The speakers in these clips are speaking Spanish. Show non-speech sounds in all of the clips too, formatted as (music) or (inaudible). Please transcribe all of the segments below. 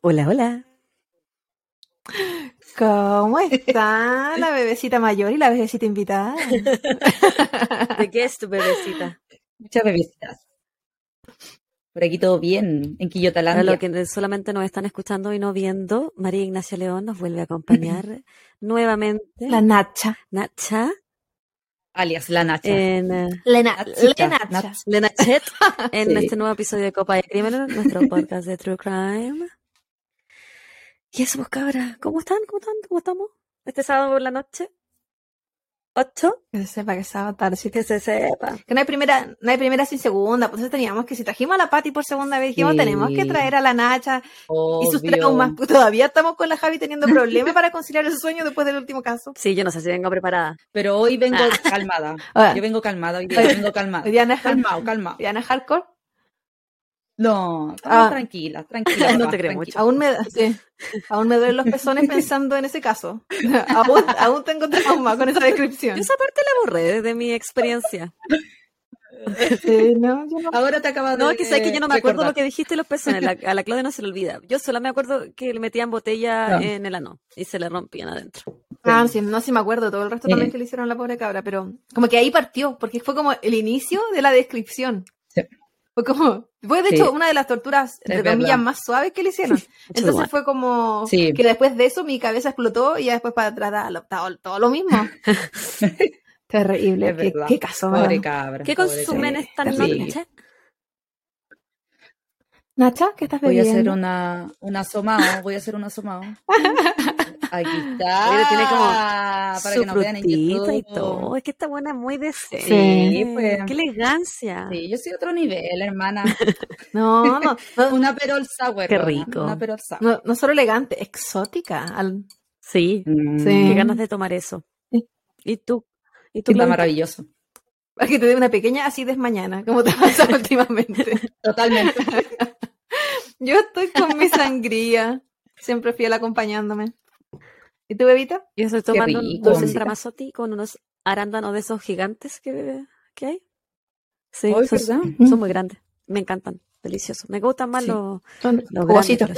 Hola, hola. ¿Cómo (laughs) está la bebecita mayor y la bebecita invitada? (laughs) ¿De qué es tu bebecita? Muchas bebecitas. Por aquí todo bien, en Para Quillotalandia. los que solamente nos están escuchando y no viendo, María Ignacia León nos vuelve a acompañar (laughs) nuevamente. La Nacha. Nacha Alias La Nacha. en Nachita. Nach- Lena Chet (laughs) en Sí. este nuevo episodio de Copa de Crímenes, nuestro podcast de True Crime. Y eso, pues, cabra. ¿Cómo están? ¿Cómo están? ¿Cómo estamos? Este sábado por la noche. ¿Ocho? Que se sepa que estaba tarde. sí. Que se sepa. Que no hay primera, no hay primera sin segunda. Pues entonces teníamos que, si trajimos a la Pati por segunda vez, dijimos, Sí. tenemos que traer a la Nacha y sus traumas. Pues todavía estamos con la Javi teniendo (laughs) problemas para conciliar el sueño después del último caso. Sí, yo no sé si vengo preparada. Pero hoy vengo calmada. (laughs) Ah. Yo vengo calmada hoy día, vengo calmada. Hoy día es Calmado, calmado. Diana Hardcore. No, Ah. tranquila, tranquila. (laughs) No te creo mucho. Aún me, sí, aún me duelen los pezones (laughs) pensando en ese caso. (laughs) aún, aún tengo trauma con esa descripción. Yo esa parte la borré de mi experiencia. Sí, no, yo no. Ahora te acabas de No, es que sabes que yo no me acuerdo lo que dijiste los pezones. la- a la Claudia no se le olvida. Yo solo me acuerdo que le metían botella No. en el ano y se le rompían adentro. Ah, sí, no, sí me acuerdo, todo el resto Sí. también que le hicieron a la pobre cabra, pero como que ahí partió, porque fue como el inicio de la descripción. Fue como, fue de Sí. hecho una de las torturas, entre Es comillas, verdad. más suaves que le hicieron. (laughs) Entonces fue como Sí. que después de eso mi cabeza explotó y ya después para atrás todo, todo lo mismo. (laughs) Terrible, qué, qué caso, Pobre cabra. ¿Qué pobre consumen cabra. esta noche? Nacha, ¿qué estás Voy a bebiendo? hacer una, un asomado, voy a hacer un asomado. (laughs) Aquí está. Oye, tiene como para Su que nos vean en y todo. Es que esta buena es muy decente. Sí, pues. Qué elegancia. Sí, yo soy otro nivel, hermana. (laughs) No, no, no, (laughs) Una perol sour. Qué rico. Una perol sour. no, no solo elegante, exótica. Al, Sí, Mm, Sí. qué ganas de tomar eso. ¿Y tú? ¿Y tú, Está maravilloso. para (laughs) que te dé una pequeña acidez mañana, como te pasa últimamente. Totalmente. Yo estoy con mi sangría, siempre fiel acompañándome. ¿Y tu bebita? Yo estoy tomando un rico. dulce Ramazotti con unos arándanos de esos gigantes que, que hay. Sí, son, muy grandes. Me encantan. Deliciosos. Me gustan más Sí. los, Son los jugositos.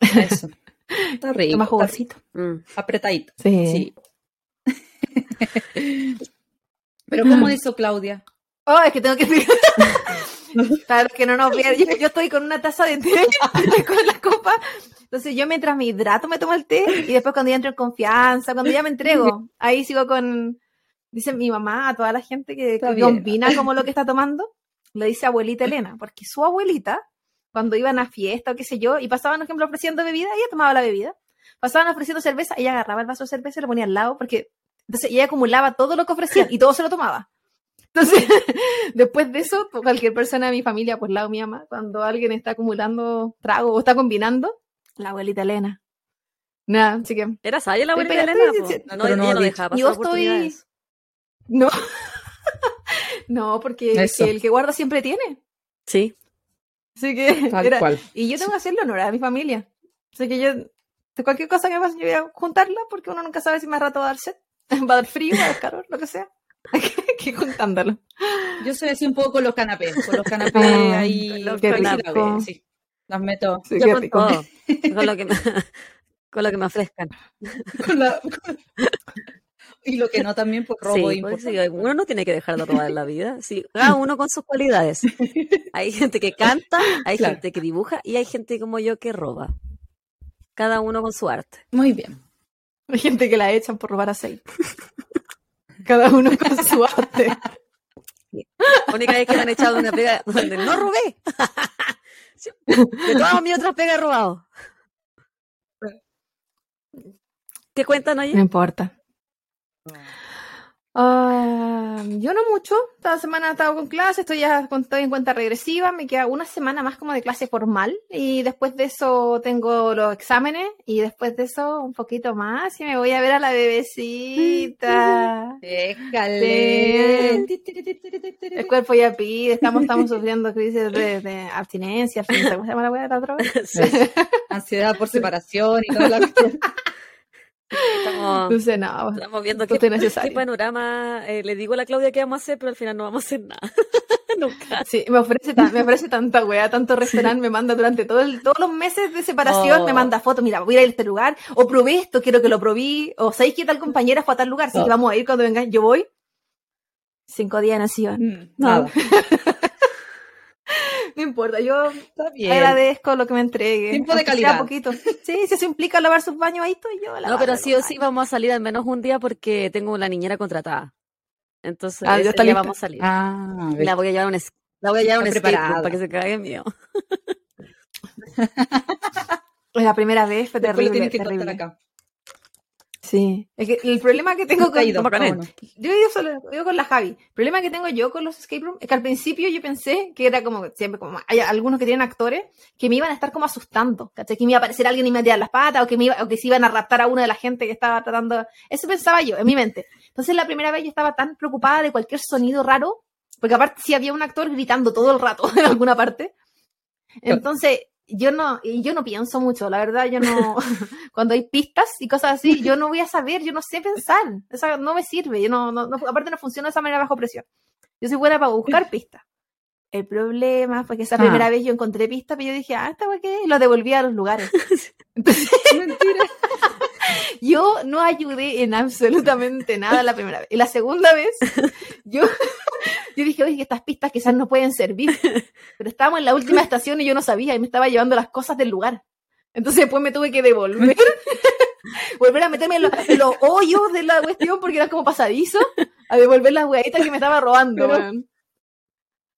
Eso. Está rico. Más está jugosito. Mm. Apretadito. Sí. Sí. (laughs) Pero ¿cómo (laughs) hizo Claudia? Oh, es que tengo que (laughs) explicar. (laughs) Para los que no nos vean, yo, yo estoy con una taza de té (laughs) con la copa. Entonces yo mientras me hidrato me tomo el té y después cuando ya entro en confianza, cuando ya me entrego, ahí sigo con, dice mi mamá a toda la gente que, que combina como lo que está tomando, le dice abuelita Elena, porque su abuelita, cuando iban a fiesta o qué sé yo, y pasaban, por ejemplo, ofreciendo bebida, ella tomaba la bebida. Pasaban ofreciendo cerveza, ella agarraba el vaso de cerveza y lo ponía al lado, porque entonces ella acumulaba todo lo que ofrecían y todo se lo tomaba. Entonces, (laughs) después de eso, pues, cualquier persona de mi familia, pues lado mi mamá, cuando alguien está acumulando trago o está combinando, la abuelita Elena. Nada, así que, Era sabia la abuelita Estoy Elena, sí. No, no, Pero no ella no dejaba Yo pasar estoy- no. (laughs) no, porque Eso. el que guarda siempre tiene. Sí. Así que, (laughs) Tal era- cual. y yo tengo que hacerle honor a mi familia. Así que yo, de cualquier cosa que pase, yo voy a juntarla, porque uno nunca sabe si más rato va a dar sed, va a dar frío, va a dar calor, lo que sea. Que- juntándolo. Yo soy así un poco con los canapés. Con los canapés Ah, ahí. los canapés. Sí. Las meto. Sí, Yo con rico. todo. Con lo que me, (laughs) con lo que me ofrezcan. Con la- y lo que no también, pues robo Sí, y pues, sí, uno no tiene que dejar de robar en la vida. Sí, cada uno con sus cualidades. (laughs) Hay gente que canta, hay Claro. gente que dibuja y hay gente como yo que roba. Cada uno con su arte. Muy bien. Hay gente que la echan por robar aceite. (laughs) Cada uno con su arte. La única vez que me han echado una pega donde no robé. De todas mis otras pegas he robado. ¿Qué cuentan, oye? No importa. Ah, yo no mucho. Esta semana he estado con clase, estoy ya con- estoy en cuenta regresiva. Me queda una semana más como de clase formal. Y después de eso tengo los exámenes. Y después de eso un poquito más. Y me voy a ver a la bebecita. (laughs) Déjale. El cuerpo ya pide. Estamos, estamos sufriendo crisis de, de abstinencia. ¿Cómo se llama la wea de la droga? (laughs) Sí. Ansiedad por separación y toda la cuestión. (laughs) Estamos, Entonces, no, estamos viendo qué, qué panorama eh, le digo a la Claudia que vamos a hacer, pero al final no vamos a hacer nada. (laughs) Nunca. Sí, me ofrece, me ofrece tanta weá, tanto restaurante, me manda durante todo el- todos los meses de separación, Oh. me manda fotos, mira, voy a ir a este lugar, o probé esto, quiero que lo probé, o ¿sabéis qué tal compañera fue a tal lugar? Así Oh. que vamos a ir cuando vengan, yo voy. Cinco días nací yo. Mm, No. Nada. (laughs) No importa, yo Está bien. agradezco lo que me entregue. Tiempo de calidad. poquito. Sí, si eso implica lavar sus baños, ahí estoy yo. No, pero sí o sí vamos a salir al menos un día porque tengo una niñera contratada. Entonces, Ah, día vamos a salir. Ah, la voy a llevar a un, es- la voy a llevar un para que se cague mío. (laughs) La primera vez fue Después lo terrible, tienes que terrible. acá. Sí. Es que el problema que (laughs) tengo con, Como con él. Yo ido solo, ido con la Javi. El problema que tengo yo con los escape room es que al principio yo pensé que era como siempre, como hay algunos que tienen actores que me iban a estar como asustando, ¿cachai? Que me iba a aparecer alguien y me iba a tirar las patas o que, me iba, o que se iban a raptar a una de la gente que estaba tratando. Eso pensaba yo en mi mente. Entonces la primera vez yo estaba tan preocupada de cualquier sonido raro, porque aparte sí había un actor gritando todo el rato (laughs) en alguna parte. Entonces yo no, y yo no pienso mucho, la verdad, yo no, (laughs) cuando hay pistas y cosas así, yo no voy a saber, yo no sé pensar, eso no me sirve, yo no, no, no- aparte no funciona de esa manera bajo presión. Yo soy buena para buscar pistas. El problema fue que esa Ah. primera vez yo encontré pistas, pero yo dije, ah, esta qué, y lo devolví a los lugares. (laughs) Entonces. Yo no ayudé en absolutamente nada la primera vez. Y la segunda vez, (laughs) yo, yo dije, oye, que estas pistas quizás no pueden servir. Pero estábamos en la última estación y yo no sabía y me estaba llevando las cosas del lugar. Entonces después me tuve que devolver. (laughs) volver a meterme en, los- en los hoyos de la cuestión porque era como pasadizo a devolver las hueaditas que me estaba robando. Pero-.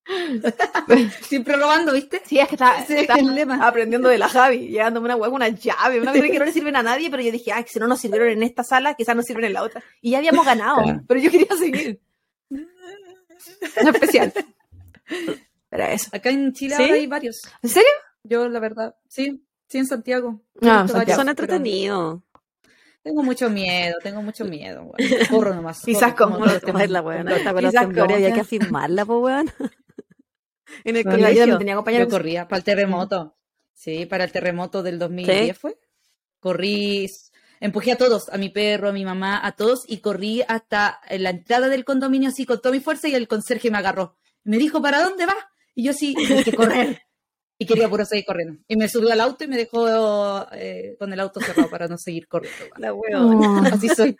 (laughs) Siempre robando, ¿viste? Sí, es que estaba, Ese es estaba el lema. aprendiendo de la Javi, llevándome una hueá una llave, una cosa que no le sirven a nadie, pero yo dije, ah, que si no nos sirvieron en esta sala, quizás nos sirven en la otra. Y ya habíamos ganado, Claro. pero yo quería seguir. No especial. Pero eso. Acá en Chile ¿Sí? ahora hay varios. ¿En serio? Yo, la verdad, sí, sí en Santiago. No, varios, Son pero entretenidos. Tengo mucho miedo, tengo mucho miedo. weón. Corro nomás. Quizás como como la buena, esta como había que- que afirmarla, pues weón. En el Bueno, Yo, yo colegio. no tenía Yo compañeros. corría para el terremoto. Sí, para el terremoto del 2010 ¿Sí? fue. Corrí, empujé a todos, a mi perro, a mi mamá, a todos, y corrí hasta la entrada del condominio así con toda mi fuerza y el conserje me agarró. Me dijo, ¿para dónde vas? Y yo sí, hay que correr. Y quería puro seguir corriendo. Y me subió al auto y me dejó eh, con el auto cerrado para no seguir corriendo. La. Oh. Así soy.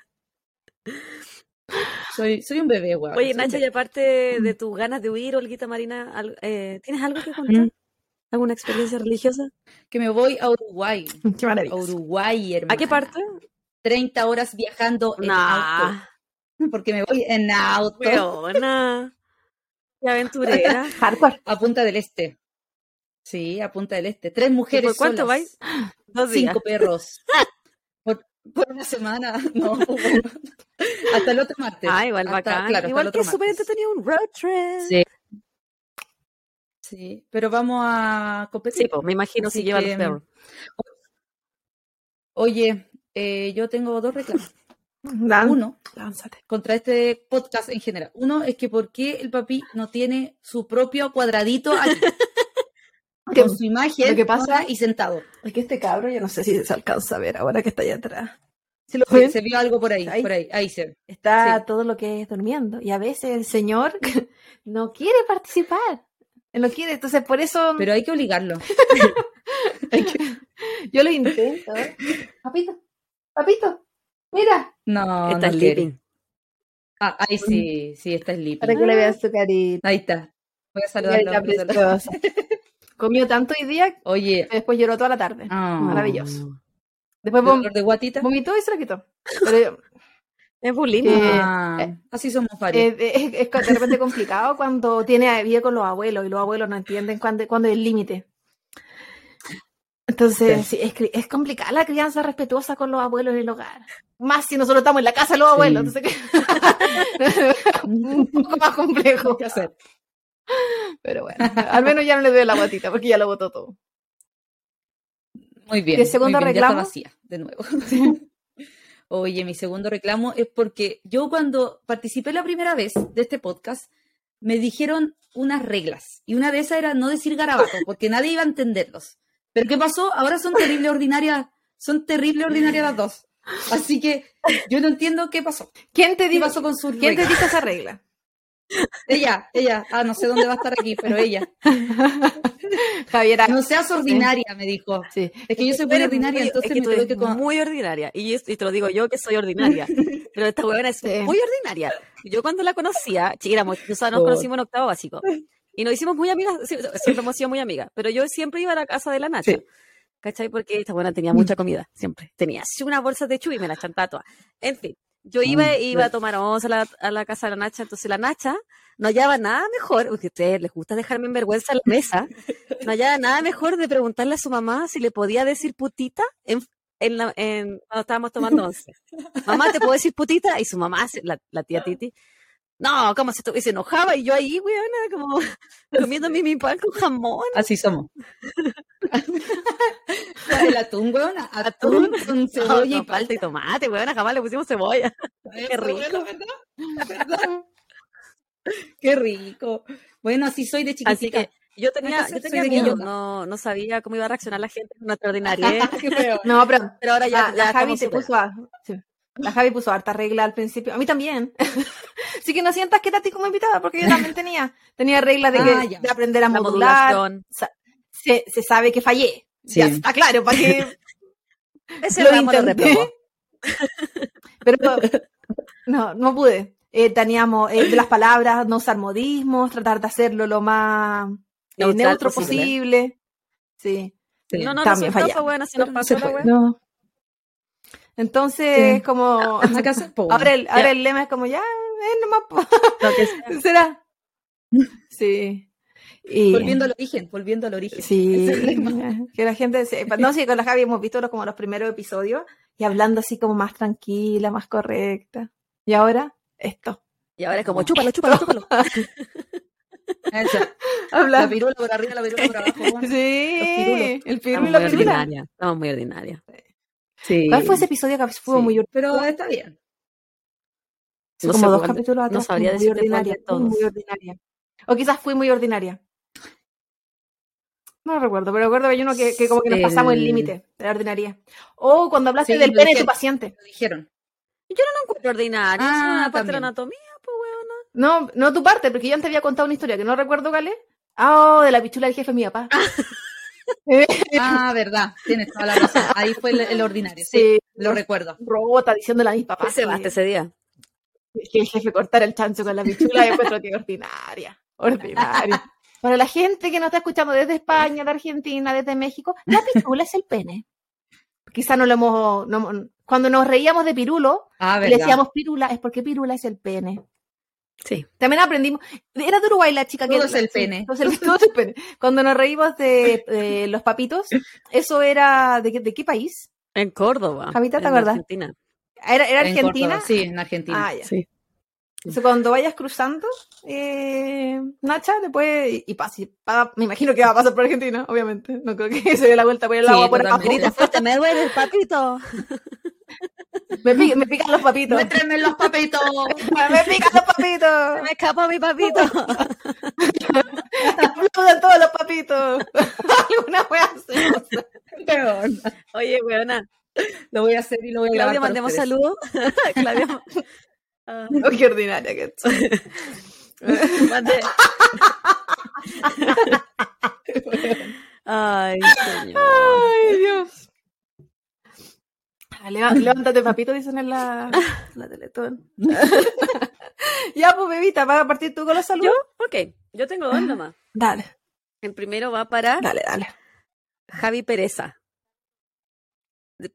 Soy, soy un bebé, weón. Oye, Nacho, y aparte de tus ganas de huir, Olguita Marina, al- eh, ¿tienes algo que contar? Mm. ¿Alguna experiencia religiosa? Que me voy a Uruguay. (laughs) Qué A maravilla. Uruguay, hermano. ¿A qué parte? 30 horas viajando en auto. Nah, (laughs) Porque me voy en auto weona. (laughs) Qué aventurera. Hardcore. a Punta del Este. Sí, a Punta del Este. Tres ¿Y mujeres. por cuánto solas, vais? (gasps) Dos días. Cinco perros. Por, una semana. (laughs) No, (laughs) hasta el otro martes. Ah, igual Hasta- bacán. claro, igual que súper entretenido un road trip. Sí. Sí, pero vamos a competir. Sí, pues me imagino Así si lleva los perros. Oye, eh, yo tengo dos reclamos. (laughs) Uno, Lánzate. contra este podcast en general. Uno es que por qué el papi no tiene su propio cuadradito aquí, Que- con su imagen lo que pasa- y sentado. Es que este cabro, yo no sé si se alcanza a ver ahora que está allá atrás. ¿Sí lo Se, vio algo por ahí, Ahí. por ahí, ahí se ve. Está Sí. todo lo que es durmiendo. Y a veces el señor (laughs) no quiere participar. Él no quiere, entonces por eso Pero hay que obligarlo. (laughs) yo lo intento. Papito, papito, mira. No, Está no quiere. sleeping. Ah, ahí sí, sí, está sleeping. Para que le veas su carita. Ahí está. Voy a saludarlo. (laughs) Comió tanto hoy día Oye, que después lloró toda la tarde. ah, Maravilloso. Después vom- dolor de guatita. vomitó y se lo quitó. Pero (laughs) Es bulimia. Eh, Ah, eh, así somos varios. eh, es, es de repente complicado (laughs) cuando tiene vive con los abuelos y los abuelos no entienden cuándo, cuándo es el límite. Entonces, sí, es, es complicada la crianza respetuosa con los abuelos en el hogar. Más si nosotros estamos en la casa de los Sí. abuelos. Entonces, (laughs) un poco más complejo. ¿Qué hacer? Pero bueno, al menos ya no le doy la guatita porque ya lo botó todo. Muy bien. ¿Y el segundo ya está reclamo? vacía, de nuevo. (laughs) Oye, mi segundo reclamo es porque yo cuando participé la primera vez de este podcast, me dijeron unas reglas. Y una de esas era no decir garabato, porque nadie iba a entenderlos. Pero ¿qué pasó? Ahora son terrible ordinarias, son terrible ordinarias las dos. Así que yo no entiendo qué pasó. ¿Quién te ¿Qué dijo, pasó con su ¿quién te dijo esa regla? Ella, ella. Ah, no sé dónde va a estar aquí, pero ella. (laughs) Javiera. No seas ordinaria, me dijo. Sí. Es que yo soy muy eres ordinaria, muy- entonces es que me eres que con- muy ordinaria. Y, y te lo digo yo que soy ordinaria. (laughs) Pero esta huevona es Sí. muy ordinaria. Yo cuando la conocía, éramos, o sea, nos Oh. conocimos en octavo básico. Y nos hicimos muy amigas, sie- siempre hemos sido muy amigas. Pero yo siempre iba a la casa de la Nacha. Sí. ¿Cachai? Porque esta buena tenía mucha comida, siempre. Tenía así una bolsa de chu y me la chantaba. En fin, yo iba, iba a tomar once a la, a la casa de la Nacha, entonces la Nacha no hallaba nada mejor, porque a ustedes les gusta dejarme en vergüenza en la mesa, no hallaba nada mejor de preguntarle a su mamá si le podía decir putita en, en la, en, cuando estábamos tomando once. Mamá, ¿te puedo decir putita? Y su mamá, la, la tía Titi, no, ¿cómo se, to- y se enojaba? Y yo ahí, weona, como (laughs) comiéndome mi pan con jamón. Así somos. El atún, weón. (laughs) Atún. Atún con cebolla no, y falta y tomate, weona, jamás le pusimos cebolla. Qué rico. Qué rico. Bueno, así soy de chiquitita. Así que yo tenía, yo tenía de miedo, no, no sabía cómo iba a reaccionar la gente con nuestra ordinaria. (laughs) Qué feo. No, pero Pero ahora ya, la, ya la Javi superadas. puso a- sí. La Javi puso harta regla al principio. A mí también. (laughs) Así que no sientas que era a ti como invitada, porque yo también tenía. Tenía reglas de, que- Ah, ya. de aprender a la modular. modulación. Se, se sabe que fallé. Sí. Ya está claro, para que (laughs) Ese lo intenté. (laughs) Pero no, no pude. Eh, teníamos eh, de las palabras, no usar modismos, tratar de hacerlo lo más eh, neutro posible. posible. Sí. Sí. No, no, También fallamos. fue bueno, nos Pero pasó la. No. Entonces, Sí. como casa, po, ahora el, ahora el lema es como ya, eh, nomás po. Lo que (laughs) sea. ¿Será? (laughs) Sí. Y, Volviendo al origen, volviendo al origen. Sí, (laughs) es que la gente. No, sí, con la Javi hemos visto los, como los primeros episodios y hablando así como más tranquila, más correcta. Y ahora, esto. Y ahora es como, chúpalo, chúpalo, chúpalo. Eso. La pirula por arriba, la pirula por abajo. weón. Sí, el piru Estamos y la pirula. Estamos muy ordinarias. Sí. ¿Cuál fue ese episodio que fue Sí, muy Pero está bien. No como dos capítulos atrás? no sabría muy ordinaria, fui muy todos. ordinaria. O quizás fui muy ordinaria. No recuerdo, pero recuerdo que hay uno que, que como que nos pasamos el límite de la ordinaria. O cuando hablaste del lo pene de tu paciente. Lo dijeron. No encuentro ordinario. Ah, es una parte de también. la anatomía, pues, weona. No, no tu parte, porque yo antes había contado una historia que no recuerdo es. Ah, oh, de la pichula del jefe de mi papá. (laughs) Ah, verdad. Tienes toda la razón. Ahí fue el, el ordinario. Sí, sí, lo recuerdo. robota diciéndole a mis papás ¿Qué se ese día? que el jefe cortara el chancho con la pichula y encuentro que ordinaria. Ordinaria. Para la gente que nos está escuchando desde España, de Argentina, desde México, la pichula es el pene. Quizá no lo hemos. no cuando nos reíamos de pirulo, Ah, y verdad. le decíamos pirula, es porque pirula es el pene. Sí. También aprendimos. Era de Uruguay la chica que. Todo es el sí, pene. todo es el- (laughs) todo es el pene. Cuando nos reímos de, de los papitos, eso era. ¿De, qué- de qué país? En Córdoba. Javita, ¿te en acuerdas? Argentina. ¿Era, era En Argentina? Córdoba, Sí, en Argentina. Ah, ya. Sí. Entonces, cuando vayas cruzando, eh, Nacha, después, y, me imagino que va a pasar por Argentina, obviamente. No creo que (laughs) se dé la vuelta por el Sí, agua por el fuerte, me duele el papito. (laughs) (laughs) Me, pi- me pican los papitos. Muéstrenme los papitos. (laughs) me pican los papitos. Me escapó mi papito. (laughs) Aplaudan todos los papitos. Alguna wea. Peor. Oye, weona. Lo voy a hacer y lo voy a grabar. Claudia, mandemos ustedes. saludos. Claudia. Oh, qué ordinaria que soy. mande- Ay, señor. Ay, Dios. (laughs) Levántate, papito, dicen en la, la Teletón. (laughs) ya, pues, bebita, ¿vas a partir tú con los saludos? ¿Yo? Ok, yo tengo dos nomás. Dale, El primero va para dale, dale. Javi Pereza.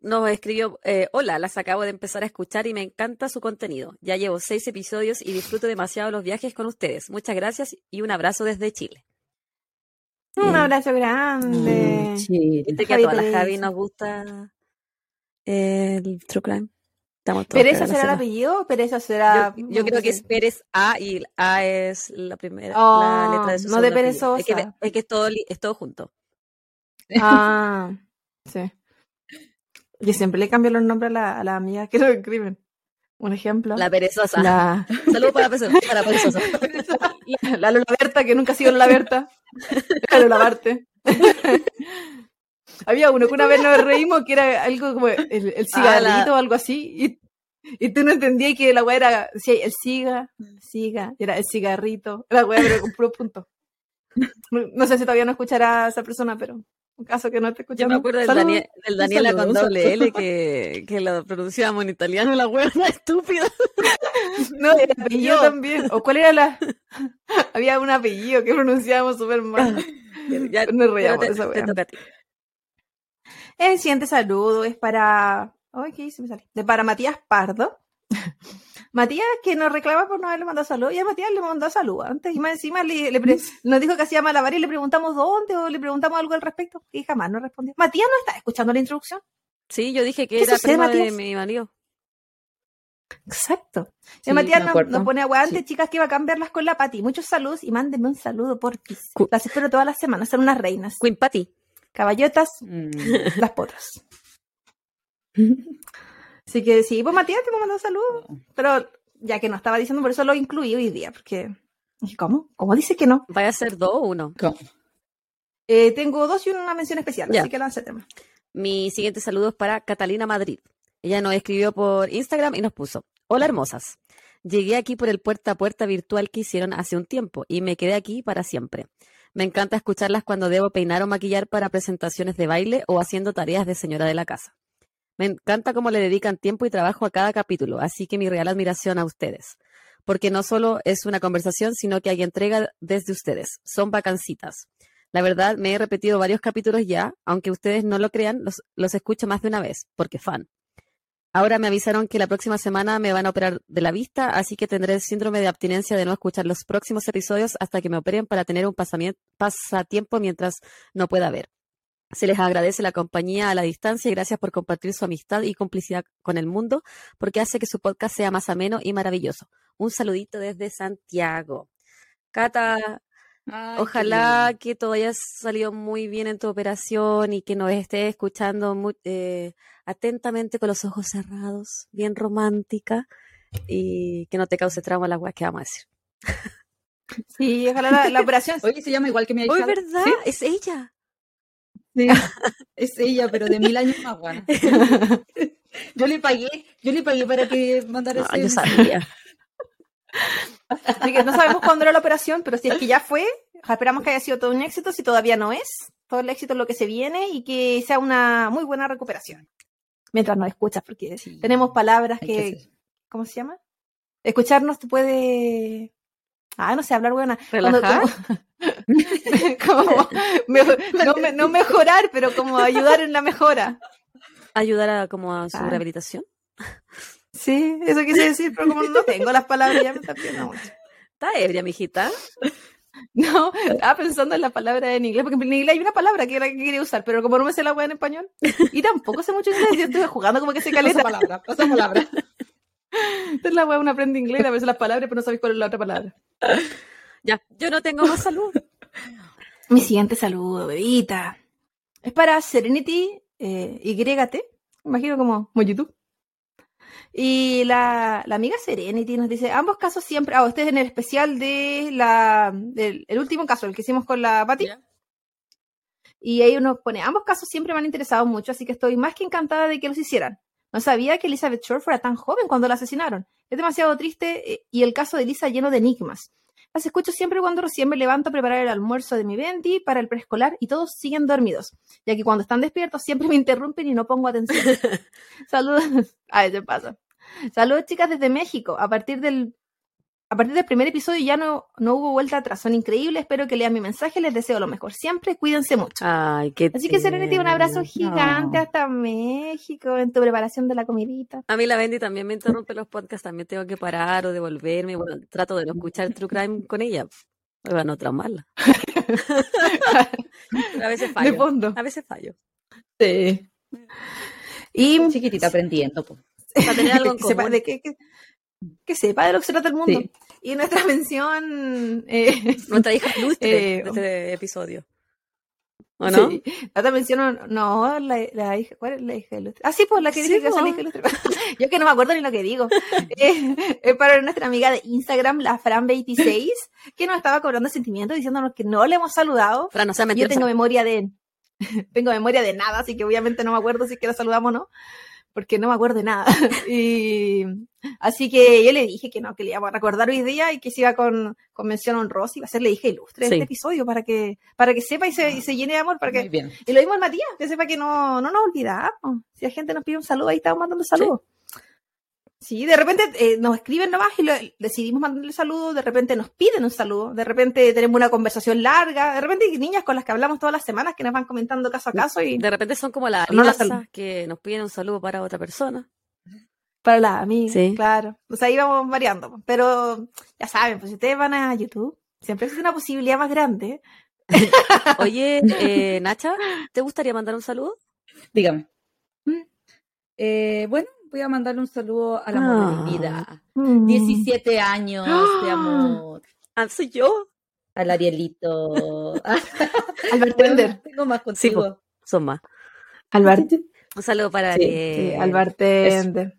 Nos escribió, eh, hola, las acabo de empezar a escuchar y me encanta su contenido. Ya llevo seis episodios y disfruto demasiado los viajes con ustedes. Muchas gracias y un abrazo desde Chile. Un Bien. abrazo grande. Mm, Chile. Viste que a todas las. Javi nos gusta el true crime. Estamos todos ¿Pereza cagadas será el apellido o Pereza será.? Yo, yo creo que es Pérez A y el A es la primera Oh, la letra de su no de segundo apellido. Es que, perezosa. es que es todo, li- es todo junto. (laughs) Ah, sí. Yo siempre le cambio los nombres a la, a la amiga que lo escriben. Un ejemplo. La perezosa. La, (laughs) Saludos para, perezosa- para perezosa. (laughs) la Lola Berta, que nunca ha sido Lola Berta. La Lola Barte. Había uno que una vez nos reímos que era algo como el, el Ah, la- cigarrito o algo así. Y, y tú no entendías que la weá era, decía, el siga, siga, era el cigarrito. La weá, pero con puro punto. No, no sé si todavía no escuchará a esa persona, pero en caso que no te Yo escuchando. me acuerdo del. Daniel, del Daniela con un doble. L que, que lo pronunciábamos en italiano, la huevona estúpida. No, el (laughs) apellido Yo. también. ¿O cuál era la...? (laughs) Había un apellido que pronunciábamos súper mal. Ya, Nos reíamos te, esa te wea. toca a ti. El siguiente saludo es para. Ay, ¿qué hice? Me sale. De para Matías Pardo. (laughs) Matías que nos reclama por no haberle mandado salud. Y a Matías le mandó salud antes. Y más encima le, le pre- (laughs) nos dijo que hacía malabar y le preguntamos dónde o le preguntamos algo al respecto. Y jamás nos respondió. Matías no está escuchando la introducción. Sí, yo dije que ¿Qué era sucede, prima de Matías? mi marido. Exacto. Sí, Y Matías nos, nos pone aguante, Sí. chicas, que va a cambiarlas con la Pati. Muchos saludos y mándenme un saludo por Cu- Las espero todas las semanas. Son unas reinas. Queen Patty. Caballotas, Mm. las potras. Así que sí, pues Matías te mandó saludos. Pero ya que no estaba diciendo, por eso lo incluí hoy día, porque. dije, ¿Cómo? ¿Cómo dice que no? ¿Vaya a ser dos o uno? ¿Cómo? Eh, tengo dos y una mención especial, Ya. así que lance tema. Mi siguiente saludo es para Catalina Madrid. Ella nos escribió por Instagram y nos puso, hola hermosas. Llegué aquí por el puerta a puerta virtual que hicieron hace un tiempo y me quedé aquí para siempre. Me encanta escucharlas cuando debo peinar o maquillar para presentaciones de baile o haciendo tareas de señora de la casa. Me encanta cómo le dedican tiempo y trabajo a cada capítulo, así que mi real admiración a ustedes. Porque no solo es una conversación, sino que hay entrega desde ustedes. Son vacancitas. La verdad, me he repetido varios capítulos ya, aunque ustedes no lo crean, los, los escucho más de una vez, porque fan. Ahora me avisaron que la próxima semana me van a operar de la vista, así que tendré el síndrome de abstinencia de no escuchar los próximos episodios hasta que me operen para tener un pasatiempo mientras no pueda ver. Se les agradece la compañía a la distancia y gracias por compartir su amistad y complicidad con el mundo, porque hace que su podcast sea más ameno y maravilloso. Un saludito desde Santiago. Cata, Ay, Ojalá que todo haya salido muy bien en tu operación y que nos estés escuchando mu- eh, atentamente con los ojos cerrados, bien romántica y que no te cause trauma la weá que vamos a decir. Sí, ojalá la, la operación. (laughs) Oye, se llama igual que mi hija. ¡Oh, es verdad! Sí, ¡Es ella! sí. (laughs) Es ella, pero de mil años más buena. (laughs) Yo le pagué, yo le pagué para que mandara No, ese yo sabía. Así que no sabemos cuándo era la operación, pero si es que ya fue, esperamos que haya sido todo un éxito. Si todavía no es, todo el éxito es lo que se viene y que sea una muy buena recuperación. Mientras nos escuchas, porque Sí. tenemos palabras que. ¿cómo se llama? Escucharnos te puede. Ah, no sé, hablar buena. Cuando- ¿Relajar? Como, (laughs) no, me- no mejorar, pero como ayudar en la mejora. Ayudar a, como a su Ah. rehabilitación. Sí, eso quise decir, pero como no tengo las palabras, ya me está pidiendo mucho. Está ebria, mijita. (laughs) No, estaba pensando en la palabra en inglés, porque en inglés hay una palabra que era la que quería usar, pero como no me sé la weá en español, y tampoco sé mucho inglés, yo estuve jugando como que se Pasa caleta. palabra, pasa palabra. Esta es la weá, uno aprende inglés, a veces las palabras, pero no sabéis cuál es la otra palabra. Ya, yo no tengo más salud. (laughs) Mi siguiente saludo, bebita. Es para Serenity eh, YT, imagino como, como YouTube. Y la, la amiga Serenity nos dice, ambos casos siempre, ah, este es en el especial de la, del el último caso, el que hicimos con la Patti. Ya. Y ahí uno pone, ambos casos siempre me han interesado mucho, así que estoy más que encantada de que los hicieran. No sabía que Elizabeth Shore fuera tan joven cuando la asesinaron. Es demasiado triste eh, y el caso de Lisa lleno de enigmas. Las escucho siempre cuando recién me levanto a preparar el almuerzo de mi Bendy para el preescolar y todos siguen dormidos, ya que cuando están despiertos siempre (laughs) me interrumpen y no pongo atención. (laughs) Saludos. (laughs) A veces pasa. Saludos, chicas, desde México. A partir del a partir del primer episodio ya no, no hubo vuelta atrás. Son increíbles. Espero que lean mi mensaje. Les deseo lo mejor. Siempre cuídense mucho. Ay, qué Así que Serenity, un abrazo gigante No. hasta México en tu preparación de la comidita. A mí la Bendy también me interrumpe los podcasts, también tengo que parar o devolverme. Bueno, trato de no escuchar True Crime con ella, para no traumarla. (laughs) A veces De fallo. fondo. A veces fallo. Sí. Y Chiquitita aprendiendo. Para tener algo en (laughs) común. de qué- que sepa de lo que se trata el mundo. Sí. Y nuestra (laughs) mención. eh, Nuestra hija ilustre Eh, de este episodio. ¿O no? Sí. Otra mención, no, la, la hija, ¿cuál es la hija ilustre? Ah, sí, pues la que Sí, dice que es la hija ilustre. (laughs) Yo que no me acuerdo ni lo que digo. (laughs) Eh, es para nuestra amiga de Instagram, la Fran26, que nos estaba cobrando sentimientos diciéndonos que no le hemos saludado. Fran, no sea Yo tengo memoria de tengo memoria de nada, así que obviamente no me acuerdo si que la saludamos o no, porque no me acuerdo de nada. (laughs) y así que yo le dije que no, que le íbamos a recordar hoy día y que se iba con, con mención honrosa y va a ser le dije ilustre Sí. este episodio para que, para que sepa y se, y se llene de amor, para Muy que, bien. y lo mismo al Matías, que sepa que no, no nos olvidamos. Si la gente nos pide un saludo, ahí estamos mandando saludos. Sí, de repente eh, nos escriben nomás y lo- decidimos mandarle saludos, de repente nos piden un saludo, de repente tenemos una conversación larga, de repente hay niñas con las que hablamos todas las semanas que nos van comentando caso a caso y De repente son como las No la que nos piden un saludo para otra persona. para las amigas, Sí. claro. O sea, ahí vamos variando. Pero ya saben, pues si ustedes van a YouTube, siempre existe una posibilidad más grande. (laughs) Oye, eh, Nacha, ¿te gustaría mandar un saludo? Dígame. Mm. Eh, bueno, voy a mandarle un saludo al amor de Ah. mi vida. Mm. 17 años de amor. Ah, soy yo. Al Arielito. (laughs) (laughs) Al bartender. Tengo más Sí, contigo. Son más. Al, bar- Un saludo para Sí, Ariel. sí, al bartender.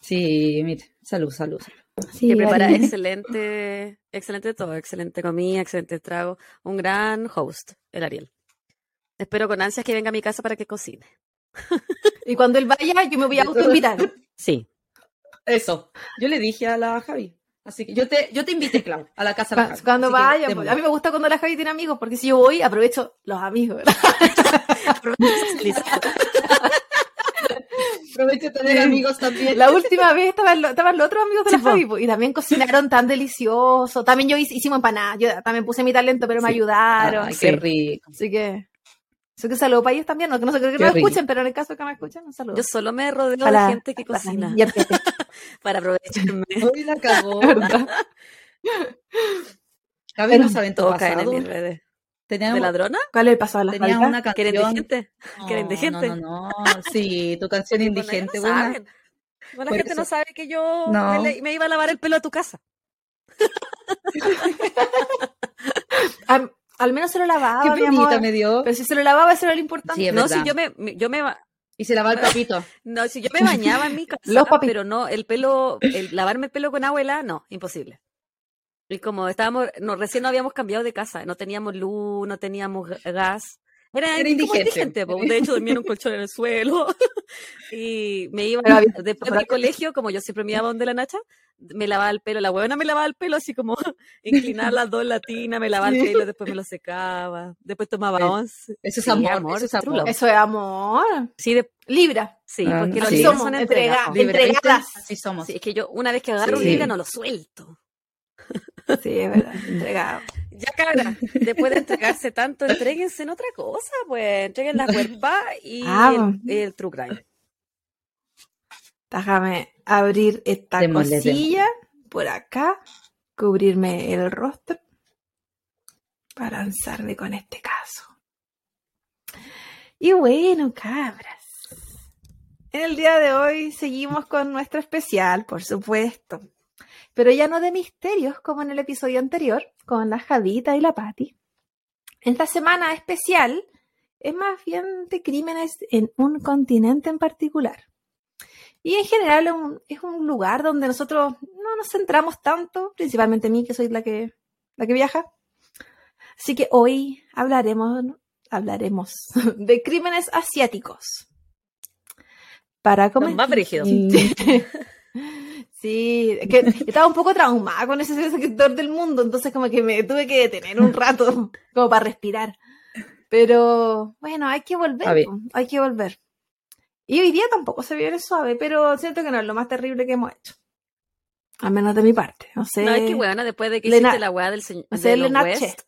Sí, mire, salud, salud. salud. Sí, que prepara Ariel. excelente, excelente todo, excelente comida, excelente trago, un gran host, el Ariel. Espero con ansias que venga a mi casa para que cocine. (laughs) Y cuando él vaya, yo me voy a autoinvitar. (laughs) Sí, Eso. Yo le dije a la Javi. Así que yo te, yo te invité, Clau, a la casa. Cuando Así que vaya, pues, a mí me gusta cuando la Javi tiene amigos, porque si yo voy, aprovecho los amigos. (laughs) Aprovecho de tener amigos también. La última vez estaban, lo- estaban los otros amigos de Sí, la po. Javi po, y también cocinaron tan delicioso. También yo hice- hicimos empanadas. Yo también puse mi talento, pero me Sí. ayudaron. Ay, qué Sí. rico. Así que. Eso que saludo para ellos también. No, que no sé, creo que Qué no rico. escuchen, pero en el caso que me escuchen, un saludo. yo solo me rodeo Para- de gente que para cocina (laughs) para aprovecharme. (laughs) Hoy la cagó. (laughs) Pero no sabe en todo cae en pasado. mis redes. Teníamos, ¿De ladrona? ¿Cuál es el paso de la teníamos Javi? una ¿Que eres canción. indigente? No, ¿Que eres indigente? No, no, no. Sí, tu canción Bueno, indigente, no buena. saben. Bueno, la Por gente no sabe que yo No. me, le- me iba a lavar el pelo a tu casa. Al, al menos se lo lavaba, Qué mi amor. me dio. Pero si se lo lavaba, eso era lo importante. Sí, es No, si yo me, yo me, ba- Y se lava el (laughs) papito. no, si yo me bañaba en mi (laughs) casa, Los pero no, el pelo, el lavarme el pelo con abuela, no, imposible. Y como estábamos, no, recién no habíamos cambiado de casa, no teníamos luz, no teníamos ga- gas. Era, Era como indigente. indigente, po. (laughs) de hecho dormía en un colchón en el suelo. (laughs) y me iba, había- después (laughs) del colegio, como yo siempre me iba donde la Nacha, me lavaba el pelo, la huevona me lavaba el pelo así como inclinar las dos latinas, me lavaba el pelo, después me lo secaba, después tomaba once. Eso es Sí, amor, eso es amor. Eso es amor. Sí, de- Libra. sí, Ah, porque los sí. libros Somos son entregadas. entregados. Entregadas. Así somos. Sí, es que yo una vez que agarro un libro no lo suelto. Sí, es verdad. Entregado. Ya cabra, después de entregarse tanto, entréguense en otra cosa, pues entreguen la cuerpa y (laughs) Ah, el, el true crime. Déjame abrir esta cosilla por acá, cubrirme el rostro para lanzarme con este caso. Y bueno, cabras. En el día de hoy seguimos con nuestro especial, por supuesto. Pero ya no de misterios como en el episodio anterior, con la Javita y la Patti. Esta semana especial es más bien de crímenes en un continente en particular. Y en general es un, es un lugar donde nosotros no nos centramos tanto, principalmente a mí, que soy la que, la que viaja. Así que hoy hablaremos, hablaremos (laughs) de crímenes asiáticos. Para comenzar. más brígidos. (laughs) Sí, es que estaba un poco traumada con ese sector del mundo, entonces como que me tuve que detener un rato (laughs) como para respirar. Pero bueno, hay que volver, hay que volver. Y hoy día tampoco se viene suave, pero siento que no es lo más terrible que hemos hecho. Al menos de mi parte. No sé. No, es que buena, después de que Lena- hiciste la weá del señor no sé, de. West.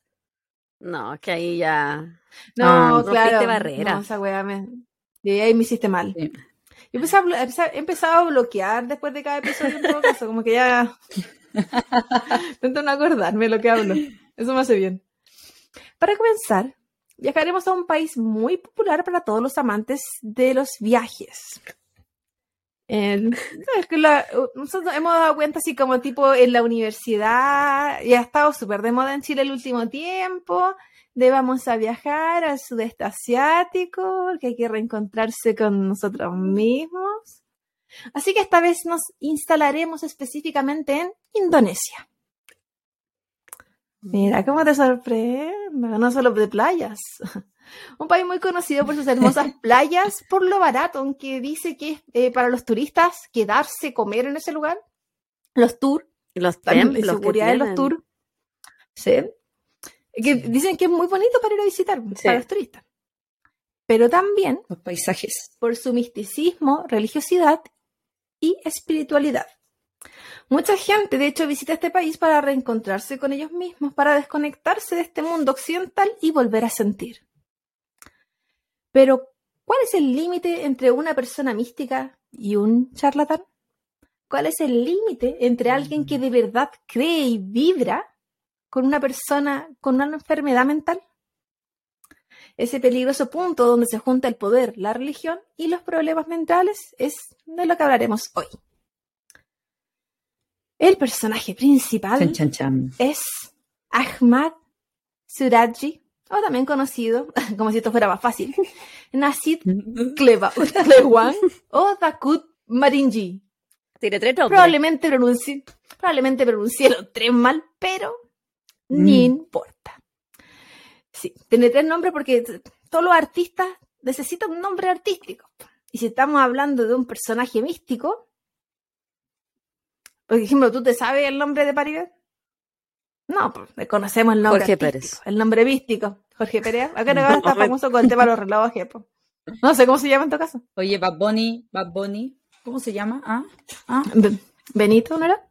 No, es que ahí ya. No, Ah, rompiste claro. barrera. No, esa weá me. Y ahí me hiciste mal. Sí. He empezado a bloquear después de cada episodio en todo caso, como que ya. (laughs) Intento no acordarme lo que hablo. Eso me hace bien. Para comenzar, viajaremos a un país muy popular para todos los amantes de los viajes. En- es hemos dado cuenta así como tipo en la universidad y ha estado súper de moda en Chile el último tiempo de vamos a viajar al sudeste asiático, que hay que reencontrarse con nosotros mismos. Así que esta vez nos instalaremos específicamente en Indonesia. Mira cómo te sorprende, no solo de playas. (laughs) Un país muy conocido por sus hermosas (laughs) playas, por lo barato, aunque dice que es eh, para los turistas quedarse, comer en ese lugar. Los tours, Los la templos que seguridad de los tours. Sí. Que dicen que es muy bonito para ir a visitar, Sí. para los turistas. Pero también Los paisajes. por su misticismo, religiosidad y espiritualidad. Mucha gente, de hecho, visita este país para reencontrarse con ellos mismos, para desconectarse de este mundo occidental y volver a sentir. Pero, ¿cuál es el límite entre una persona mística y un charlatán? ¿Cuál es el límite entre alguien que de verdad cree y vibra con una persona con una enfermedad mental? Ese peligroso punto donde se junta el poder, la religión y los problemas mentales es de lo que hablaremos hoy. El personaje principal Chan, chan, chan. es Ahmad Suraji, o también conocido, (laughs) como si esto fuera más fácil, (laughs) Nasid Klewan o Dakut Marinji. Tiene tres nombres. Probablemente pronuncie, probablemente pronuncié los tres mal, pero ni Mm. importa. Sí, tiene tres nombres porque todos los artistas necesitan un nombre artístico. Y si estamos hablando de un personaje místico, por ejemplo, ¿tú te sabes el nombre de Paribet? No, pues conocemos el nombre Jorge artístico, Pérez. el nombre místico. Jorge Pérez, acá no, (laughs) está No, me- famoso con el tema de los relojes. po. No sé cómo se llama en tu caso. Oye, Bad Bunny, Bad Bunny. ¿Cómo se llama? Ah, ah. Be- Benito, ¿no era?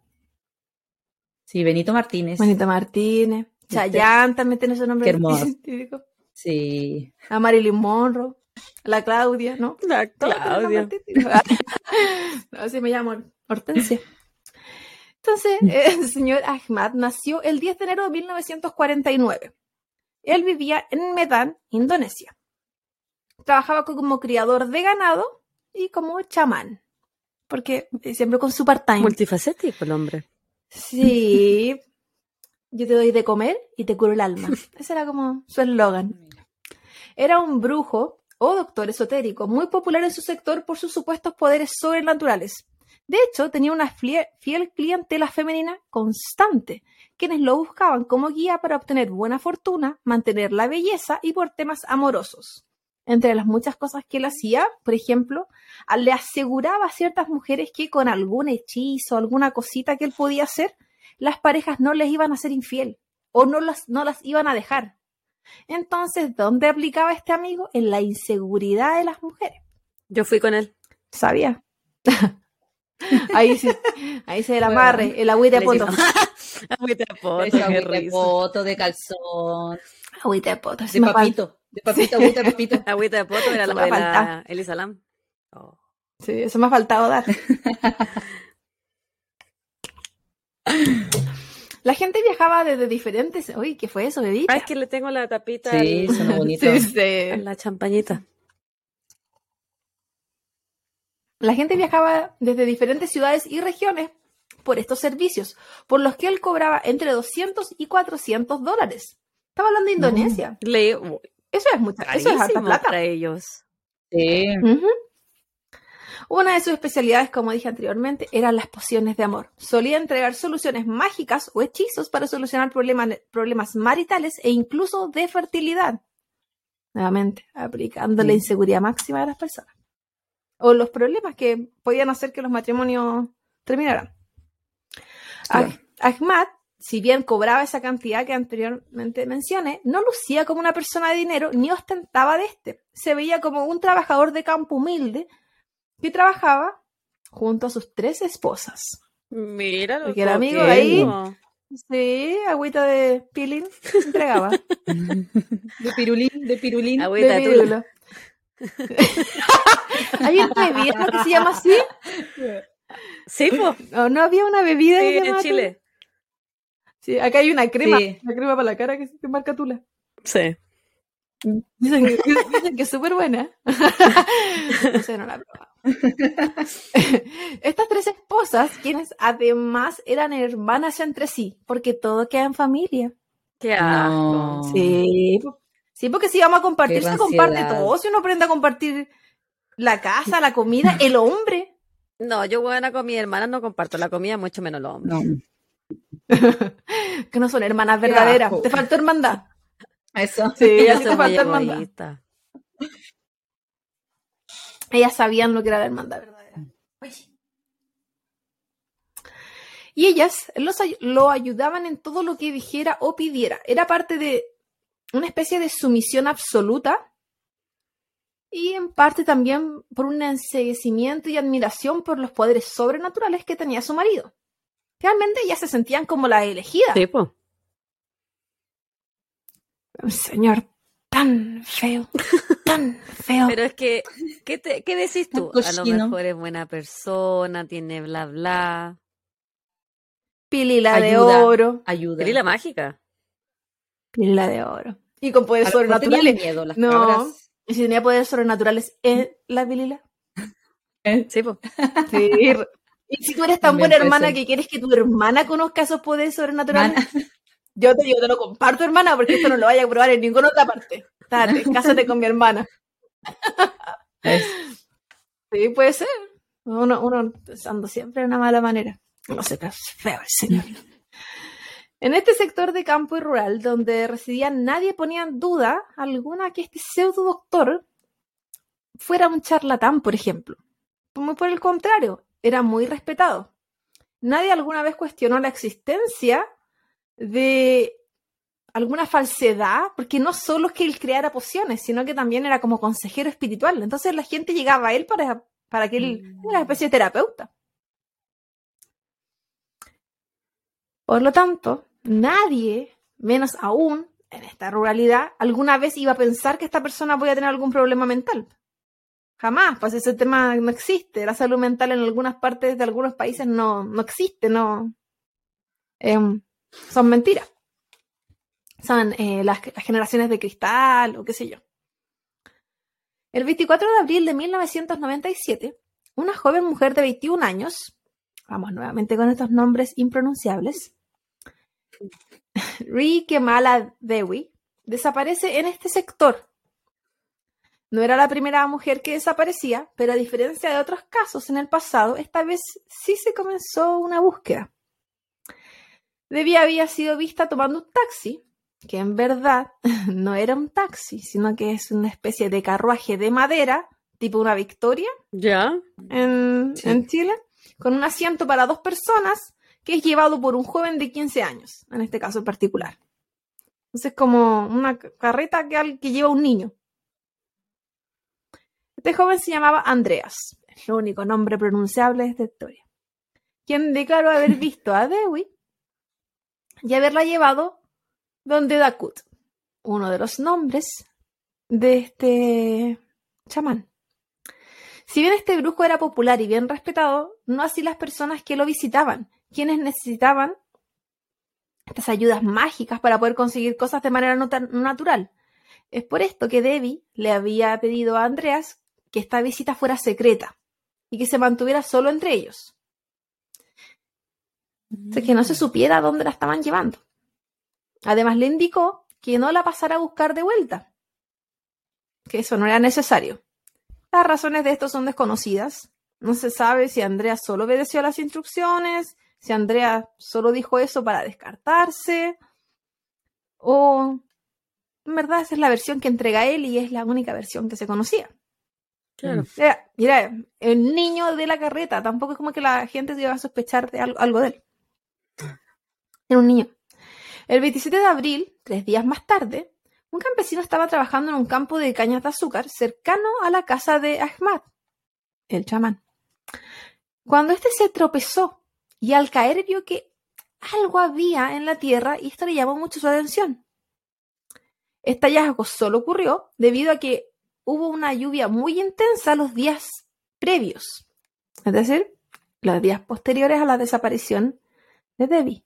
Sí, Benito Martínez. Benito Martínez. Chayanne también tiene su nombre Qué hermoso. (laughs) típico. Sí. A Marilyn Monroe. La Claudia, ¿no? La Claudia. no, (laughs) así me llamo Hortensia. Entonces, el señor Ahmad nació el 10 de enero de 1949. Él vivía en Medan, Indonesia. Trabajaba como criador de ganado y como chamán. Porque eh, siempre con su part-time. Multifacético el hombre. Sí. Yo te doy de comer y te curo el alma. (laughs) Ese era como su eslogan. Era un brujo o doctor esotérico muy popular en su sector por sus supuestos poderes sobrenaturales. De hecho, tenía una fiel clientela femenina constante, quienes lo buscaban como guía para obtener buena fortuna, mantener la belleza y por temas amorosos. Entre las muchas cosas que él hacía, por ejemplo, le aseguraba a ciertas mujeres que con algún hechizo, alguna cosita que él podía hacer, las parejas no les iban a ser infiel o no las, no las iban a dejar. Entonces, ¿dónde aplicaba este amigo? En la inseguridad de las mujeres. Yo fui con él. ¿Sabía? (laughs) ahí sí, ahí se el amarre, el agüita de poto. (laughs) Agüita de poto, de calzón, Agüita de poto. de papito. De papito, agüita de papito. (laughs) Agüita de poto era la de la falta. Elisa Lam. Oh. Sí, eso me ha faltado dar. (laughs) La gente viajaba desde diferentes. Uy, ¿qué fue eso, bebita? Ah, es que le tengo la tapita Sí, al- (laughs) bonito. Sí, sí. a la champañita. La gente viajaba desde diferentes ciudades y regiones por estos servicios, por los que él cobraba entre 200 y 400 dólares. Estaba hablando de Indonesia. Le, uy, Eso es mucha, eso es harta carísimo plata. para ellos. Sí. Una de sus especialidades, como dije anteriormente, eran las pociones de amor. Solía entregar soluciones mágicas o hechizos para solucionar problema- problemas maritales e incluso de fertilidad. Nuevamente, aplicando la inseguridad máxima de las personas. O los problemas que podían hacer que los matrimonios terminaran. Claro. Ah- Ahmad, si bien cobraba esa cantidad que anteriormente mencioné, no lucía como una persona de dinero ni ostentaba de este. Se veía como un trabajador de campo humilde que trabajaba junto a sus tres esposas. Mira lo Porque el amigo de ahí- Sí, agüita de pilín entregaba. (laughs) De pirulín, de pirulín. Agüita de. (laughs) ¿Hay una bebida que se llama así? Sí, pues. ¿O no había una bebida que se en llamaba Chile. Sí, acá hay una crema, Sí. una crema para la cara que se marca tula. Sí. Dicen que, (laughs) dicen que es súper buena. (laughs) no sé, no la he probado. (laughs) Estas tres esposas, quienes además eran hermanas entre sí, porque todo queda en familia. Qué No. asco. Sí, sí, porque si vamos a compartir, Qué se comparte todo. Si uno aprende a compartir la casa, la comida, el hombre. No, yo buena con mi hermana no comparto la comida, mucho menos los hombres. No. (laughs) que no son hermanas verdaderas. Te faltó hermandad. Eso. (laughs) Sí, así te falta hermandad. Ellas sabían lo que era la hermandad verdadera. Y ellas los lo ayudaban en todo lo que dijera o pidiera. Era parte de una especie de sumisión absoluta y en parte también por un enseguecimiento y admiración por los poderes sobrenaturales que tenía su marido. Realmente ellas se sentían como la elegida. Sí, po. Un señor tan feo, tan feo. Pero es que, ¿qué, te- qué decís tú? A lo mejor es buena persona, tiene bla bla. Pilila de oro. Ayuda. Perila mágica. Pilila de oro. Y con poderes sobrenaturales. miedo las No. cabras. ¿Y si tenía poderes sobrenaturales en la pilila? Sí, po. Sí. Y si tú eres tan buena hermana que quieres que tu hermana conozca esos poderes sobrenaturales, Mana- (laughs) yo te, yo te lo comparto, hermana, porque esto no lo vaya a probar en ninguna otra parte. (laughs) Cásate con mi hermana. Sí, puede ser. Uno, uno pensando siempre de una mala manera. No sé, pero feo el señor. (laughs) En este sector de campo y rural, donde residían, nadie ponía en duda alguna que este pseudo doctor fuera un charlatán, por ejemplo. Muy por el contrario, era muy respetado. Nadie alguna vez cuestionó la existencia de alguna falsedad, porque no solo es que él creara pociones, sino que también era como consejero espiritual. Entonces la gente llegaba a él para, para que él era una especie de terapeuta. Por lo tanto, nadie, menos aún en esta ruralidad, alguna vez iba a pensar que esta persona podía tener algún problema mental. Jamás, pues ese tema no existe. La salud mental en algunas partes de algunos países no, no existe, no. Em, son mentiras. Son eh, las, generaciones de cristal o qué sé yo. El 24 de abril de 1997, una joven mujer de 21 años, vamos nuevamente con estos nombres impronunciables, (laughs) Ri Kemala Dewi, desaparece en este sector. No era la primera mujer que desaparecía, pero a diferencia de otros casos en el pasado, esta vez sí se comenzó una búsqueda. Debbie había sido vista tomando un taxi, que en verdad (laughs) no era un taxi, sino que es una especie de carruaje de madera, tipo una Victoria, ¿Ya? en, Sí. en Chile, con un asiento para dos personas, que es llevado por un joven de 15 años, en este caso en particular. Entonces, como una ca- carreta que, que lleva un niño. Este joven se llamaba Andreas, es el único nombre pronunciable de esta historia, quien declaró haber (laughs) visto a Dewey y haberla llevado donde Dakut, uno de los nombres de este chamán. Si bien este brujo era popular y bien respetado, no así las personas que lo visitaban, quienes necesitaban estas ayudas mágicas para poder conseguir cosas de manera no tan natural. Es por esto que Debbie le había pedido a Andreas que esta visita fuera secreta y que se mantuviera solo entre ellos. O sea, que no se supiera dónde la estaban llevando. Además le indicó que no la pasara a buscar de vuelta, que eso no era necesario. Las razones de esto son desconocidas. No se sabe si Andrea solo obedeció a las instrucciones, si Andrea solo dijo eso para descartarse, o en verdad esa es la versión que entrega él y es la única versión que se conocía. Era, mira, el niño de la carreta, tampoco es como que la gente se iba a sospechar de algo, algo de él. Era un niño. El 27 de abril, tres días más tarde, un campesino estaba trabajando en un campo de cañas de azúcar cercano a la casa de Ahmad, el chamán. Cuando este se tropezó y al caer vio que algo había en la tierra y esto le llamó mucho su atención. Este hallazgo solo ocurrió debido a que hubo una lluvia muy intensa los días previos, es decir, los días posteriores a la desaparición de Debbie.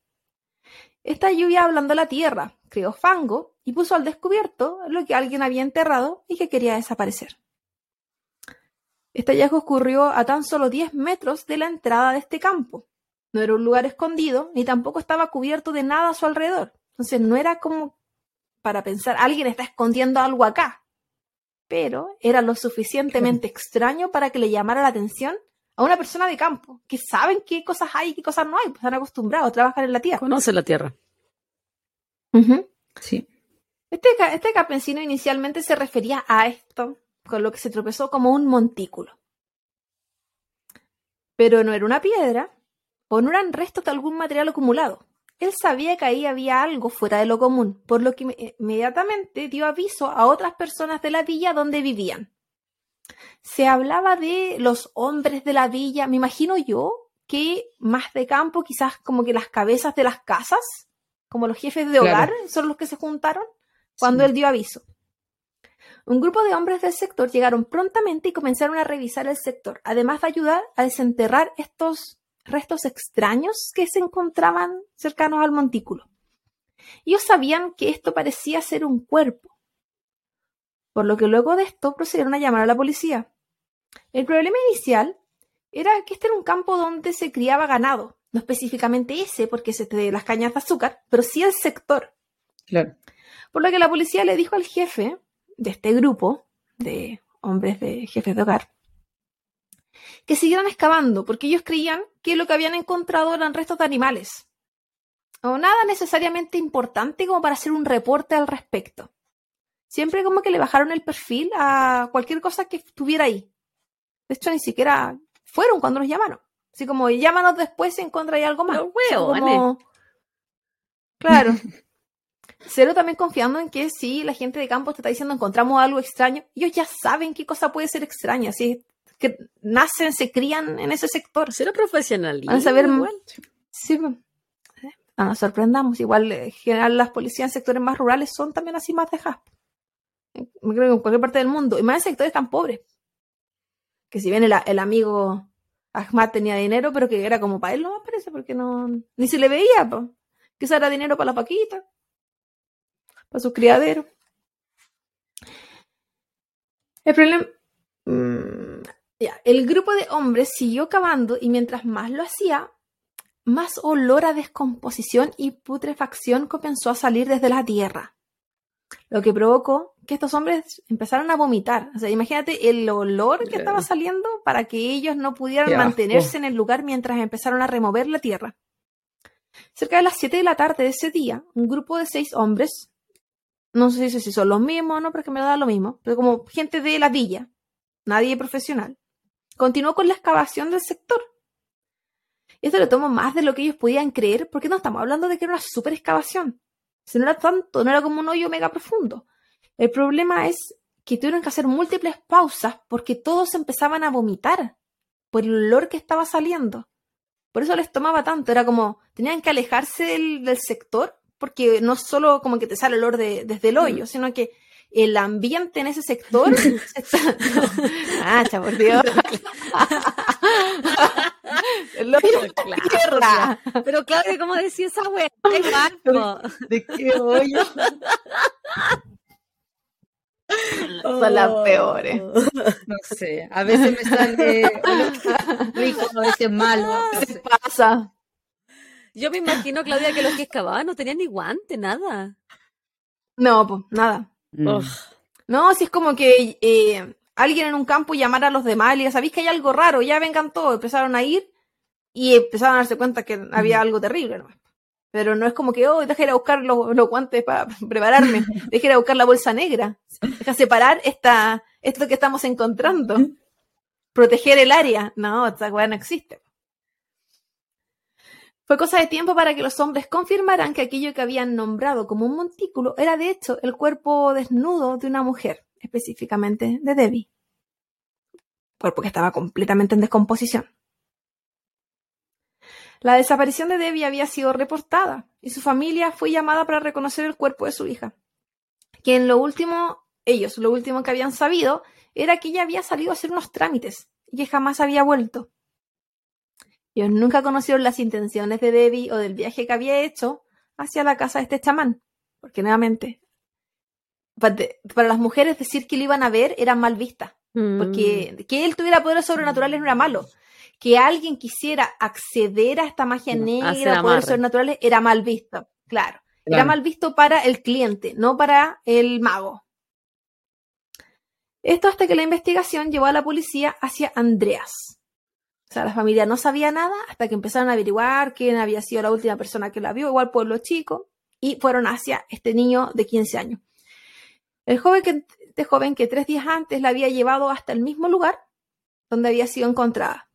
Esta lluvia ablandó la tierra, creó fango y puso al descubierto lo que alguien había enterrado y que quería desaparecer. Este hallazgo ocurrió a tan solo 10 metros de la entrada de este campo. No era un lugar escondido ni tampoco estaba cubierto de nada a su alrededor. Entonces no era como para pensar, alguien está escondiendo algo acá. Pero era lo suficientemente (laughs) extraño para que le llamara la atención a una persona de campo, que saben qué cosas hay y qué cosas no hay, pues están acostumbrados a trabajar en la tierra. Conoce la tierra. Sí. Este, este campesino inicialmente se refería a esto, con lo que se tropezó como un montículo. Pero no era una piedra o no eran restos de algún material acumulado. Él sabía que ahí había algo fuera de lo común, por lo que inme- inmediatamente dio aviso a otras personas de la villa donde vivían. Se hablaba de los hombres de la villa, me imagino yo que más de campo, quizás como que las cabezas de las casas, como los jefes de Claro. hogar, son los que se juntaron cuando Sí. él dio aviso. Un grupo de hombres del sector llegaron prontamente y comenzaron a revisar el sector, además de ayudar a desenterrar estos restos extraños que se encontraban cercanos al montículo. Ellos sabían que esto parecía ser un cuerpo, por lo que luego de esto procedieron a llamar a la policía. El problema inicial era que este era un campo donde se criaba ganado, no específicamente ese, porque es este de las cañas de azúcar, pero sí el sector. Claro. Por lo que la policía le dijo al jefe de este grupo de hombres de jefes de hogar que siguieran excavando, porque ellos creían que lo que habían encontrado eran restos de animales. O nada necesariamente importante como para hacer un reporte al respecto. Siempre como que le bajaron el perfil a cualquier cosa que estuviera ahí. De hecho, ni siquiera fueron cuando los llamaron. Así como, llámanos después si encontráis algo más. Los Así Claro. (laughs) Cero también confiando en que si la gente de campo te está diciendo encontramos algo extraño, ellos ya saben qué cosa puede ser extraña, si que nacen, se crían en ese sector. Cero profesionalismo. Van a saber igual. Sí, pues. Eh, No nos sorprendamos. Igual, eh, en general, las policías en sectores más rurales son también así más dejadas. En- Me creo que en cualquier parte del mundo. Y más en sectores tan pobres. Que si bien el, el amigo Ahmad tenía dinero, pero que era como para él, no me parece, porque no. Ni se le veía, pues. Quizá era dinero para la paquita. Para sus criaderos. El problema. Mm, ya, el grupo de hombres siguió cavando y mientras más lo hacía, más olor a descomposición y putrefacción comenzó a salir desde la tierra. Lo que provocó que estos hombres empezaran a vomitar. O sea, imagínate el olor que estaba saliendo para que ellos no pudieran mantenerse en el lugar mientras empezaron a remover la tierra. Cerca de las 7 de la tarde de ese día, un grupo de seis hombres, no sé si son los mismos o no, pero es que me da lo mismo, pero como gente de la villa, nadie profesional, continuó con la excavación del sector. Y esto lo tomo más de lo que ellos podían creer, porque no estamos hablando de que era una super excavación. Si no era tanto, no era como un hoyo mega profundo. El problema es que tuvieron que hacer múltiples pausas porque todos empezaban a vomitar por el olor que estaba saliendo. Por eso les tomaba tanto. Era como, tenían que alejarse del, del sector, porque no solo como que te sale el olor de- desde el hoyo, sino que el ambiente en ese sector (laughs) está... (laughs) Ah, por Dios. (laughs) Claro, tierra. Pero Claudia, ¿cómo decía esa wea? ¿De qué hoyo? Son las peores. No sé, a veces me sale rico, a veces malo. no sé. Pasa. Yo me imagino, Claudia, que los que excavaban no tenían ni guante, nada. No, pues nada. Mm. No, si es como que eh, alguien en un campo llamara a los demás y le diga, ¿sabéis que hay algo raro? Ya vengan todos. Empezaron a ir y empezaron a darse cuenta que había algo terrible. ¿no? Pero no es como que, oh, deja ir a buscar los, los guantes para prepararme. Deja ir a buscar la bolsa negra. Deja separar esta, esto que estamos encontrando. (laughs) Proteger el área. No, esta weá no existe. Fue cosa de tiempo para que los hombres confirmaran que aquello que habían nombrado como un montículo era de hecho el cuerpo desnudo de una mujer, específicamente de Debbie. Cuerpo que estaba completamente en descomposición. La desaparición de Debbie había sido reportada y su familia fue llamada para reconocer el cuerpo de su hija. Que en lo último, ellos, lo último que habían sabido era que ella había salido a hacer unos trámites y que jamás había vuelto. Ellos nunca conocieron las intenciones de Debbie o del viaje que había hecho hacia la casa de este chamán. Porque nuevamente, para las mujeres decir que lo iban a ver era mal vista. Mm. Porque que él tuviera poderes sobrenaturales no era malo. Que alguien quisiera acceder a esta magia negra, poderes sobrenaturales, era mal visto. Claro. Era mal visto para el cliente, no para el mago. Esto hasta que la investigación llevó a la policía hacia Andreas. O sea, la familia no sabía nada hasta que empezaron a averiguar quién había sido la última persona que la vio, igual pueblo chico, y fueron hacia este niño de 15 años. El joven que, este joven que tres días antes la había llevado hasta el mismo lugar donde había sido encontrada.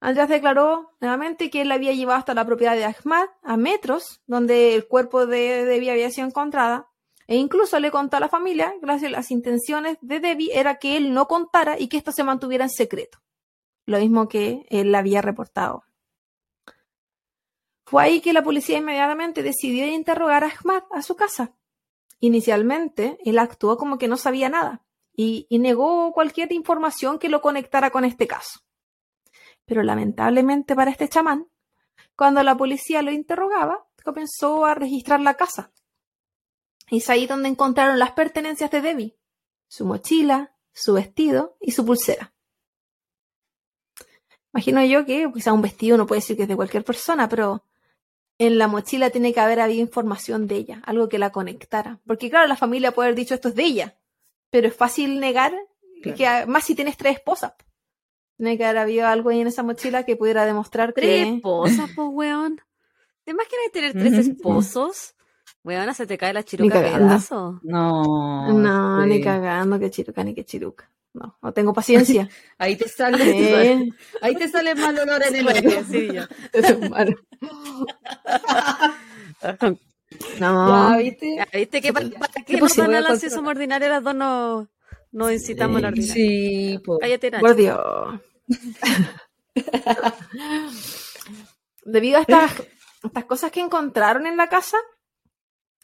Andrés declaró nuevamente que él la había llevado hasta la propiedad de Ahmad, a metros, donde el cuerpo de Debbie había sido encontrada, e incluso le contó a la familia que las intenciones de Debbie era que él no contara y que esto se mantuviera en secreto, lo mismo que él había reportado. Fue ahí que la policía inmediatamente decidió interrogar a Ahmad a su casa. Inicialmente, él actuó como que no sabía nada y, negó cualquier información que lo conectara con este caso. Pero lamentablemente para este chamán, cuando la policía lo interrogaba, comenzó a registrar la casa. Es ahí donde encontraron las pertenencias de Debbie, su mochila, su vestido y su pulsera. Imagino yo que quizá un vestido no puede decir que es de cualquier persona, pero en la mochila tiene que haber habido información de ella, algo que la conectara. Porque claro, la familia puede haber dicho esto es de ella, pero es fácil negar que más si tienes tres esposas. Tiene que haber habido algo ahí en esa mochila que pudiera demostrar tres que... Tres esposas, pues, weón. ¿Te imaginas tener tres esposos? Weón, se te cae la chiruca pedazo. No. No, ni cagando, que chiruca, ni que chiruca. No, no tengo paciencia. (laughs) ahí te sale, ahí te sale mal olor en el ojo. Sí, yo. (laughs) (laughs) no. Ya, ¿viste? Ya, ¿Viste que para, para qué nos van al ansioso ordinario las dos no, no incitamos sí, la ordinaria? Sí, pues. Cállate, Nacho. Por Dios. Debido a estas, estas cosas que encontraron en la casa,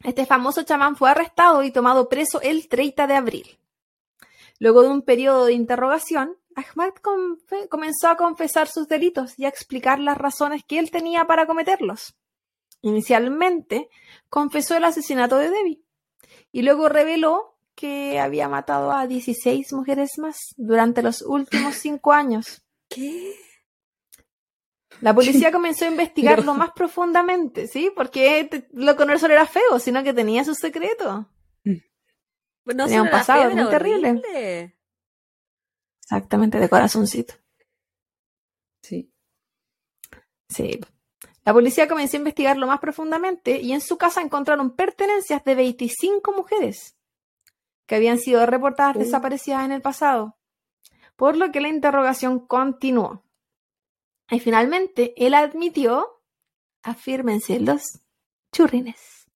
este famoso chamán fue arrestado y tomado preso el 30 de abril. Luego de un periodo de interrogación, Ahmad comenzó a confesar sus delitos y a explicar las razones que él tenía para cometerlos. Inicialmente, confesó el asesinato de Debbie y luego reveló que había matado a 16 mujeres más durante los últimos cinco años. ¿Qué? La policía comenzó a (laughs) investigarlo más profundamente, ¿sí? Porque lo con él solo era feo, sino que tenía su secreto. Pues no tenía un pasado muy terrible. Horrible. Exactamente, de corazoncito. Sí. Sí. La policía comenzó a investigarlo más profundamente y en su casa encontraron pertenencias de 25 mujeres que habían sido reportadas desaparecidas en el pasado, por lo que la interrogación continuó. Y finalmente, él admitió, afírmense los churrines,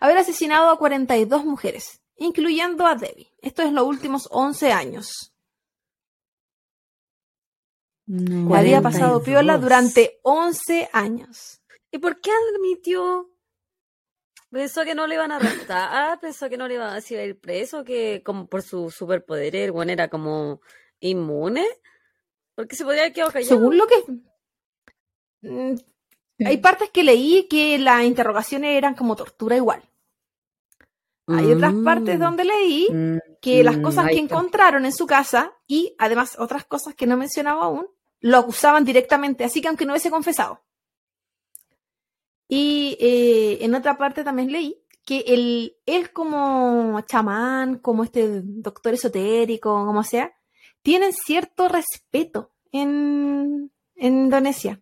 haber asesinado a 42 mujeres, incluyendo a Debbie. Esto es los últimos 11 años. No, había pasado piola durante 11 años. ¿Y por qué admitió? Pensó que no le iban a arrestar, (laughs) pensó que no le iban a decir ir preso, que como por su superpoder el bueno era como inmune. Porque se podría haber quedado callado. Según lo que. Mm, hay partes que leí que las interrogaciones eran como tortura igual. Hay otras partes Mm. donde leí Mm, que las cosas que encontraron en su casa y además otras cosas que no mencionaba aún, lo acusaban directamente, así que aunque no hubiese confesado. Y eh, en otra parte también leí que él, él como chamán, como este doctor esotérico, como sea, tienen cierto respeto en, en Indonesia.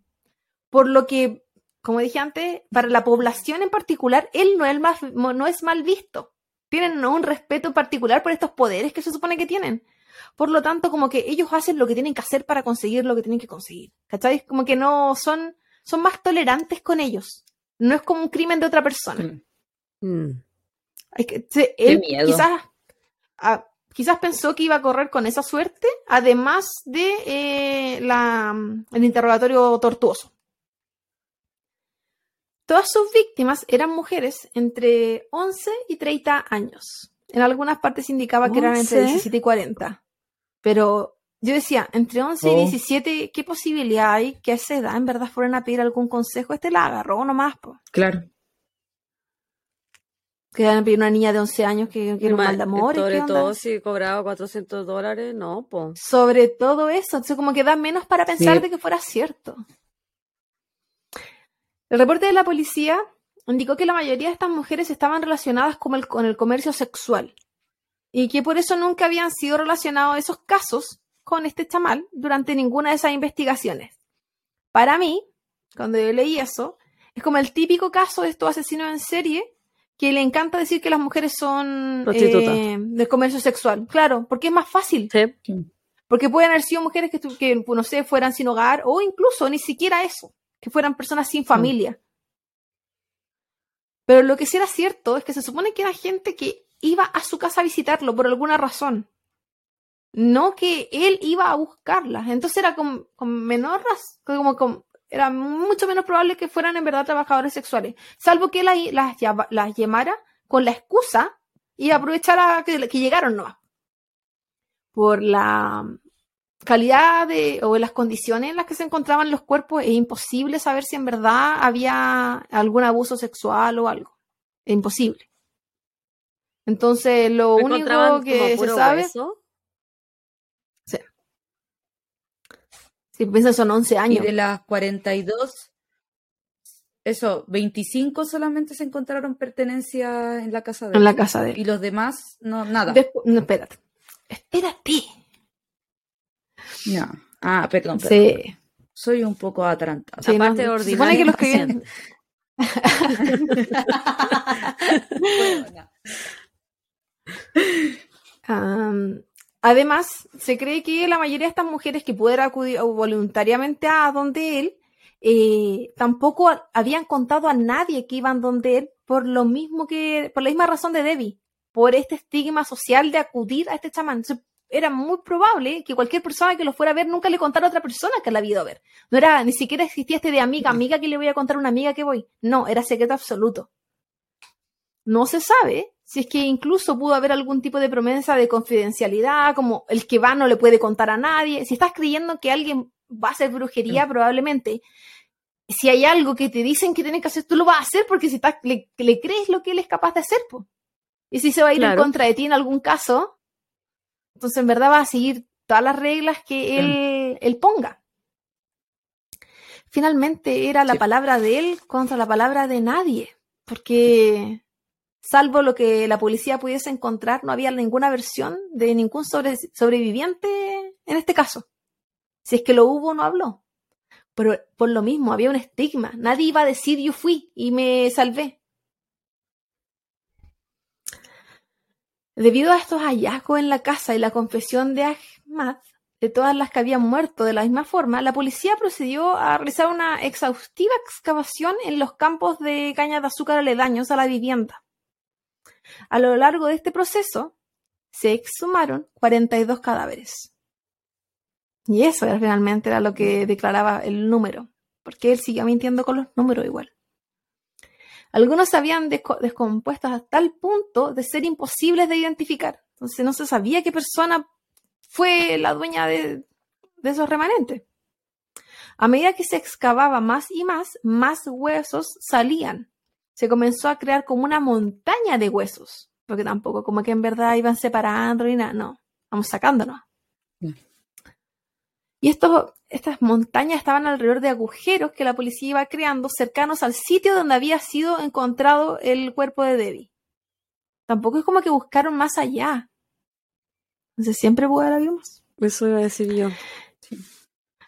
Por lo que, como dije antes, para la población en particular, él no es, más, no es mal visto. Tienen un respeto particular por estos poderes que se supone que tienen. Por lo tanto, como que ellos hacen lo que tienen que hacer para conseguir lo que tienen que conseguir. ¿Cachai? Como que no son, son más tolerantes con ellos. No es como un crimen de otra persona. Mm. Mm. Que, él miedo. quizás, ah, quizás pensó que iba a correr con esa suerte, además de eh, la, el interrogatorio tortuoso. Todas sus víctimas eran mujeres entre 11 y 30 años. En algunas partes indicaba que eran entre 11. 17 y 40. Pero yo decía, entre 11 y Oh. 17, ¿qué posibilidad hay que a esa edad en verdad fueran a pedir algún consejo? Este la agarró nomás, po. Claro. Que van a pedir una niña de 11 años que quiere un Ma- mal de amor. ¿y Sobre todo si cobraba 400 dólares, no, po. sobre todo eso. Entonces, como que da menos para pensar Sí. de que fuera cierto. El reporte de la policía indicó que la mayoría de estas mujeres estaban relacionadas con el, con el comercio sexual y que por eso nunca habían sido relacionados esos casos con este chamal durante ninguna de esas investigaciones. Para mí, cuando yo leí eso, es como el típico caso de estos asesinos en serie que le encanta decir que las mujeres son eh, del comercio sexual. Claro, porque es más fácil. Sí. Porque pueden haber sido mujeres que, que, no sé, fueran sin hogar o incluso ni siquiera eso, que fueran personas sin familia. Pero lo que sí era cierto es que se supone que era gente que iba a su casa a visitarlo por alguna razón. No que él iba a buscarlas. Entonces era con, con menor razón, como con- era mucho menos probable que fueran en verdad trabajadores sexuales. Salvo que las, llama- las llamara con la excusa y aprovechara que, que llegaron, no. Por la calidad de, o las condiciones en las que se encontraban los cuerpos, es imposible saber si en verdad había algún abuso sexual o algo. Es imposible. Entonces, lo ¿No único que se sabe, hueso? Si piensan son 11 Y años. de las 42, eso, 25 solamente se encontraron pertenencia en la casa de En la él. casa de él. Y los demás, no, nada. Despu- no, espérate. Espérate. Ya. Ah, perdón, perdón. Sí. Soy un poco atarantada. Sí, no, Aparte de se supone que los que viven- (laughs) (laughs) Bueno, Am, además, se cree que la mayoría de estas mujeres que pudieran acudir voluntariamente a donde él, eh, tampoco habían contado a nadie que iban donde él por lo mismo que, por la misma razón de Debbie, por este estigma social de acudir a este chamán. Era muy probable que cualquier persona que lo fuera a ver nunca le contara a otra persona que la había ido a ver. No era, ni siquiera existía este de amiga, amiga que le voy a contar a una amiga que voy. No, era secreto absoluto. No se sabe si es que incluso pudo haber algún tipo de promesa de confidencialidad, como el que va no le puede contar a nadie. Si estás creyendo que alguien va a hacer brujería, probablemente. Si hay algo que te dicen que tienes que hacer, tú lo vas a hacer porque si estás, le, le crees lo que él es capaz de hacer. po. Y si se va a ir en contra de ti en algún caso, entonces en verdad va a seguir todas las reglas que él, él ponga. Finalmente era la Sí. palabra de él contra la palabra de nadie, porque salvo lo que la policía pudiese encontrar, no había ninguna versión de ningún sobre- sobreviviente en este caso. Si es que lo hubo, no habló. Pero por lo mismo, había un estigma. Nadie iba a decir yo fui y me salvé. Debido a estos hallazgos en la casa y la confesión de Ahmad, de todas las que habían muerto de la misma forma, la policía procedió a realizar una exhaustiva excavación en los campos de caña de azúcar aledaños a la vivienda. A lo largo de este proceso, se exhumaron 42 cadáveres. Y eso era, realmente era lo que declaraba el número, porque él siguió mintiendo con los números igual. Algunos se habían desco- descompuesto hasta tal punto de ser imposibles de identificar. Entonces no se sabía qué persona fue la dueña de esos remanentes. A medida que se excavaba más y más, más huesos salían. Se comenzó a crear como una montaña de huesos, porque tampoco como que en verdad iban separando ni nada, no, vamos sacándonos. Mm. Y estos, estas montañas estaban alrededor de agujeros que la policía iba creando cercanos al sitio donde había sido encontrado el cuerpo de Debbie. Tampoco es como que buscaron más allá. Entonces siempre pudo haber más. Eso iba a decir yo.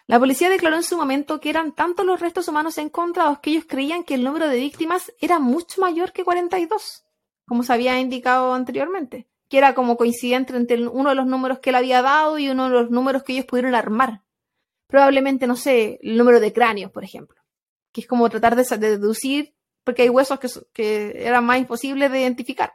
La policía declaró en su momento que eran tantos los restos humanos encontrados que ellos creían que el número de víctimas era mucho mayor que 42, como se había indicado anteriormente, que era como coincidente entre uno de los números que él había dado y uno de los números que ellos pudieron armar. Probablemente, no sé, el número de cráneos, por ejemplo, que es como tratar de, deducir, porque hay huesos que, so- que eran más imposibles de identificar.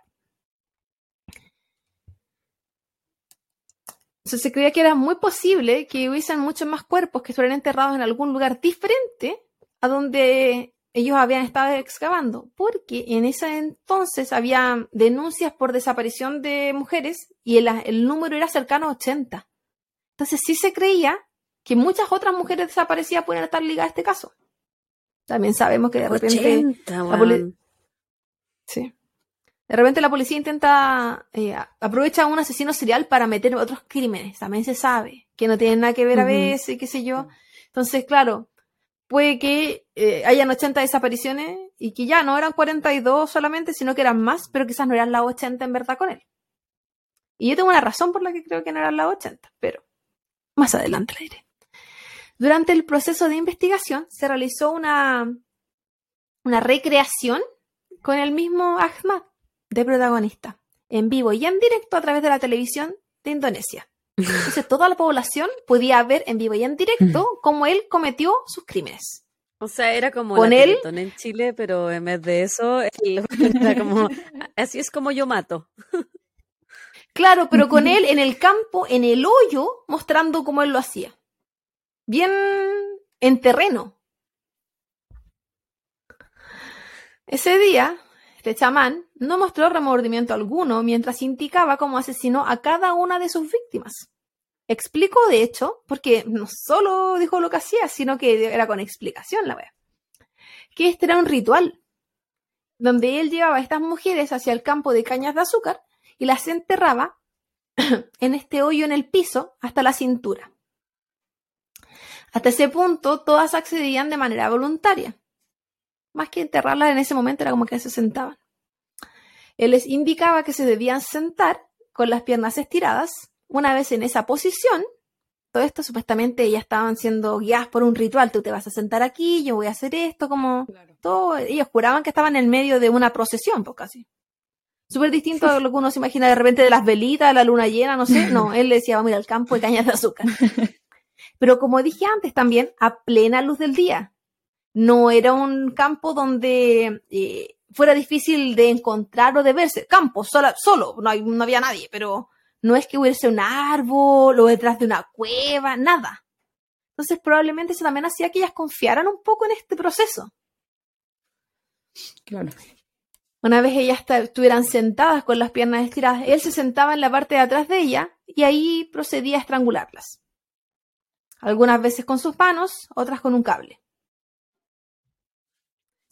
Entonces se creía que era muy posible que hubiesen muchos más cuerpos que estuvieran enterrados en algún lugar diferente a donde ellos habían estado excavando, porque en ese entonces había denuncias por desaparición de mujeres y el, el número era cercano a 80. Entonces sí se creía que muchas otras mujeres desaparecidas pueden estar ligadas a este caso. También sabemos que de repente 80, la poli- weón. Sí. De repente la policía intenta, eh, aprovecha a un asesino serial para meter otros crímenes. También se sabe que no tienen nada que ver a veces, qué sé yo. Entonces, claro, puede que eh, hayan 80 desapariciones y que ya no eran 42 solamente, sino que eran más, pero quizás no eran las 80 en verdad con él. Y yo tengo una razón por la que creo que no eran las 80, pero más adelante la diré. Durante el proceso de investigación se realizó una, una recreación con el mismo Ahmad de protagonista, en vivo y en directo a través de la televisión de Indonesia. Entonces toda la población podía ver en vivo y en directo cómo él cometió sus crímenes. O sea, era como Con la él- en Chile, pero en vez de eso, él- (laughs) era como, así es como yo mato. Claro, pero con él en el campo, en el hoyo, mostrando cómo él lo hacía. Bien en terreno. Ese día, este chamán no mostró remordimiento alguno mientras indicaba cómo asesinó a cada una de sus víctimas. Explicó, de hecho, porque no solo dijo lo que hacía, sino que era con explicación la wea, que este era un ritual, donde él llevaba a estas mujeres hacia el campo de cañas de azúcar y las enterraba (clears throat) en este hoyo en el piso hasta la cintura. Hasta ese punto, todas accedían de manera voluntaria. Más que enterrarlas en ese momento, era como que se sentaban. Él les indicaba que se debían sentar con las piernas estiradas. Una vez en esa posición, todo esto supuestamente ya estaban siendo guiadas por un ritual. Tú te vas a sentar aquí, yo voy a hacer esto, como todo. Ellos juraban que estaban en medio de una procesión, pues casi. Súper distinto a lo que uno se imagina de repente de las velitas, la luna llena, no sé. No, (laughs) él le decía, vamos a ir al campo de cañas de azúcar. Pero como dije antes también, a plena luz del día. No era un campo donde eh, fuera difícil de encontrar o de verse. Campo, sola- solo, no, hay- no había nadie, pero no es que hubiese un árbol o detrás de una cueva, nada. Entonces probablemente eso también hacía que ellas confiaran un poco en este proceso. Claro. Una vez ellas estuvieran sentadas con las piernas estiradas, él se sentaba en la parte de atrás de ella y ahí procedía a estrangularlas. Algunas veces con sus manos, otras con un cable.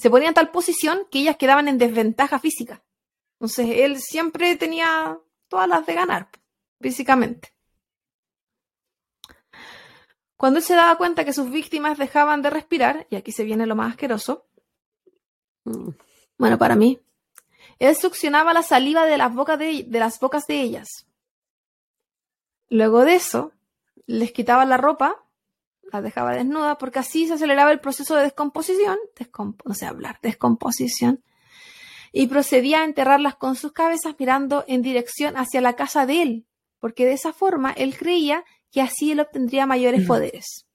Se ponía en tal posición que ellas quedaban en desventaja física. Entonces él siempre tenía todas las de ganar, físicamente. Cuando él se daba cuenta que sus víctimas dejaban de respirar, y aquí se viene lo más asqueroso, bueno, para mí, él succionaba la saliva de las, bocas de, de las bocas de ellas. Luego de eso, les quitaba la ropa, las dejaba desnuda, porque así se aceleraba el proceso de descomposición, descomp- no sé hablar, descomposición, y procedía a enterrarlas con sus cabezas mirando en dirección hacia la casa de él, porque de esa forma él creía que así él obtendría mayores Ujú. poderes.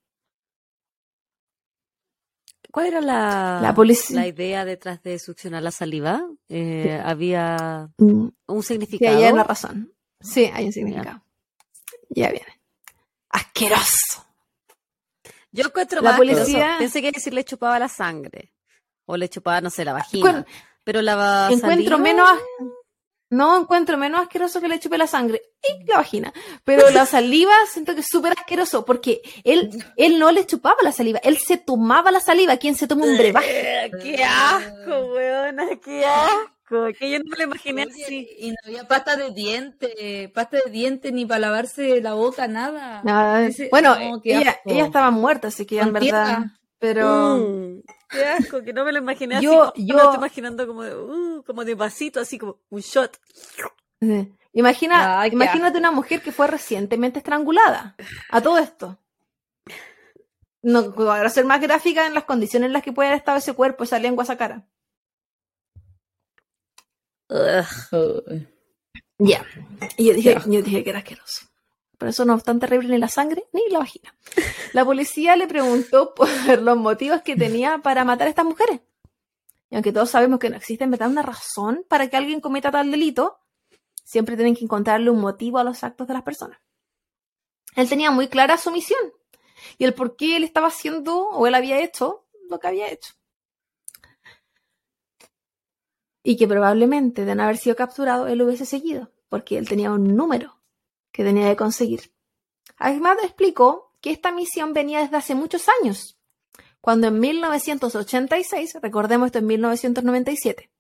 ¿Cuál era la, La la idea detrás de succionar la saliva? Eh, ¿Había Mm, un Sí, significado? ahí hay una razón. Sí, hay un significado. Ya viene. Asqueroso. Yo encuentro La más policía-. Pensé que decir le chupaba la sangre. O le chupaba, no sé, la vagina. Encuent- Pero la encuentro menos no encuentro menos asqueroso que le chupe la sangre y la vagina pero la (laughs) saliva siento que es súper asqueroso porque él él no le chupaba la saliva él se tomaba la saliva quien se toma un brebaje (laughs) ¡Qué asco, weona! ¡Qué asco! Que yo no me lo imaginé Oye, así. Y no había pasta de diente, pasta de diente ni para lavarse la boca, nada. Nada, Ese- bueno no, ella ella estaba muerta así que en verdad tierra. pero Mm, ¡Qué asco! Que no me lo imaginé Yo- así. como- yo- Me lo estoy imaginando como de, uh, como de vasito, así como un shot. Imagina, imagínate una mujer que fue recientemente estrangulada. A todo esto. No, para ser más gráfica en las condiciones en las que puede haber estado ese cuerpo, esa lengua, esa cara. Ya. Y yo dije, yo dije que era asqueroso. Por eso no es tan terrible ni la sangre ni la vagina. La policía le preguntó por (laughs) los motivos que tenía para matar a estas mujeres. Y aunque todos sabemos que no existe en verdad una razón para que alguien cometa tal delito, siempre tienen que encontrarle un motivo a los actos de las personas. Él tenía muy clara su misión y el por qué él estaba haciendo o él había hecho lo que había hecho. Y que probablemente de no haber sido capturado él hubiese seguido, porque él tenía un número que tenía que conseguir. Ahmad explicó que esta misión venía desde hace muchos años, cuando en 1986, recordemos esto en 1997,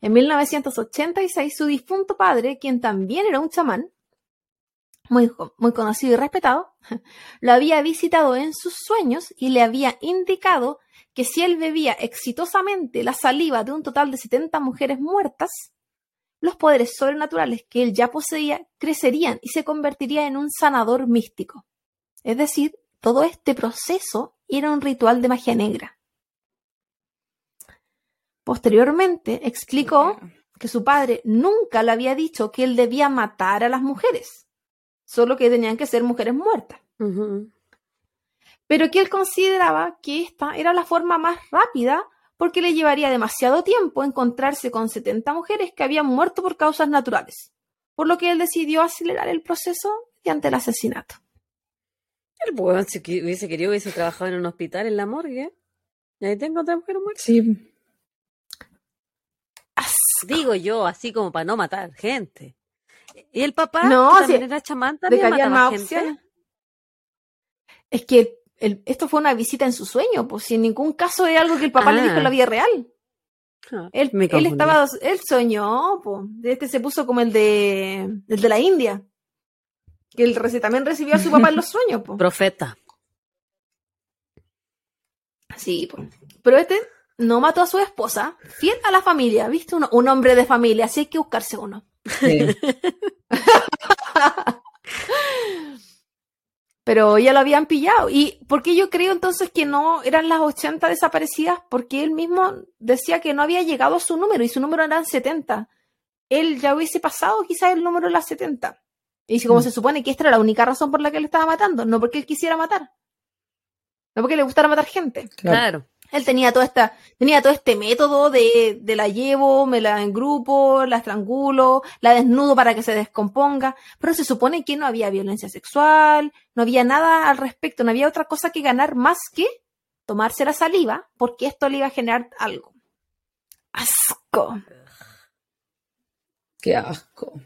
en 1986 su difunto padre, quien también era un chamán, muy, muy conocido y respetado, (laughs) lo había visitado en sus sueños y le había indicado que si él bebía exitosamente la saliva de un total de 70 mujeres muertas, los poderes sobrenaturales que él ya poseía crecerían y se convertiría en un sanador místico. Es decir, todo este proceso era un ritual de magia negra. Posteriormente explicó que su padre nunca le había dicho que él debía matar a las mujeres, solo que tenían que ser mujeres muertas. Pero que él consideraba que esta era la forma más rápida porque le llevaría demasiado tiempo encontrarse con 70 mujeres que habían muerto por causas naturales, por lo que él decidió acelerar el proceso mediante el asesinato. El weón, si hubiese querido, hubiese trabajado en un hospital en la morgue. Y ahí tengo otra mujer muerta. Sí. Digo yo, así como para no matar gente. ¿Y el papá? No, que también era chamán, de también que había más gente. opciones. Es que el- esto fue una visita en su sueño, pues si en ningún caso es algo que el papá le dijo en la Ah. vida real. Ah, Él, estaba, él soñó, pues. Este se puso como el de el de la India. Que él también recibió a su papá en los (laughs) sueños, pues. Profeta. Sí, pues. Pero este no mató a su esposa, fiel a la familia, ¿viste? Uno- un hombre de familia, así hay que buscarse uno. sí. (laughs) Pero ya lo habían pillado. ¿Y por qué yo creo entonces que no eran las 80 desaparecidas? Porque él mismo decía que no había llegado a su número y su número eran 70. Él ya hubiese pasado quizás el número de las 70. Y si como Mm. se supone que esta era la única razón por la que él estaba matando, no porque él quisiera matar. No porque le gustara matar gente. Claro. Él tenía toda esta, tenía todo este método de, de la llevo, me la engrupo, la estrangulo, la desnudo para que se descomponga, pero se supone que no había violencia sexual, no había nada al respecto, no había otra cosa que ganar más que tomarse la saliva, porque esto le iba a generar algo. Asco. Qué asco.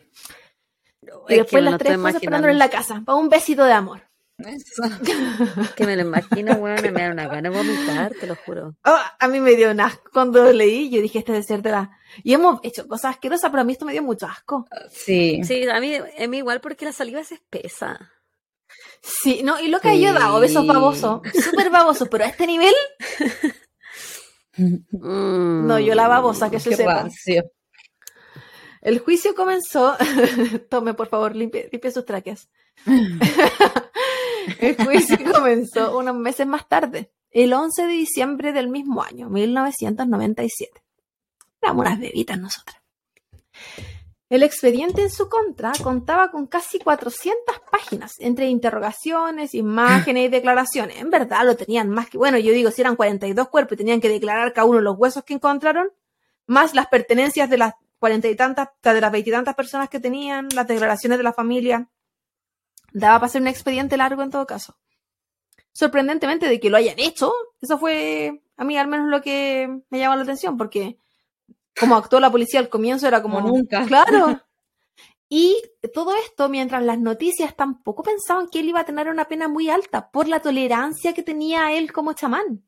Y que después las tres cosas esperándolo en la casa, para un besito de amor. Eso. (laughs) Que me lo imagino, weón, me da una gana de vomitar, te lo juro. Oh, a mí me dio un asco cuando lo leí, yo dije, este debe ser de la... Y hemos hecho cosas asquerosas, pero a mí esto me dio mucho asco. Sí. Sí, a mí, a mí igual porque la saliva es espesa. Sí, no, y lo que yo he dado, besos babosos, súper babosos, pero a este nivel, Mm. (laughs) no, yo la babosa, que se Qué sepa. rancio. El juicio comenzó, (laughs) tome por favor, limpie, limpie sus tráqueas. (laughs) El juicio comenzó unos meses más tarde, el 11 de diciembre del mismo año, 1997. Éramos unas bebitas nosotras. El expediente en su contra contaba con casi 400 páginas, entre interrogaciones, imágenes y declaraciones. En verdad lo tenían más que... Bueno, yo digo, si eran 42 cuerpos y tenían que declarar cada uno los huesos que encontraron, más las pertenencias de las cuarenta y tantas, de las veintitantas personas que tenían, las declaraciones de la familia. Daba para hacer un expediente largo en todo caso. Sorprendentemente de que lo hayan hecho, eso fue a mí al menos lo que me llama la atención, porque como actuó la policía al comienzo era como... Como nunca. Claro. (laughs) Y todo esto mientras las noticias tampoco pensaban que él iba a tener una pena muy alta por la tolerancia que tenía él como chamán,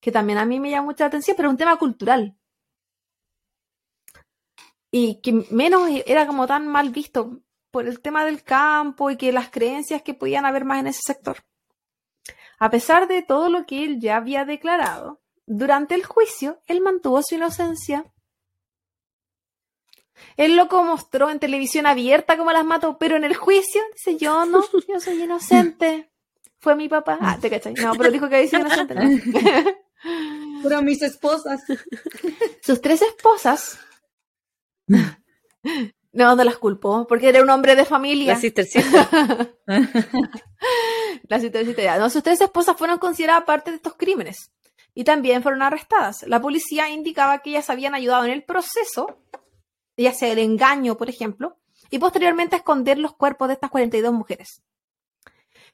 que también a mí me llama mucha atención, pero es un tema cultural y que menos era como tan mal visto por el tema del campo y que las creencias que podían haber más en ese sector. A pesar de todo lo que él ya había declarado, durante el juicio él mantuvo su inocencia. Él lo mostró en televisión abierta como las mató, pero en el juicio dice yo no, yo soy inocente. (laughs) Fue mi papá. Ah, te cachai. No, pero dijo que había sido inocente. ¿no? (laughs) Fueron mis esposas. (laughs) Sus tres esposas no, no las culpó, porque era un hombre de familia. La sister sister. (laughs) La sister- No, sus tres esposas fueron consideradas parte de estos crímenes y también fueron arrestadas. La policía indicaba que ellas habían ayudado en el proceso, ya sea el engaño, por ejemplo, y posteriormente a esconder los cuerpos de estas 42 mujeres.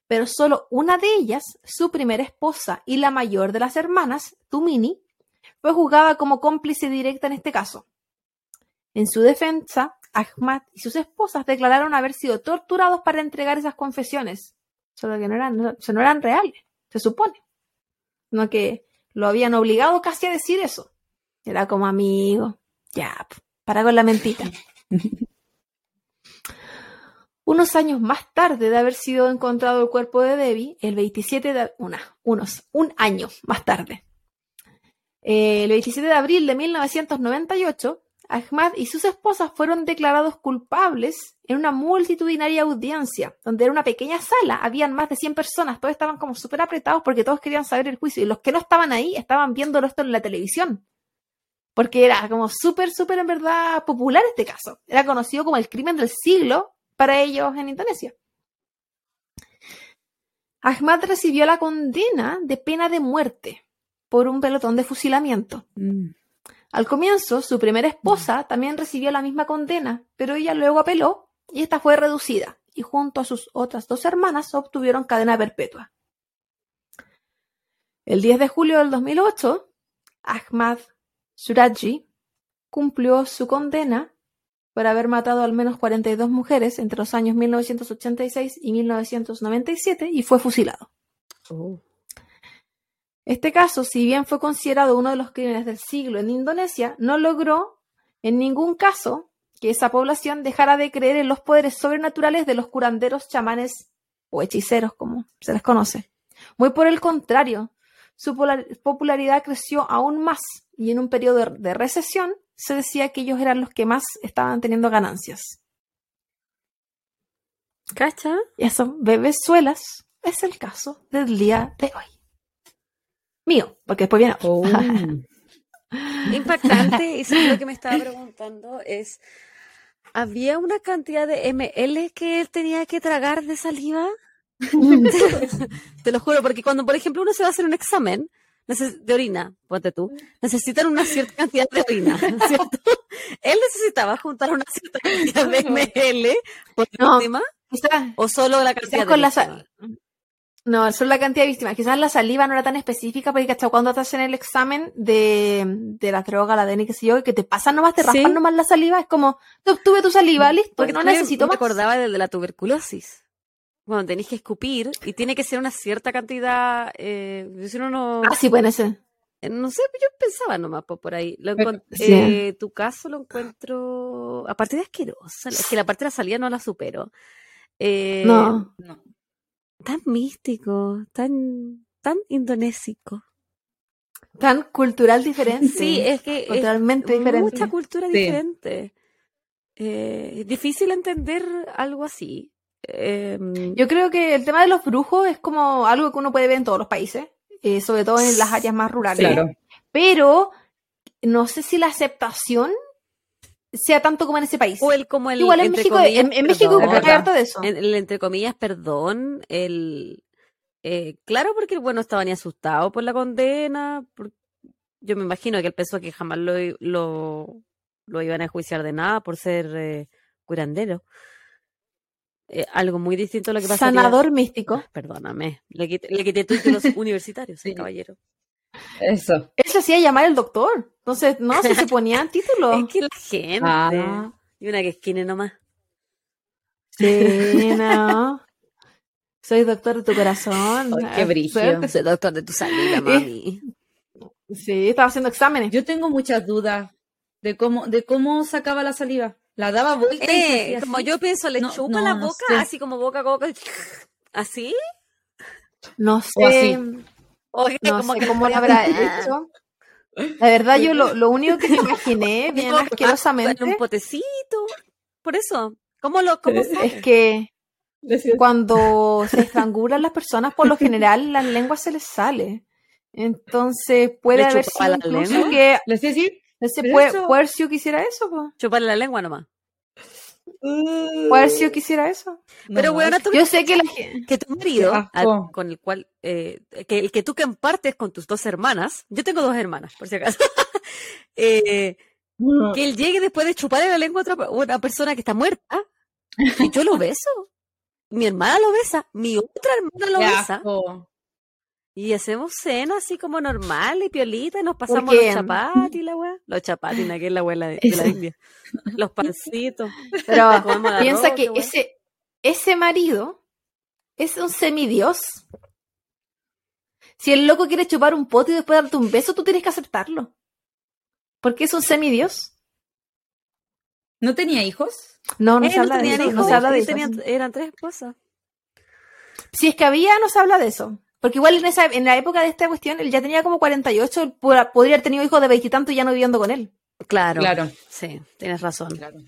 Pero solo una de ellas, su primera esposa y la mayor de las hermanas, Tumini, fue juzgada como cómplice directa en este caso. En su defensa, Ahmad y sus esposas declararon haber sido torturados para entregar esas confesiones, solo que no eran, no, eran reales, se supone. No que lo habían obligado casi a decir eso. Era como amigo, ya, para con la mentita. (laughs) Unos años más tarde de haber sido encontrado el cuerpo de Debbie, el 27 de una, unos, un año más tarde, eh, el 27 de abril de 1998, Ahmad y sus esposas fueron declarados culpables en una multitudinaria audiencia, donde era una pequeña sala, habían más de 100 personas, todos estaban como súper apretados porque todos querían saber el juicio, y los que no estaban ahí estaban viéndolo esto en la televisión. porque era como súper, súper en verdad popular este caso. Era conocido como el crimen del siglo para ellos en Indonesia. Ahmad recibió la condena de pena de muerte por un pelotón de fusilamiento. Mm. Al comienzo, su primera esposa también recibió la misma condena, pero ella luego apeló y esta fue reducida, y junto a sus otras dos hermanas obtuvieron cadena perpetua. El 10 de julio del 2008, Ahmad Suraji cumplió su condena por haber matado al menos 42 mujeres entre los años 1986 y 1997 y fue fusilado. Oh. Este caso, si bien fue considerado uno de los crímenes del siglo en Indonesia, no logró en ningún caso que esa población dejara de creer en los poderes sobrenaturales de los curanderos, chamanes o hechiceros, como se les conoce. Muy por el contrario, su popularidad creció aún más y en un periodo de- recesión se decía que ellos eran los que más estaban teniendo ganancias. ¿Cacha? Y eso, bebezuelas, es el caso del día de hoy. Mío, porque después viene. Oh. (laughs) Impactante. y sí, lo que me estaba (laughs) preguntando es, ¿había una cantidad de ml que él tenía que tragar de saliva? (laughs) Te lo juro, porque cuando, por ejemplo, uno se va a hacer un examen de orina, ponte tú, necesitan una cierta cantidad de orina, ¿cierto? Él necesitaba juntar una cierta cantidad de ml por No. Quizás, o solo la cantidad con de la víctima? sa- No, solo la cantidad de víctimas. Quizás la saliva no era tan específica, porque hasta cuando te hacen el examen de, de la droga, la DNI, qué sé yo, que te pasan nomás, te Sí. raspan nomás la saliva, es como, te obtuve tu saliva, listo, Porque no necesito me más. acordaba del de la tuberculosis. Bueno, tenéis que escupir y tiene que ser una cierta cantidad. Eh, si uno no, Ah, sí, pueden ser. eh, no sé, yo pensaba nomás po, por ahí. Lo Pero- sí. eh, tu caso lo encuentro, aparte de asquerosa, es que la parte de la salida no la supero. Eh, No. No. Tan místico, tan, tan indonésico. Tan cultural diferente. Sí, es que es Totalmente diferente. mucha cultura Sí. diferente. Eh, es difícil entender algo así. Em, Yo creo que el tema de los brujos es como algo que uno puede ver en todos los países, eh, sobre todo en las áreas más rurales. Claro. Pero no sé si la aceptación sea tanto como en ese país. O el como el Igual en entre México, comillas, en, en México perdón. Es hay verdad. harto de eso. En- el entre comillas, perdón, el eh, claro porque el bueno estaba ni asustado por la condena, por- yo me imagino que él pensó que jamás lo, lo, lo iban a enjuiciar de nada por ser eh, curandero. Eh, algo muy distinto a lo que pasa. Sanador místico. Perdóname, le quité, le quité títulos (laughs) universitarios, Sí. caballero. Eso. Él se hacía llamar el doctor. Entonces, no, si se (laughs) ponían títulos. Es que la gente. Ah. Y una que esquine nomás. Sí, no. Soy doctor de tu corazón. Ay, qué brillo. Soy doctor de tu salida, (laughs) mami. Sí, estaba haciendo exámenes. Yo tengo muchas dudas de cómo, de cómo sacaba la saliva. La daba vuelta Eh, como así. yo pienso, le No, chupa no, la no boca, sé. así como boca a boca. (laughs) ¿Así? No O sé, así. No como sé que cómo lo habrá hecho. La verdad, yo lo, lo único que me (laughs) imaginé, (laughs) bien que En un asquerosamente, potecito. Por eso. ¿Cómo lo cómo Es- sabe? es que cuando se (laughs) estrangulan las personas, por lo general, la lengua se les sale. Entonces, puede ¿Le haber sido la incluso lengua? que ¿Le ese Pero Puer- eso- Puercio quisiera eso, po. Chuparle la lengua nomás. Puercio quisiera eso. Pero No, bueno, tú Yo sé que la gente... que tu marido, al- con el cual, eh, que el que tú compartes con tus dos hermanas, yo tengo dos hermanas, por si acaso, (laughs) eh, no. que él llegue después de chuparle la lengua a otra, a una persona que está muerta, y yo lo beso. Mi hermana lo besa, mi otra hermana lo Qué besa, asco. Y hacemos cena así como normal y piolita, y nos pasamos los chapatis, la weá. Los chapatis, que es la abuela de, de la. India. Los pancitos. (laughs) Pero piensa que ese, ese marido es un semidios. Si el loco quiere chupar un pote y después darte un beso, tú tienes que aceptarlo. Porque es un semidios. ¿No tenía hijos? No, no Eh, se habla de tenían eso. No hijos, se habla de eso. tenían- eran tres esposas. Si es que había, no se habla de eso. Porque igual en, esa, en la época de esta cuestión, él ya tenía como 48, él podría haber tenido hijos de veintitantos y ya no viviendo con él. Claro. Claro. Sí, tienes razón. Claro.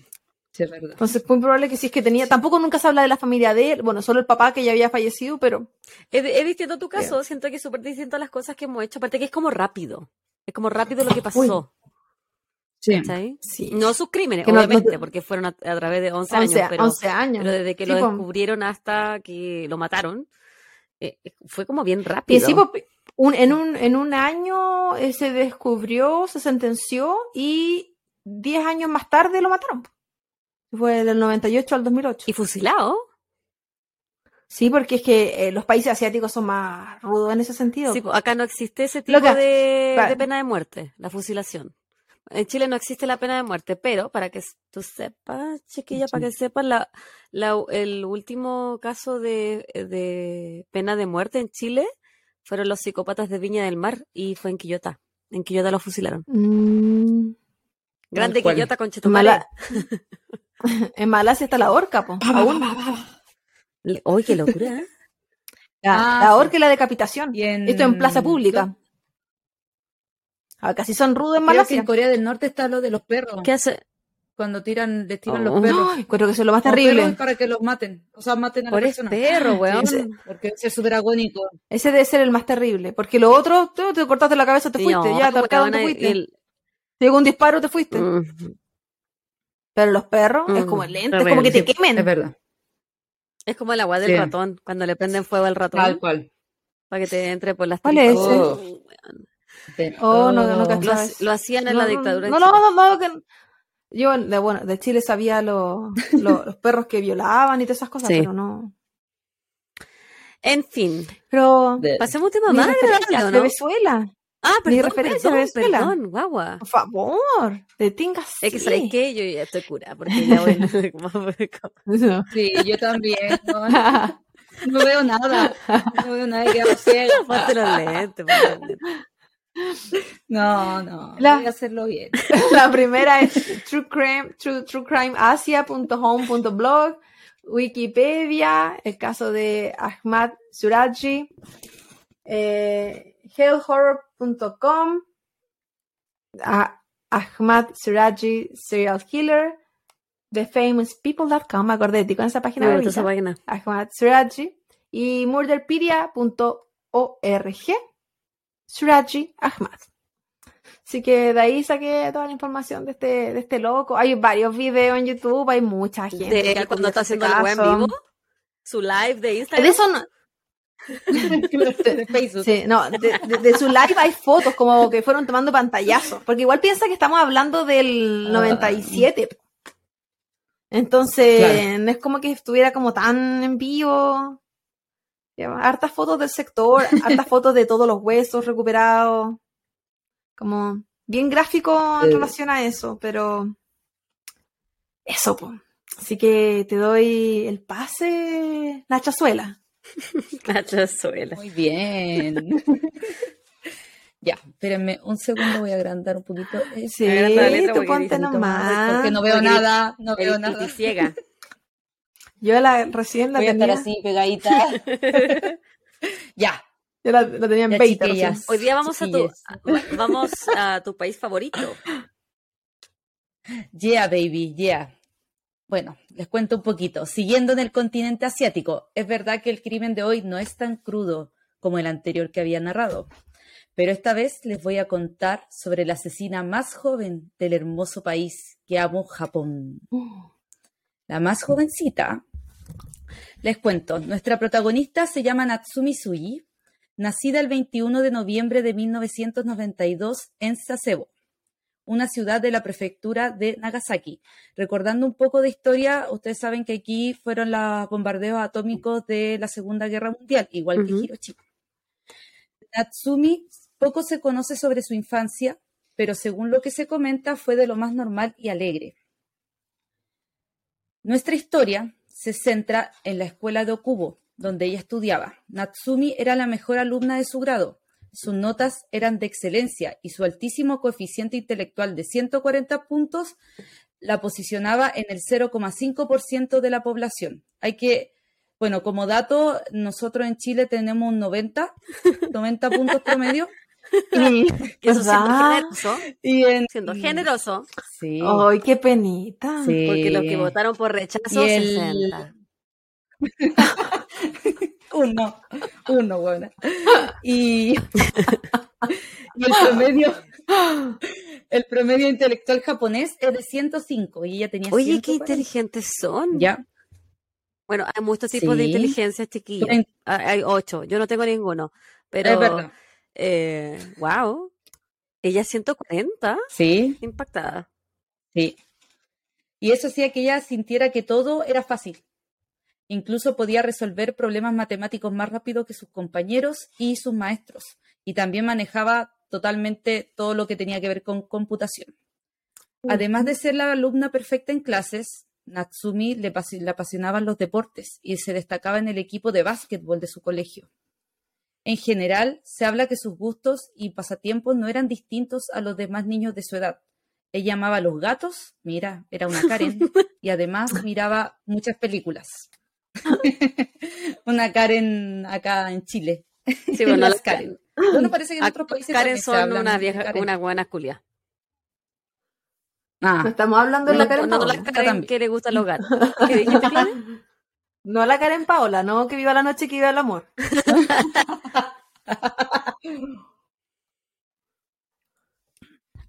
Sí, es verdad. Entonces, muy probable que si es que tenía. Tampoco nunca se habla de la familia de él. Bueno, solo el papá que ya había fallecido, pero. Es, es distinto tu caso, siento que es súper distinto a las cosas que hemos hecho, aparte que es como rápido. Es como rápido lo que pasó. Sí. Sí. No sus crímenes, Que no- no obviamente, te- porque fueron a, a través de 11, 11, años, pero, 11 años. pero desde que Sí, lo po. descubrieron hasta que lo mataron, eh, fue como bien Y rápido. sí, po, un- en, un, en un año eh, se descubrió, se sentenció y 10 años más tarde lo mataron. Fue del 98 al 2008. Y fusilado. Sí, porque es que eh, los países asiáticos son más rudos en ese sentido. Sí, acá no existe ese tipo de pena de muerte, la fusilación. En Chile no existe la pena de muerte, pero para que tú sepas, chiquilla, para que sepas, la, la- el último caso de, de pena de muerte en Chile fueron los psicópatas de Viña del Mar y fue en Quillota. En Quillota lo fusilaron. Mm, Grande. Quillota con en, Chetumare. Mala- en (laughs) Malasia está la horca, po, aún. Le- Uy, qué locura. ¿eh? (laughs) La, Ah, la sí. horca y la decapitación. Y en- Esto en plaza pública. Ah, casi son rudos en Creo que Malasia. en Corea del Norte está lo de los perros. ¿Qué hace? Cuando tiran, les tiran Oh. los perros. Ay, creo que eso es lo más terrible. perros para que los maten. O sea, maten a la Por es persona. perro, weón. Sí, porque debe ser súper agónico. Ese debe ser el más terrible. Porque lo otro, tú te cortaste la cabeza, te Sí, fuiste. no, ya, te te fuiste. el- Te llegó un disparo, te fuiste. Mm. Pero los perros es Mm, como lento, es como que te quemen. Es verdad. Es como el agua del Sí. ratón, cuando le prenden fuego al ratón Tal cual. para que te entre por las ¿Cuál es tripas. ese? Oh. (laughs) Oh, no, no eso. lo hacían en No, la no, dictadura. No, Chile. no, no, no, que- Yo, de, bueno, de Chile sabía lo- (laughs) lo- los perros que violaban y todas esas cosas, Sí. pero no. En fin, Pero. pasemos un tema más ¿no? Venezuela. Ah, mi perdón, referencia a perdón, Venezuela. perdón, guagua. Por favor, de tingas. Es que sabéis que yo ya estoy cura, porque ya voy (laughs) Sí, yo también. No, no veo nada. No veo nada que ciega. Ponte los lentes, ponte los lentes. No, no. La- Voy a hacerlo bien. (laughs) La primera es true, truecrimeasia.home.blog, Wikipedia, el caso de Ahmad Suraji, eh, hellhorror.com, Ahmad Suraji Serial Killer, thefamouspeople.com, me acordé de con esa página Me esa página. Ahmad Suraji y murderpedia.org Suraji Ahmad. Así que de ahí saqué toda la información de este, de este loco. Hay varios videos en YouTube, hay mucha gente. De él cuando está haciendo la web en vivo, su live de Instagram. De eso no, (laughs) De Facebook. sí, no, de, de- de su live hay fotos como que fueron tomando pantallazos. Porque igual piensa que estamos hablando del Ah. 97. Entonces, Claro. no es como que estuviera como tan en vivo. Hartas fotos del sector, hartas fotos de todos los huesos recuperados. Como bien gráfico en Eh. relación a eso, pero eso, po. Así que te doy el pase, Nacha Suela. Nacho (laughs) Suela. Muy bien. (laughs) ya, espérenme un segundo, voy a agrandar un poquito. Sí, tú ponte nomás. Porque no veo Porque nada, no veo El nada. ciega. (laughs) Yo la recién la Voy a estar tenía, así pegadita. (laughs) ya, yo la, la tenía en Ya, 20 chiquillas. recién. Hoy día vamos a tu vamos a tu país favorito. (laughs) Yeah, baby, yeah. Bueno, les cuento un poquito. Siguiendo en el continente asiático, es verdad que el crimen de hoy no es tan crudo como el anterior que había narrado, pero esta vez les voy a contar sobre la asesina más joven del hermoso país que amo, Japón. La más jovencita. Les cuento, nuestra protagonista se llama Natsumi Sui, nacida el 21 de noviembre de 1992 en Sasebo una ciudad de la prefectura de Nagasaki. Recordando un poco de historia, ustedes saben que aquí fueron los bombardeos atómicos de la Segunda Guerra Mundial, igual que. Hiroshima. Natsumi poco se conoce sobre su infancia, pero según lo que se comenta fue de lo más normal y alegre. Nuestra historia se centra en la escuela de Okubo, donde ella estudiaba. Natsumi era la mejor alumna de su grado. Sus notas eran de excelencia y su altísimo coeficiente intelectual de 140 puntos la posicionaba en el 0,5% de la población. Hay que, bueno, como dato, nosotros en Chile tenemos un 90, 90 puntos promedio. (laughs) Que eso siendo generoso, Y en, siendo generoso, Sí. Ay, qué penita. Sí. porque los que votaron por rechazo, Y el- 60. (laughs) uno, uno, buena. Y, y (laughs) el promedio, el promedio intelectual japonés es de 105 y ella tenía Oye, qué 140. inteligentes son. Ya, Bueno, hay muchos tipos de Sí. inteligencia, chiquillos. Hay ocho. Yo no tengo ninguno. Pero, es verdad. Eh, wow. Ella 140, Sí, impactada. sí. Y eso hacía que ella sintiera que todo era fácil. Incluso podía resolver problemas matemáticos más rápido que sus compañeros y sus maestros. Y también manejaba totalmente todo lo que tenía que ver con computación. Además de ser la alumna perfecta en clases, Natsumi le, le apasionaban los deportes y se destacaba en el equipo de básquetbol de su colegio. En general, se habla que sus gustos y pasatiempos no eran distintos a los demás niños de su edad. Ella amaba a los gatos, mira, era una Karen, (laughs) y además miraba muchas películas. (laughs) una Karen acá en Chile. Sí, bueno, (laughs) Las Karen. Bueno, parece que en otros países Karen son una vieja, Karen. una buena culia. Ah, No estamos hablando de la No, Karen no, Paola. la Karen que le gustan los gatos. ¿Qué dijiste? No la Karen Paola, no que viva la noche, que viva el amor. (laughs)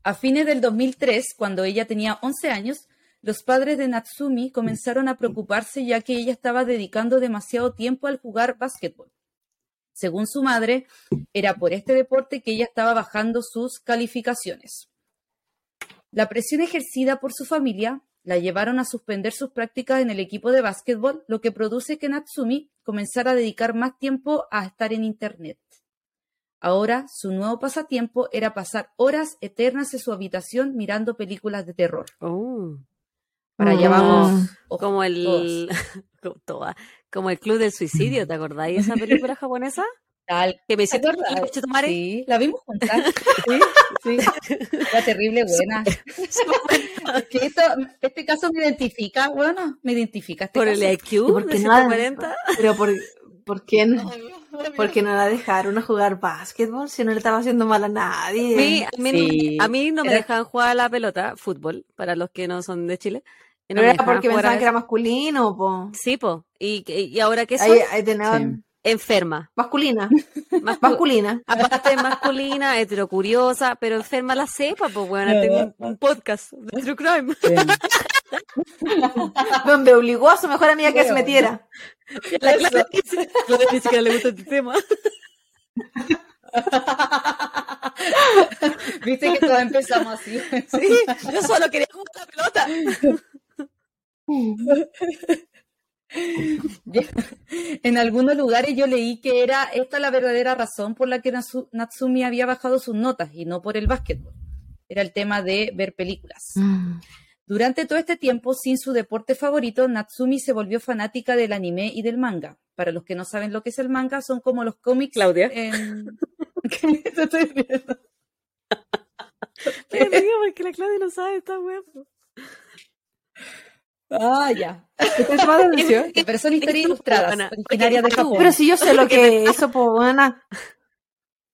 A fines del 2003, cuando ella tenía 11 años, los padres de Natsumi comenzaron a preocuparse ya que ella estaba dedicando demasiado tiempo al jugar básquetbol. Según su madre, era por este deporte que ella estaba bajando sus calificaciones. La presión ejercida por su familia la llevaron a suspender sus prácticas en el equipo de básquetbol, lo que produce que Natsumi comenzara a dedicar más tiempo a estar en Internet. Ahora, su nuevo pasatiempo era pasar horas eternas en su habitación mirando películas de terror. Oh, Para allá vamos. ojo, como el (laughs) toda- como el Club del Suicidio, ¿te acordáis de esa película (laughs) japonesa? Tal. Que me tomare. Sí, la vimos juntas. (laughs) Sí, sí. Era terrible buena. Es que esto, este caso me identifica, bueno, me identifica este Por el. IQ ¿Y por de qué nada? 140. Pero por, ¿por qué no? ¿Por qué no la dejaron a jugar básquetbol si no le estaba haciendo mal a nadie? A mí, a mí- Sí. a mí no me Era- dejaban jugar a la pelota, fútbol, para los que no son de Chile. Pero no me era porque pensaban que era masculino, po. Sí, po. Y, y ahora que soy Ahí, ahí tenían enferma. masculina. Mascu- Masculina. Aparte masculina, heterocuriosa, pero enferma la cepa, pues bueno, No. tengo un, un podcast de True Crime. Donde obligó a su mejor amiga que se metiera. La clase ni siquiera le gusta este tema. Viste que todos empezamos así. Sí, yo solo quería jugar la pelota. (laughs) (laughs) En algunos lugares yo leí que era esta la verdadera razón por la que Natsu- Natsumi había bajado sus notas y no por el básquetbol. Era el tema de ver películas. Durante todo este tiempo, sin su deporte favorito, Natsumi se volvió fanática del anime y del manga. Para los que no saben lo que es el manga, son como los cómics. Claudia. en- (laughs) ¿Qué te estoy riendo? Me río porque la Claudia no sabe esta wea. Ah, ya. ¿Te llamaba la (laughs) atención? Pero son historias ilustradas, Ana. originarias de Japón. Pero si yo sé lo que es (laughs) eso, po, buena.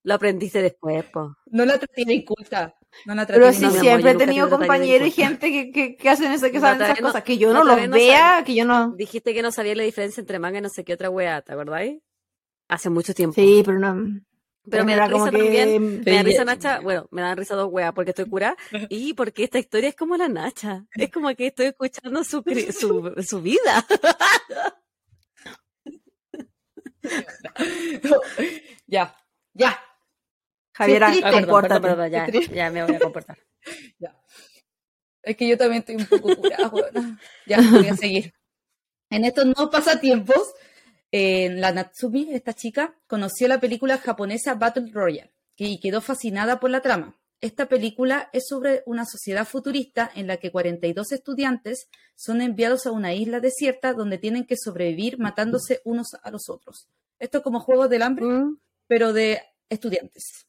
Lo aprendiste después, po. No la traté de inculta. No la traté Pero de si no, mi amor, siempre he tenido compañeros y gente que, que, que hacen eso, que No, saben esas no- cosas, que yo no, no, los vea, que yo no. Dijiste que no sabía la diferencia entre manga y no sé qué otra wea, ¿te acordáis? Hace mucho tiempo. Sí, pero no. Pero me da como risa que. también. Me da risa Nacha, bueno, me dan risa dos weas porque estoy curada y porque esta historia es como la Nacha. Es como que estoy escuchando su, su, su vida. (laughs) Ya, ya. Javiera, Sí. Ah, perdón, compórtate. perdón, perdón, ya, ya me voy a comportar. (laughs) Ya. Es que yo también estoy un poco curada, weona. Ya, voy a seguir. En estos nuevos pasatiempos, eh, la Natsumi, esta chica, conoció la película japonesa Battle Royale y quedó fascinada por la trama. Esta película es sobre una sociedad futurista en la que 42 estudiantes son enviados a una isla desierta donde tienen que sobrevivir matándose unos a los otros. Esto es como Juegos del Hambre, Mm, pero de estudiantes.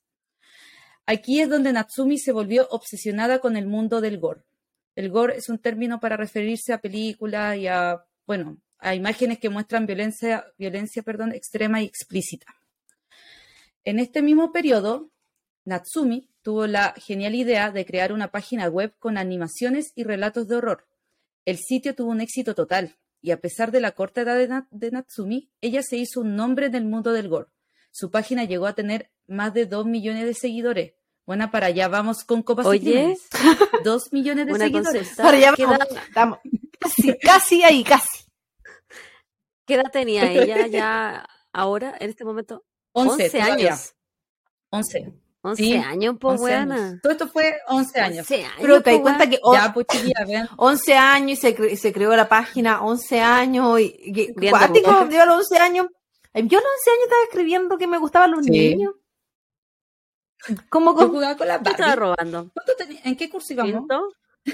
Aquí es donde Natsumi se volvió obsesionada con el mundo del gore. El gore es un término para referirse a películas y a, bueno, a imágenes que muestran violencia, violencia perdón, extrema y explícita. En este mismo periodo, Natsumi tuvo la genial idea de crear una página web con animaciones y relatos de horror. El sitio tuvo un éxito total y a pesar de la corta edad de, Na- de Natsumi, ella se hizo un nombre en el mundo del gore. Su página llegó a tener más de 2 millones de seguidores. Buena para allá, vamos con copas Oye. 2 millones de seguidores. Para allá ¿Qué vamos, estamos casi, casi ahí, casi. ¿Qué edad tenía ella (laughs) ya ahora, en este momento? 11, 11 todavía. años. 11. 11 Sí, años, pues 11 años. buena. Todo esto fue 11 años. 11 años. Pero te das po, cuenta que Ya, (laughs) pues chiquilla, vean. 11 años y se, cre- se creó la página, 11 años. Y, y- muñecas. yo a los 11 años. Yo a los 11 años estaba escribiendo que me gustaban los Sí. niños. ¿Cómo? Yo cómo? jugaba con las Yo estaba Barbie. robando. ¿Cuánto tenía- ¿En qué curso íbamos? ¿Quinto?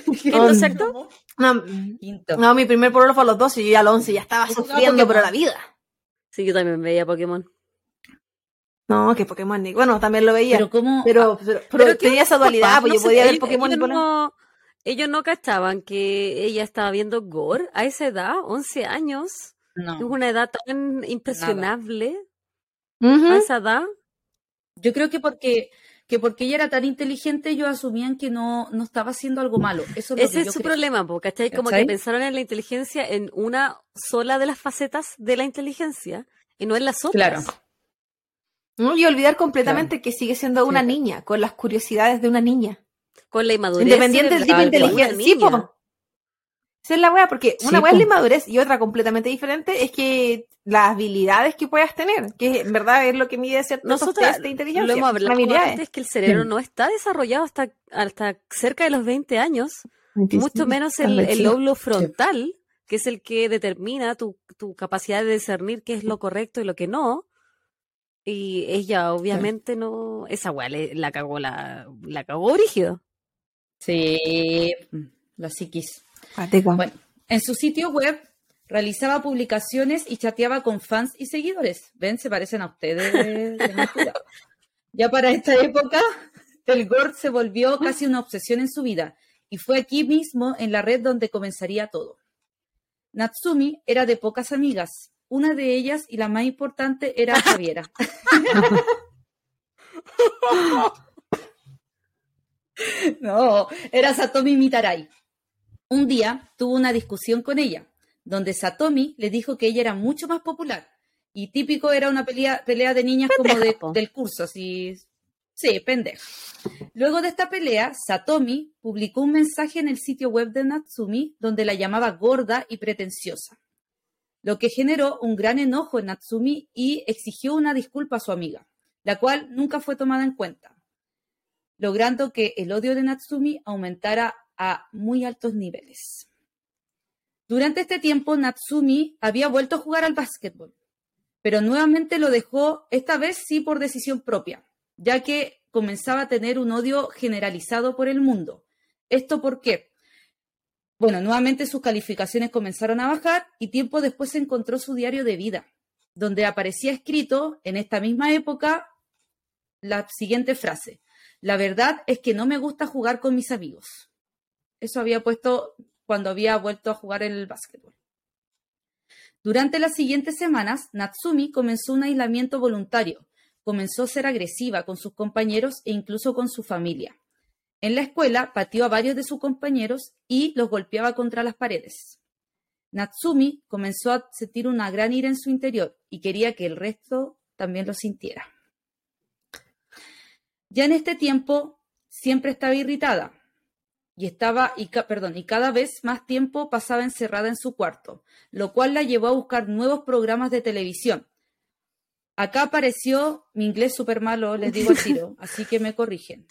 Um, (laughs) ¿Quinto, sexto? No, Quinto. no, mi primer pololo fue a los 12 y yo ya a los 11 ya estaba sufriendo, pero Pokémon. la vida. Sí, yo también veía Pokémon. No, que Pokémon ni. Bueno, también lo veía. Pero cómo... Pero, pero, pero Pero ¿qué tenía esa dualidad, pues No yo sé, podía ver Pokémon y ellos Pokémon. no, ellos no cachaban que ella estaba viendo Gore a esa edad, 11 años. Es no. una edad tan impresionable a esa edad. Yo creo que porque, que porque ella era tan inteligente, ellos asumían que no, no estaba haciendo algo malo. Eso es lo Ese que es yo su creo. problema, po, ¿cachai? Como ¿Cachai? que pensaron en la inteligencia en una sola de las facetas de la inteligencia y no en las otras. Claro. No, Y olvidar completamente que sigue siendo una Sí. niña, con las curiosidades de una niña. Con la inmadurez. Independiente del tipo de inteligencia. Sí, po. Esa es la wea, porque Sí, una wea es po. la inmadurez y otra completamente diferente es que las habilidades que puedas tener, que en verdad es lo que mide ciertos Nosotros test de inteligencia. lo hemos hablado antes que el cerebro Sí. no está desarrollado hasta, hasta cerca de los 20 años, Sí, mucho sí. menos el, el sí. lóbulo frontal, que es el que determina tu, tu capacidad de discernir qué es lo correcto y lo que no. Y ella obviamente no, esa weá le- la cagó la, la cagó brígido. Sí, la psiquis. Bueno, en su sitio web realizaba publicaciones y chateaba con fans y seguidores. Ven, se parecen a ustedes. (laughs) Ya para esta época, el gore se volvió casi una obsesión en su vida y fue aquí mismo en la red donde comenzaría todo. Natsumi era de pocas amigas. Una de ellas y la más importante era (laughs) Javiera. (laughs) No, era Satomi Mitarai. Un día tuvo una discusión con ella, donde Satomi le dijo que ella era mucho más popular. Y típico era una pelea, pelea de niñas como de- po. del curso, así. Sí, pendeja. Luego de esta pelea, Satomi publicó un mensaje en el sitio web de Natsumi donde la llamaba gorda y pretenciosa, lo que generó un gran enojo en Natsumi y exigió una disculpa a su amiga, la cual nunca fue tomada en cuenta logrando que el odio de Natsumi aumentara a muy altos niveles. Durante este tiempo, Natsumi había vuelto a jugar al básquetbol, pero nuevamente lo dejó, esta vez sí por decisión propia, ya que comenzaba a tener un odio generalizado por el mundo. ¿Esto por qué? Bueno, nuevamente sus calificaciones comenzaron a bajar y tiempo después encontró su diario de vida, donde aparecía escrito en esta misma época la siguiente frase. La verdad es que no me gusta jugar con mis amigos. Eso había puesto cuando había vuelto a jugar el básquetbol. Durante las siguientes semanas, Natsumi comenzó un aislamiento voluntario. Comenzó a ser agresiva con sus compañeros e incluso con su familia. En la escuela pateó a varios de sus compañeros y los golpeaba contra las paredes. Natsumi comenzó a sentir una gran ira en su interior y quería que el resto también lo sintiera. Ya en este tiempo siempre estaba irritada y estaba y perdón, y cada vez más tiempo pasaba encerrada en su cuarto, lo cual la llevó a buscar nuevos programas de televisión. Acá apareció mi inglés súper malo, les digo al tiro, (laughs) así que me corrigen.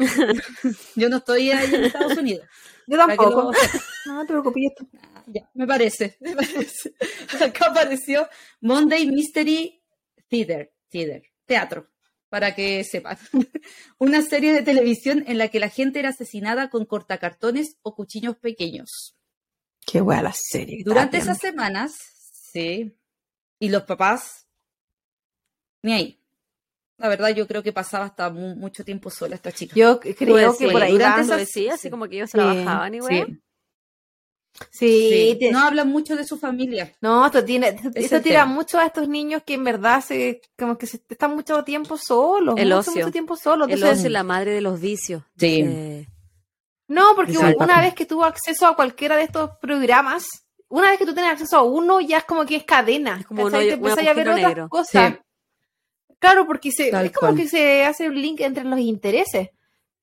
Yo no estoy allá en Estados Unidos. (laughs) Yo tampoco. (laughs) No te preocupes. esto. Ah, ya, me parece, me parece. Acá apareció Monday Mystery Theater, Theater, teatro, para que sepan. (laughs) Una serie de televisión en la que la gente era asesinada con cortacartones o cuchillos pequeños. Qué wea la serie. que Durante esas semanas, sí, y los papás, ni ahí. La verdad, yo creo que pasaba hasta mu- mucho tiempo sola esta chica. Yo creo que Sí, por ahí durante esas- decía, así sí. como que ellos Sí, trabajaban y Sí. Sí, sí. te- No hablan mucho de su familia. No, esto tiene, esto, tira tema. mucho a estos niños que en verdad se, como que se están mucho tiempo solos, El mucho, ocio. mucho tiempo solos. El ocio es la madre de los vicios. Sí. Eh, no, porque Exacto. una vez que tuvo acceso a cualquiera de estos programas, una vez que tú tienes acceso a uno, ya es como que es cadena. Es como hoyo- Te empiezas a ver agujero otras negro. cosas. Claro, porque se, Tal es como cual. que se hace un link entre los intereses.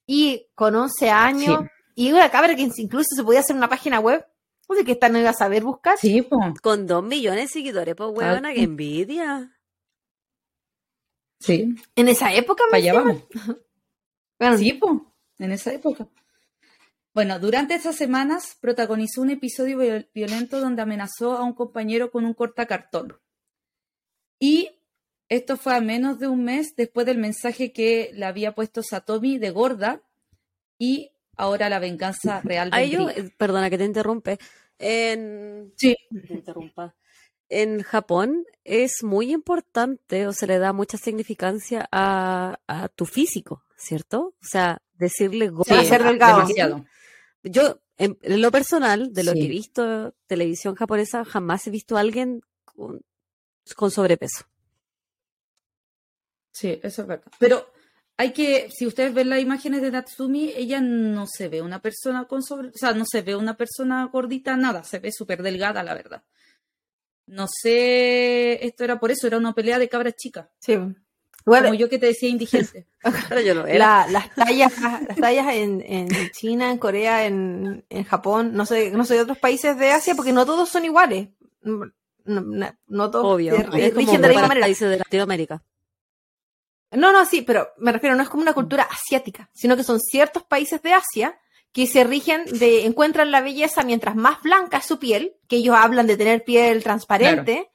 Y con 11 años, Sí. y una cabra que incluso se podía hacer una página web, sé qué esta no iba a saber buscar. Sí, po. Con dos millones de seguidores, pues huevona, que envidia. Sí, En esa época, me allá vamos. (laughs) bueno, Sí, po, en esa época. Bueno, durante esas semanas protagonizó un episodio viol- violento donde amenazó a un compañero con un cortacartón. Y esto fue a menos de un mes después del mensaje que le había puesto Satomi de gorda y ahora la venganza real yo, vendría. eh, perdona que te interrumpe. En, Sí. te interrumpa. En Japón es muy importante o se le da mucha significancia a, a tu físico, ¿cierto? O sea, decirle gorda. Para ser delgado. demasiado. Yo, en, en lo personal, de lo Sí. que he visto televisión japonesa, jamás he visto a alguien con, con sobrepeso. Sí, eso es verdad. Pero hay que, si ustedes ven las imágenes de Natsumi, ella no se ve una persona con sobre, o sea, no se ve una persona gordita, nada, se ve súper delgada, la verdad. No sé, esto era por eso, era una pelea de cabras chicas. sí. Bueno, Como yo que te decía indigente. (laughs) Pero yo era. la- las tallas, las tallas en, en China, en Corea, en, en Japón, no sé, no sé de otros países de Asia, porque no todos son iguales. No, no- no todos Obvio. se Es como de la misma manera. países de Latinoamérica. No, no, sí, pero me refiero, no es como una cultura asiática, sino que son ciertos países de Asia que se rigen de, encuentran la belleza mientras más blanca es su piel, que ellos hablan de tener piel transparente,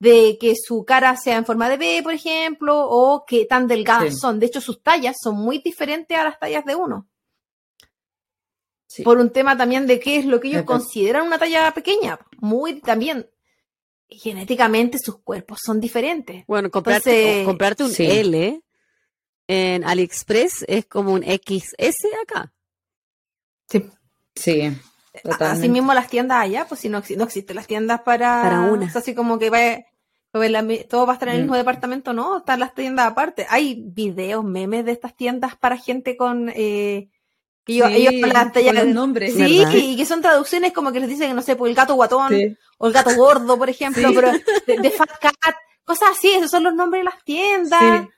de que su cara sea en forma de B, por ejemplo, o que tan delgadas Sí. son. De hecho, sus tallas son muy diferentes a las tallas de uno. Sí. Por un tema también de qué es lo que ellos consideran una talla pequeña. Muy también, genéticamente sus cuerpos son diferentes. Bueno, comprarte, Entonces, o comprarte un sí. L en AliExpress es como un XS acá. Sí, Así totalmente. mismo las tiendas allá, pues si no, no existen las tiendas para, Para una. o sea, así como que va, todo va a estar en el Mm. mismo departamento, no, están las tiendas aparte. Hay videos, memes de estas tiendas para gente con eh, que ellos, Sí, ellos nombres. Sí, ¿verdad? y que son traducciones como que les dicen, no sé, por el gato guatón Sí. o el gato gordo, por ejemplo, Sí. pero de, de Fat Cat, cosas así, esos son los nombres de las tiendas. Sí.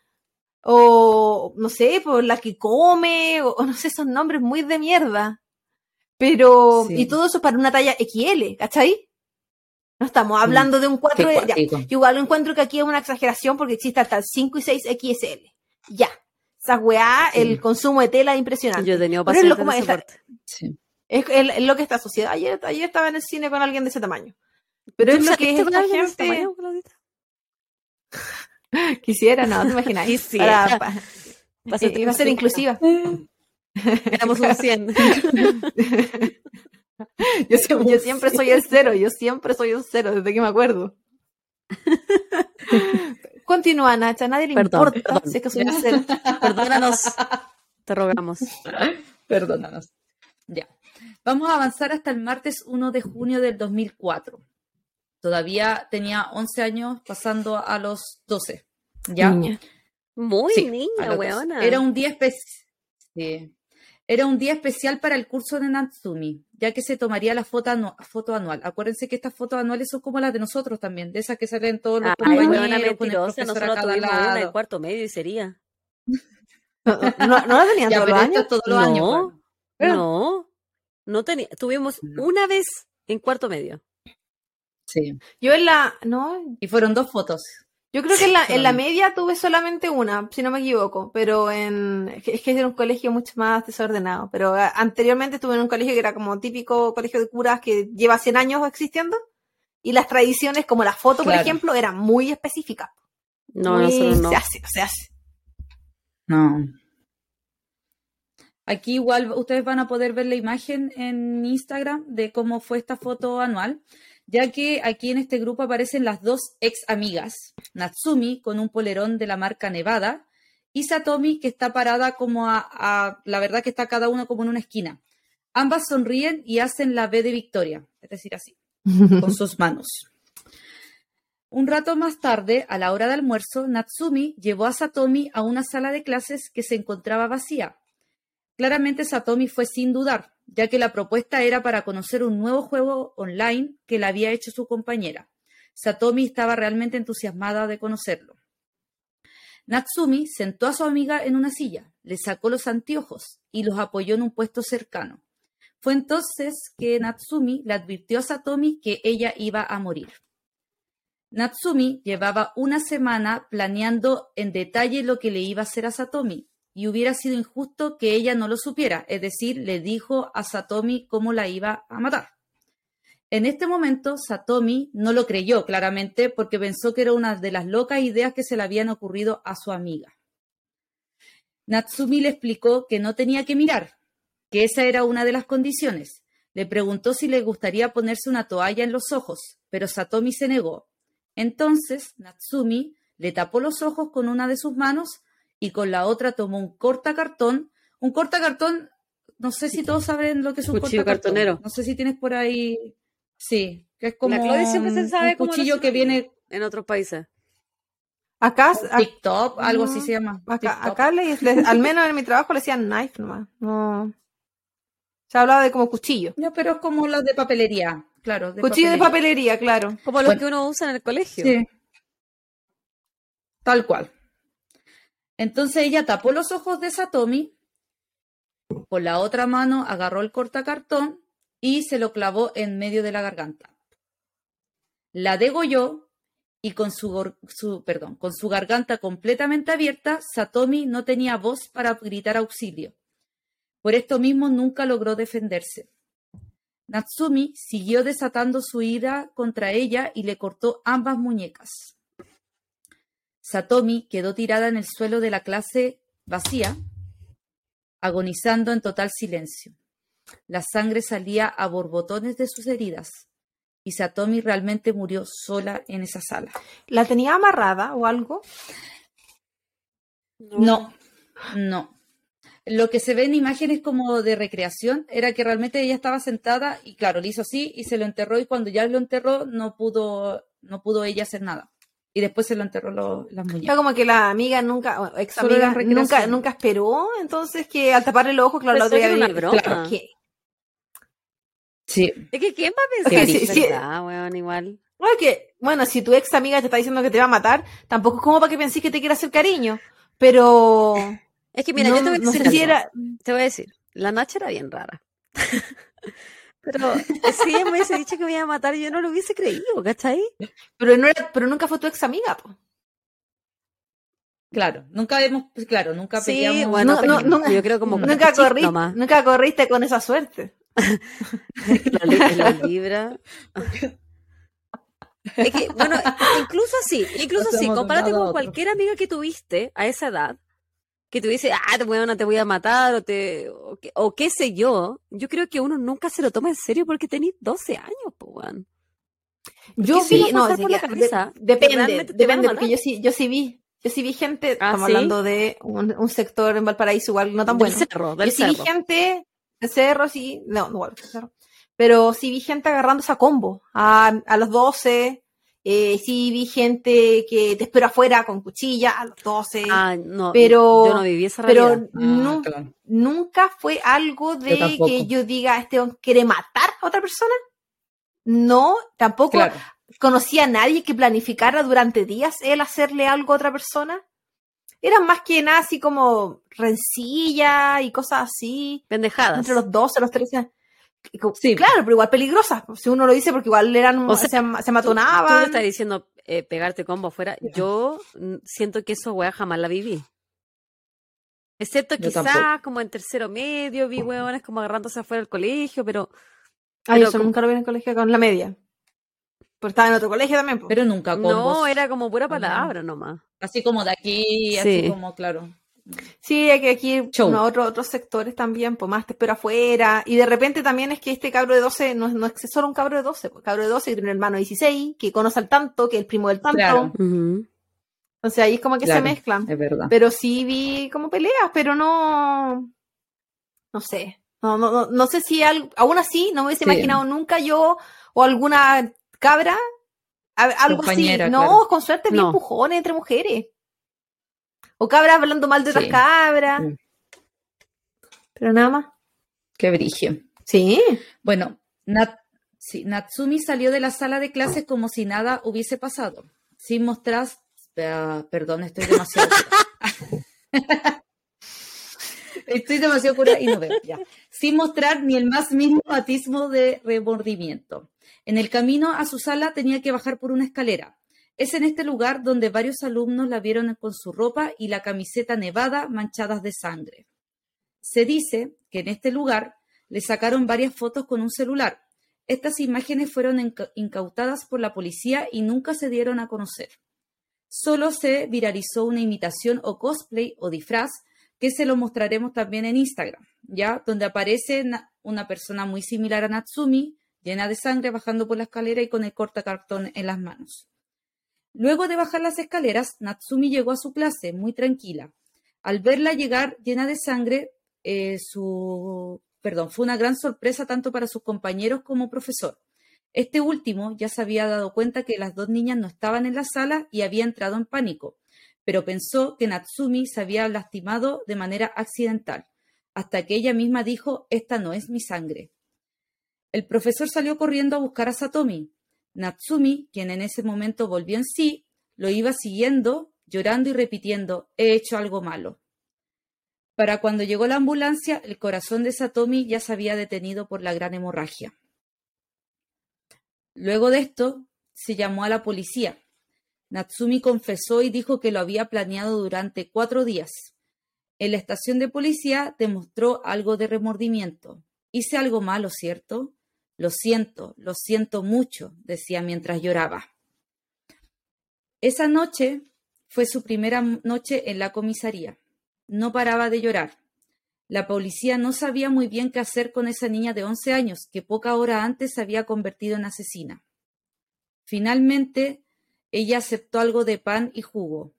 O, no sé, por la que come, o, o no sé, son nombres muy de mierda. Pero, Sí. y todo eso para una talla XL, ¿cachai? No estamos hablando de un 4 Qué de, ya. Yo igual encuentro que aquí es una exageración porque existe hasta el 5 y 6 XL. Ya. Esa weá, Sí. el consumo de tela es impresionante. Yo he tenido Pero es lo pacientes como. Sí. Es, el- es lo que está sociedad. Ayer, ayer estaba en el cine con alguien de ese tamaño. Pero ¿Tú es lo que es esta gente. tamaño? (laughs) Quisiera, no, te imaginas. (laughs) Quisiera. Para- (laughs) iba a ser por inclusiva. Éramos un 100. Yo, siempre- yo siempre soy el cero, yo siempre soy un cero, desde que me acuerdo. Continúa, Nacha, a nadie le Perdón, importa perdón. si es que soy un cero. Perdónanos. Te rogamos. (laughs) Perdónanos. Ya. Vamos a avanzar hasta el martes 1 de junio del 2004. Todavía tenía 11 años, pasando a los 12. ¿Ya? Niña. Muy Sí, niña, los 12. weona. Era un día especial. Era un día especial para el curso de Natsumi, ya que se tomaría la foto, anu- foto anual. Acuérdense que estas fotos anuales son como las de nosotros también, de esas que salen todos los Ay, compañeros weona con el a Nosotros una lado. cuarto medio y sería. (laughs) No, no, no la tenían todos los años. es todos los años. No. pues. Pero- No. No tenía. Tuvimos No. una vez en cuarto medio. Sí. Yo en la, no, Y fueron dos fotos. Yo creo que en la, en la media tuve solamente una, si no me equivoco, pero en, es que era un colegio mucho más desordenado, pero a- anteriormente estuve en un colegio que era como típico colegio de curas que lleva 100 años existiendo, y las tradiciones, como la foto, por ejemplo, eran muy específicas. No, Muy- no. Se hace, se hace. No. Aquí igual ustedes van a poder ver la imagen en Instagram de cómo fue esta foto anual, ya que aquí en este grupo aparecen las dos ex amigas, Natsumi con un polerón de la marca Nevada y Satomi que está parada como a, a- la verdad que está cada uno como en una esquina. Ambas sonríen y hacen la B de Victoria, es decir, así, (laughs) con sus manos. Un rato más tarde, a la hora de almuerzo, Natsumi llevó a Satomi a una sala de clases que se encontraba vacía. Claramente Satomi fue sin dudar, ya que la propuesta era para conocer un nuevo juego online que le había hecho su compañera. Satomi estaba realmente entusiasmada de conocerlo. Natsumi sentó a su amiga en una silla, le sacó los anteojos y los apoyó en un puesto cercano. Fue entonces que Natsumi le advirtió a Satomi que ella iba a morir. Natsumi llevaba una semana planeando en detalle lo que le iba a hacer a Satomi, y hubiera sido injusto que ella no lo supiera, es decir, le dijo a Satomi cómo la iba a matar. En este momento, Satomi no lo creyó claramente porque pensó que era una de las locas ideas que se le habían ocurrido a su amiga. Natsumi le explicó que no tenía que mirar, que esa era una de las condiciones. Le preguntó si le gustaría ponerse una toalla en los ojos, pero Satomi se negó. Entonces, Natsumi le tapó los ojos con una de sus manos y con la otra tomó un cortacartón. Un cortacartón, no sé si todos saben lo que es un Cuchillo cortacartón. cartonero. No sé si tienes por ahí. Sí, que es como La Claudia siempre se sabe un cuchillo lo que viene En otros países. Acá, a- TikTok, algo así se llama. acá, acá le- le- al menos en mi trabajo le decían knife nomás. No. Se hablaba de como cuchillo. No, pero es como los de papelería, claro. de cuchillo de papelería, claro. Como los Bueno. que uno usa en el colegio. Sí. Tal cual. Entonces ella tapó los ojos de Satomi, con la otra mano agarró el cortacartón y se lo clavó en medio de la garganta. La degolló y con su, con su garganta completamente abierta, Satomi no tenía voz para gritar auxilio. Por esto mismo nunca logró defenderse. Natsumi siguió desatando su ira contra ella y le cortó ambas muñecas. Satomi quedó tirada en el suelo de la clase vacía, agonizando en total silencio. La sangre salía a borbotones de sus heridas y Satomi realmente murió sola en esa sala. ¿La tenía amarrada o algo? No, no. Lo que se ve en imágenes como de recreación era que realmente ella estaba sentada y claro, le hizo así y se lo enterró y cuando ya lo enterró no pudo, no pudo ella hacer nada. Y después se lo enterró lo- las muñecas. como que la amiga nunca, ex amiga, nunca, nunca esperó, entonces que al taparle los ojos, claro, la Pensó otra que era una broma. Claro. que- Sí. Es que ¿quién va a pensar que sí, es sí. verdad, weón, igual? Bueno, que, bueno, si tu ex amiga te está diciendo que te va a matar, tampoco es como para que pensés que te quiera hacer cariño. Pero. Es que mira, no, yo te voy a no decir sé si era. Te voy a decir, la Nacha era bien rara. (laughs) Pero si ella me hubiese dicho que me iba a matar, yo no lo hubiese creído, ¿cachai? Pero, no era, pero nunca fue tu ex amiga, po. Claro, nunca hemos, pues, claro, nunca Sí, bueno, No, no, nunca- yo creo como Nunca nomás. nunca corriste con esa suerte. La, li- la libra. Es que, bueno, incluso así, incluso así, compárate con cualquier amiga que tuviste a esa edad, que te dice, ah, a, te voy a matar, o, te, o, qué, o qué sé yo. Yo creo que uno nunca se lo toma en serio porque tenés 12 años, weón. Yo ¿Qué se vi, no, de- por la de- cabeza? depende, van a depende, porque yo sí, yo sí vi, yo sí vi gente, Ah, estamos ¿sí? hablando de un, un sector en Valparaíso igual no tan del bueno. cerro, del Yo sí vi cerro. gente de cerro, sí, no, no, de cerro. Pero sí vi gente agarrándose a combo a, a los 12. Eh, sí vi gente que te espera afuera con cuchilla a los 12. Ah, no, pero- yo no viví esa pero realidad. Ah, nu- claro. nunca fue algo de que yo diga, este hombre quiere matar a otra persona. No, tampoco Claro. conocía a nadie que planificara durante días él hacerle algo a otra persona. Eran más que nada así como rencilla y cosas así. Pendejadas. Entre los 12, los 13 años. Y co- Sí. Claro, pero igual peligrosas. Si uno lo dice porque igual eran, O sea, se, se Tú me matonaban. estás diciendo eh, pegarte combo afuera. Yo siento que eso, weá, jamás la viví. Excepto Yo quizás tampoco. como en tercero medio, vi huevones como agarrándose afuera del colegio, pero Ay, pero eso como- nunca lo vi en el colegio con la media. Pues estaba en otro colegio también. Pero nunca con no, era como pura Ah. palabra nomás. Así como de aquí, así Sí. como, claro. Sí, hay que aquí no, otro- otros sectores también, pues más te espero afuera. Y de repente también es que este cabro de 12 no, es- no es solo un cabro de 12, pues cabro de 12 que tiene un hermano de 16, que conoce al tanto, que es el primo del tanto. Claro. Entonces ahí es como que Claro. se mezclan. Es verdad. Pero sí vi como peleas, pero no. No sé. No, no, no, no sé si aún así no me hubiese Sí. imaginado nunca yo o alguna cabra a- algo así. No, claro. con suerte vi No. empujones entre mujeres. O cabras hablando mal de otras Sí. cabras. Mm. Pero nada más. Qué brigio. Sí. Bueno, Nat- sí, Natsumi salió de la sala de clases como si nada hubiese pasado, sin mostrar... Ah, perdón, estoy demasiado... (laughs) estoy demasiado cura y no veo, ya. Sin mostrar ni el más mínimo atismo de remordimiento. En el camino a su sala tenía que bajar por una escalera. Es en este lugar donde varios alumnos la vieron con su ropa y la camiseta nevada manchadas de sangre. Se dice que en este lugar le sacaron varias fotos con un celular. Estas imágenes fueron inca- incautadas por la policía y nunca se dieron a conocer. Solo se viralizó una imitación o cosplay o disfraz que se lo mostraremos también en Instagram, ya donde aparece na- una persona muy similar a Natsumi, llena de sangre, bajando por la escalera y con el cortacartón en las manos. Luego de bajar las escaleras, Natsumi llegó a su clase muy tranquila. Al verla llegar llena de sangre, eh, su fue una gran sorpresa tanto para sus compañeros como profesor. Este último ya se había dado cuenta que las dos niñas no estaban en la sala y había entrado en pánico, pero pensó que Natsumi se había lastimado de manera accidental, hasta que ella misma dijo, esta no es mi sangre. El profesor salió corriendo a buscar a Satomi. Natsumi, quien en ese momento volvió en sí, lo iba siguiendo, llorando y repitiendo, he hecho algo malo. Para cuando llegó la ambulancia, el corazón de Satomi ya se había detenido por la gran hemorragia. Luego de esto, se llamó a la policía. Natsumi confesó y dijo que lo había planeado durante cuatro días. En la estación de policía demostró algo de remordimiento. Hice algo malo, ¿cierto? Lo siento, lo siento mucho, decía mientras lloraba. Esa noche fue su primera noche en la comisaría. No paraba de llorar. La policía no sabía muy bien qué hacer con esa niña de 11 años que poca hora antes se había convertido en asesina. Finalmente, ella aceptó algo de pan y jugo.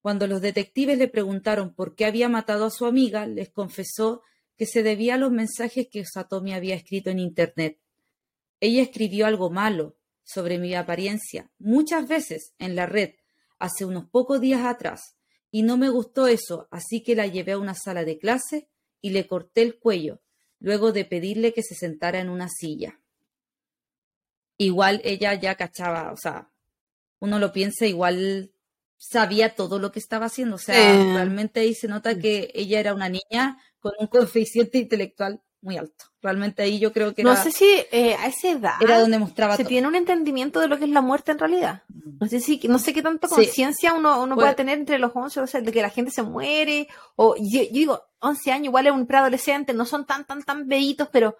Cuando los detectives le preguntaron por qué había matado a su amiga, les confesó que se debía a los mensajes que Satomi había escrito en Internet. Ella escribió algo malo sobre mi apariencia muchas veces en la red hace unos pocos días atrás y no me gustó eso, así que la llevé a una sala de clase y le corté el cuello, luego de pedirle que se sentara en una silla. Igual ella ya cachaba, o sea, uno lo piensa, igual sabía todo lo que estaba haciendo, o sea, Eh. realmente ahí se nota que ella era una niña con un coeficiente intelectual muy alto. Realmente ahí yo creo que No era, sé si eh, a esa edad era donde mostraba se todo. tiene un entendimiento de lo que es la muerte en realidad. No sé si, no sé qué tanta Sí. conciencia uno, uno Pues- puede tener entre los 11 o 12 de que la gente se muere. O yo, yo digo, 11 años igual es un preadolescente, no son tan, tan, tan bebitos, pero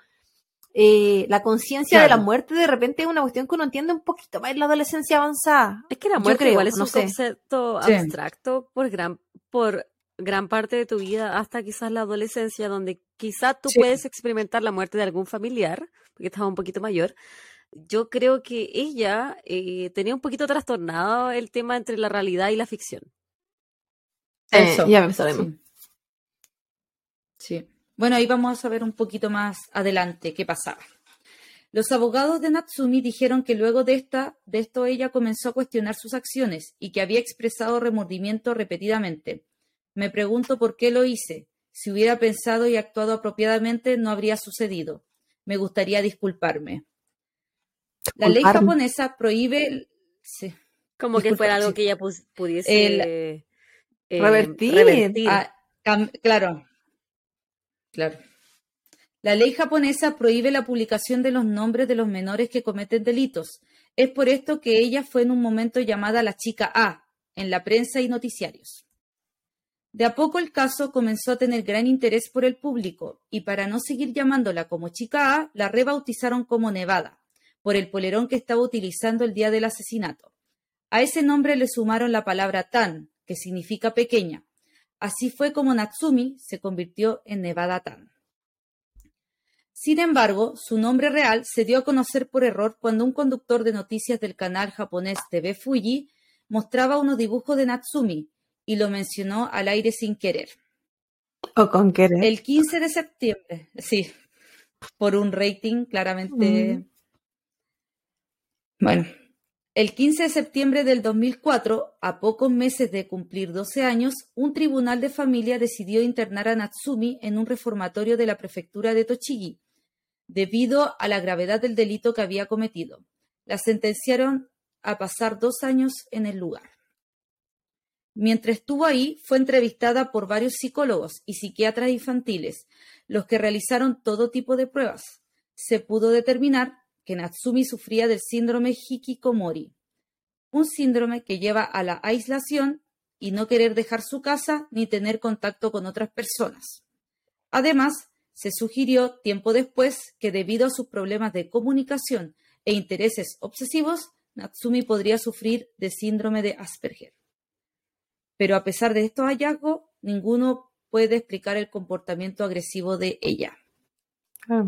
eh, la conciencia de la muerte de repente es una cuestión que uno entiende un poquito más en la adolescencia avanzada. Es que la muerte creo, igual es no un sé. concepto Sí. abstracto por gran, por gran parte de tu vida, hasta quizás la adolescencia, donde quizás tú Sí. puedes experimentar la muerte de algún familiar, porque estaba un poquito mayor. Yo creo que ella eh, tenía un poquito trastornado el tema entre la realidad y la ficción. Eso. Eh, ya me sabemos. Sí. Sí. Bueno, ahí vamos a saber un poquito más adelante qué pasaba. Los abogados de Natsumi dijeron que luego de, esta, de esto ella comenzó a cuestionar sus acciones y que había expresado remordimiento repetidamente. Me pregunto por qué lo hice. Si hubiera pensado y actuado apropiadamente, no habría sucedido. Me gustaría disculparme. La ley japonesa prohíbe. sí. Como que fuera algo sí. que ella pudiese eh, Revertir. revertir. Ah, claro. Claro. La ley japonesa prohíbe la publicación de los nombres de los menores que cometen delitos. Es por esto que ella fue en un momento llamada la chica A en la prensa y noticiarios. De a poco el caso comenzó a tener gran interés por el público y para no seguir llamándola como chica A, la rebautizaron como Nevada, por el polerón que estaba utilizando el día del asesinato. A ese nombre le sumaron la palabra Tan, que significa pequeña. Así fue como Natsumi se convirtió en Nevada Tan. Sin embargo, su nombre real se dio a conocer por error cuando un conductor de noticias del canal japonés TV Fuji mostraba unos dibujos de Natsumi y lo mencionó al aire sin querer. O con querer. El 15 de septiembre, sí, por un rating claramente. Mm. Bueno, El 15 de septiembre del 2004, a pocos meses de cumplir 12 años, un tribunal de familia decidió internar a Natsumi en un reformatorio de la prefectura de Tochigi, debido a la gravedad del delito que había cometido. La sentenciaron a pasar dos años en el lugar. Mientras estuvo ahí, fue entrevistada por varios psicólogos y psiquiatras infantiles, los que realizaron todo tipo de pruebas. Se pudo determinar que Natsumi sufría del síndrome hikikomori, un síndrome que lleva a la aislación y no querer dejar su casa ni tener contacto con otras personas. Además, se sugirió tiempo después que debido a sus problemas de comunicación e intereses obsesivos, Natsumi podría sufrir de síndrome de Asperger. Pero a pesar de estos hallazgos, ninguno puede explicar el comportamiento agresivo de ella. Ah,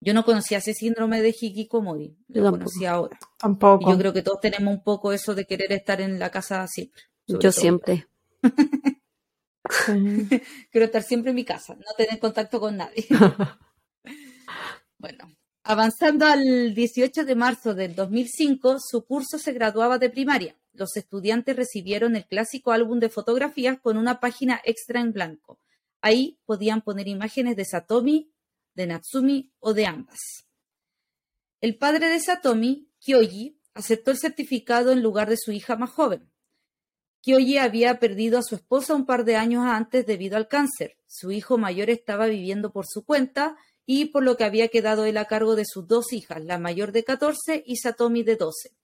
Yo no conocía ese síndrome de hikikomori, Yo lo conocí ahora. tampoco. Y yo creo que todos tenemos un poco eso de querer estar en la casa siempre. Yo todo. siempre. (laughs) Quiero estar siempre en mi casa, no tener contacto con nadie. (laughs) Bueno, avanzando al 18 de marzo del 2005, su curso se graduaba de primaria. Los estudiantes recibieron el clásico álbum de fotografías con una página extra en blanco. Ahí podían poner imágenes de Satomi, de Natsumi o de ambas. El padre de Satomi, Kyoji, aceptó el certificado en lugar de su hija más joven. Kyoji había perdido a su esposa un par de años antes debido al cáncer. Su hijo mayor estaba viviendo por su cuenta y por lo que había quedado él a cargo de sus dos hijas, la mayor de 14 y Satomi de 12.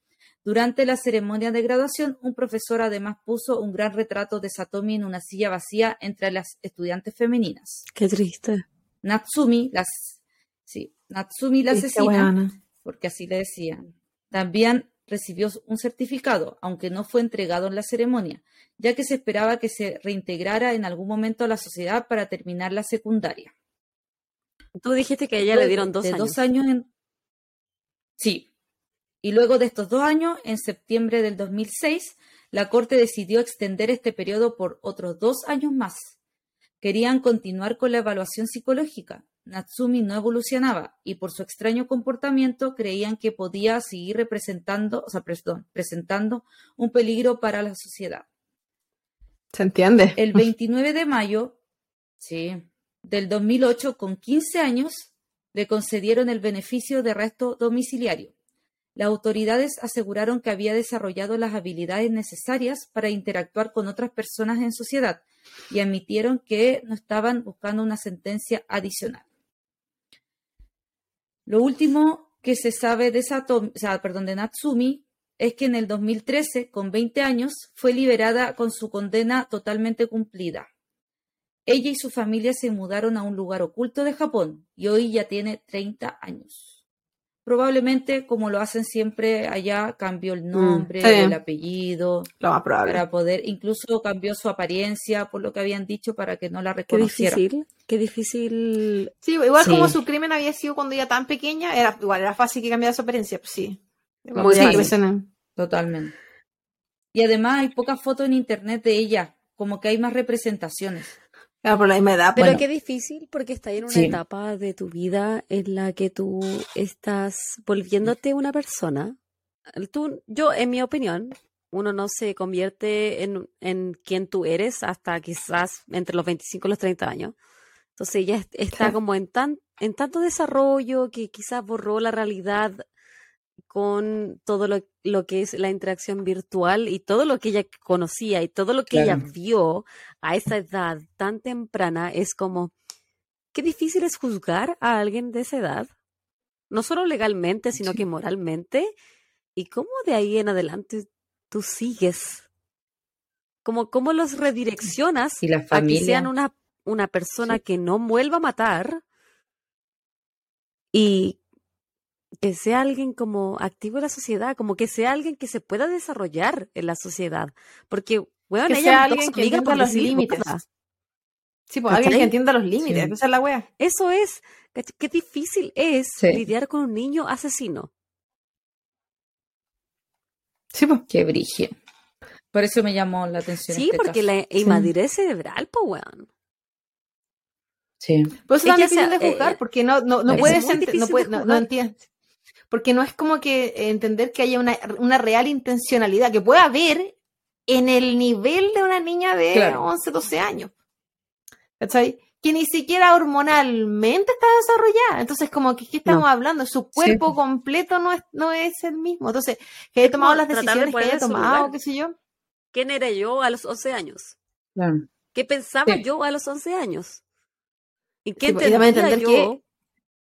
Durante la ceremonia de graduación, un profesor además puso un gran retrato de Satomi en una silla vacía entre las estudiantes femeninas. Qué triste. Natsumi, las, sí, Natsumi la Triste, asesina, porque así le decían. También recibió un certificado, aunque no fue entregado en la ceremonia, ya que se esperaba que se reintegrara en algún momento a la sociedad para terminar la secundaria. Tú dijiste que a ella le dieron dos de años. dos años en... Sí. Y luego de estos dos años, en septiembre del 2006, la Corte decidió extender este periodo por otros dos años más. Querían continuar con la evaluación psicológica. Natsumi no evolucionaba y por su extraño comportamiento creían que podía seguir representando, o sea, perdón, presentando un peligro para la sociedad. ¿Se entiende? El 29 de mayo, sí, del 2008, con 15 años, le concedieron el beneficio de arresto domiciliario. Las autoridades aseguraron que había desarrollado las habilidades necesarias para interactuar con otras personas en sociedad y admitieron que no estaban buscando una sentencia adicional. Lo último que se sabe de, Sato- perdón, de Natsumi es que en el 2013, con 20 años, fue liberada con su condena totalmente cumplida. Ella y su familia se mudaron a un lugar oculto de Japón y hoy ya tiene 30 años. Probablemente, como lo hacen siempre allá, cambió el nombre, sí. el apellido, Lo más probable. para poder, incluso cambió su apariencia, por lo que habían dicho, para que no la Qué reconocieran. difícil. Qué difícil. Sí, igual Sí. como su crimen había sido cuando ella tan pequeña, era igual era fácil que cambiara su apariencia, pues sí. Muy Totalmente. Y además hay pocas fotos en internet de ella, como que hay más representaciones. Claro, por la misma edad. Pero bueno. qué difícil porque estás en una Sí. etapa de tu vida en la que tú estás volviéndote una persona. Tú, yo, en mi opinión, uno no se convierte en, en quien tú eres hasta quizás entre los 25 y los 30 años. Entonces ella est- está Claro. como en, tan, en tanto desarrollo que quizás borró la realidad con todo lo, lo que es la interacción virtual y todo lo que ella conocía y todo lo que ella vio a esa edad tan temprana es como, qué difícil es juzgar a alguien de esa edad, no solo legalmente, sino Sí. que moralmente, y cómo de ahí en adelante tú sigues, como cómo los redireccionas Y la a que familia. sean una, una persona Sí. que no vuelva a matar y que sea alguien como activo en la sociedad, como que sea alguien que se pueda desarrollar en la sociedad. Porque, bueno, Que ella sea a alguien que entienda por los límites. Sí, pues alguien que entienda los límites, Sí. esa es la wea. Eso es, qué difícil es Sí. lidiar con un niño asesino. Sí, pues. Qué brigio. Por eso me llamó la atención. Sí, este porque caso. la inmadurez cerebral, pues, weón. Sí. Por eso Es tan difícil sea, de juzgar, eh, porque no, no, no es puedes no, no, no entiendes. Porque no es como que entender que haya una, una real intencionalidad, que puede haber en el nivel de una niña de Claro. 11, 12 años. ¿Cachai? Que ni siquiera hormonalmente está desarrollada. Entonces, como que, ¿qué estamos No. hablando? Su cuerpo Sí. completo no es, no es el mismo. Entonces, que haya tomado las decisiones que haya tomado, qué sé yo. ¿Quién era yo a los 11 años? Claro. ¿Qué pensaba Sí. yo a los 11 años? ¿Y qué Sí, pues, entendía yo que-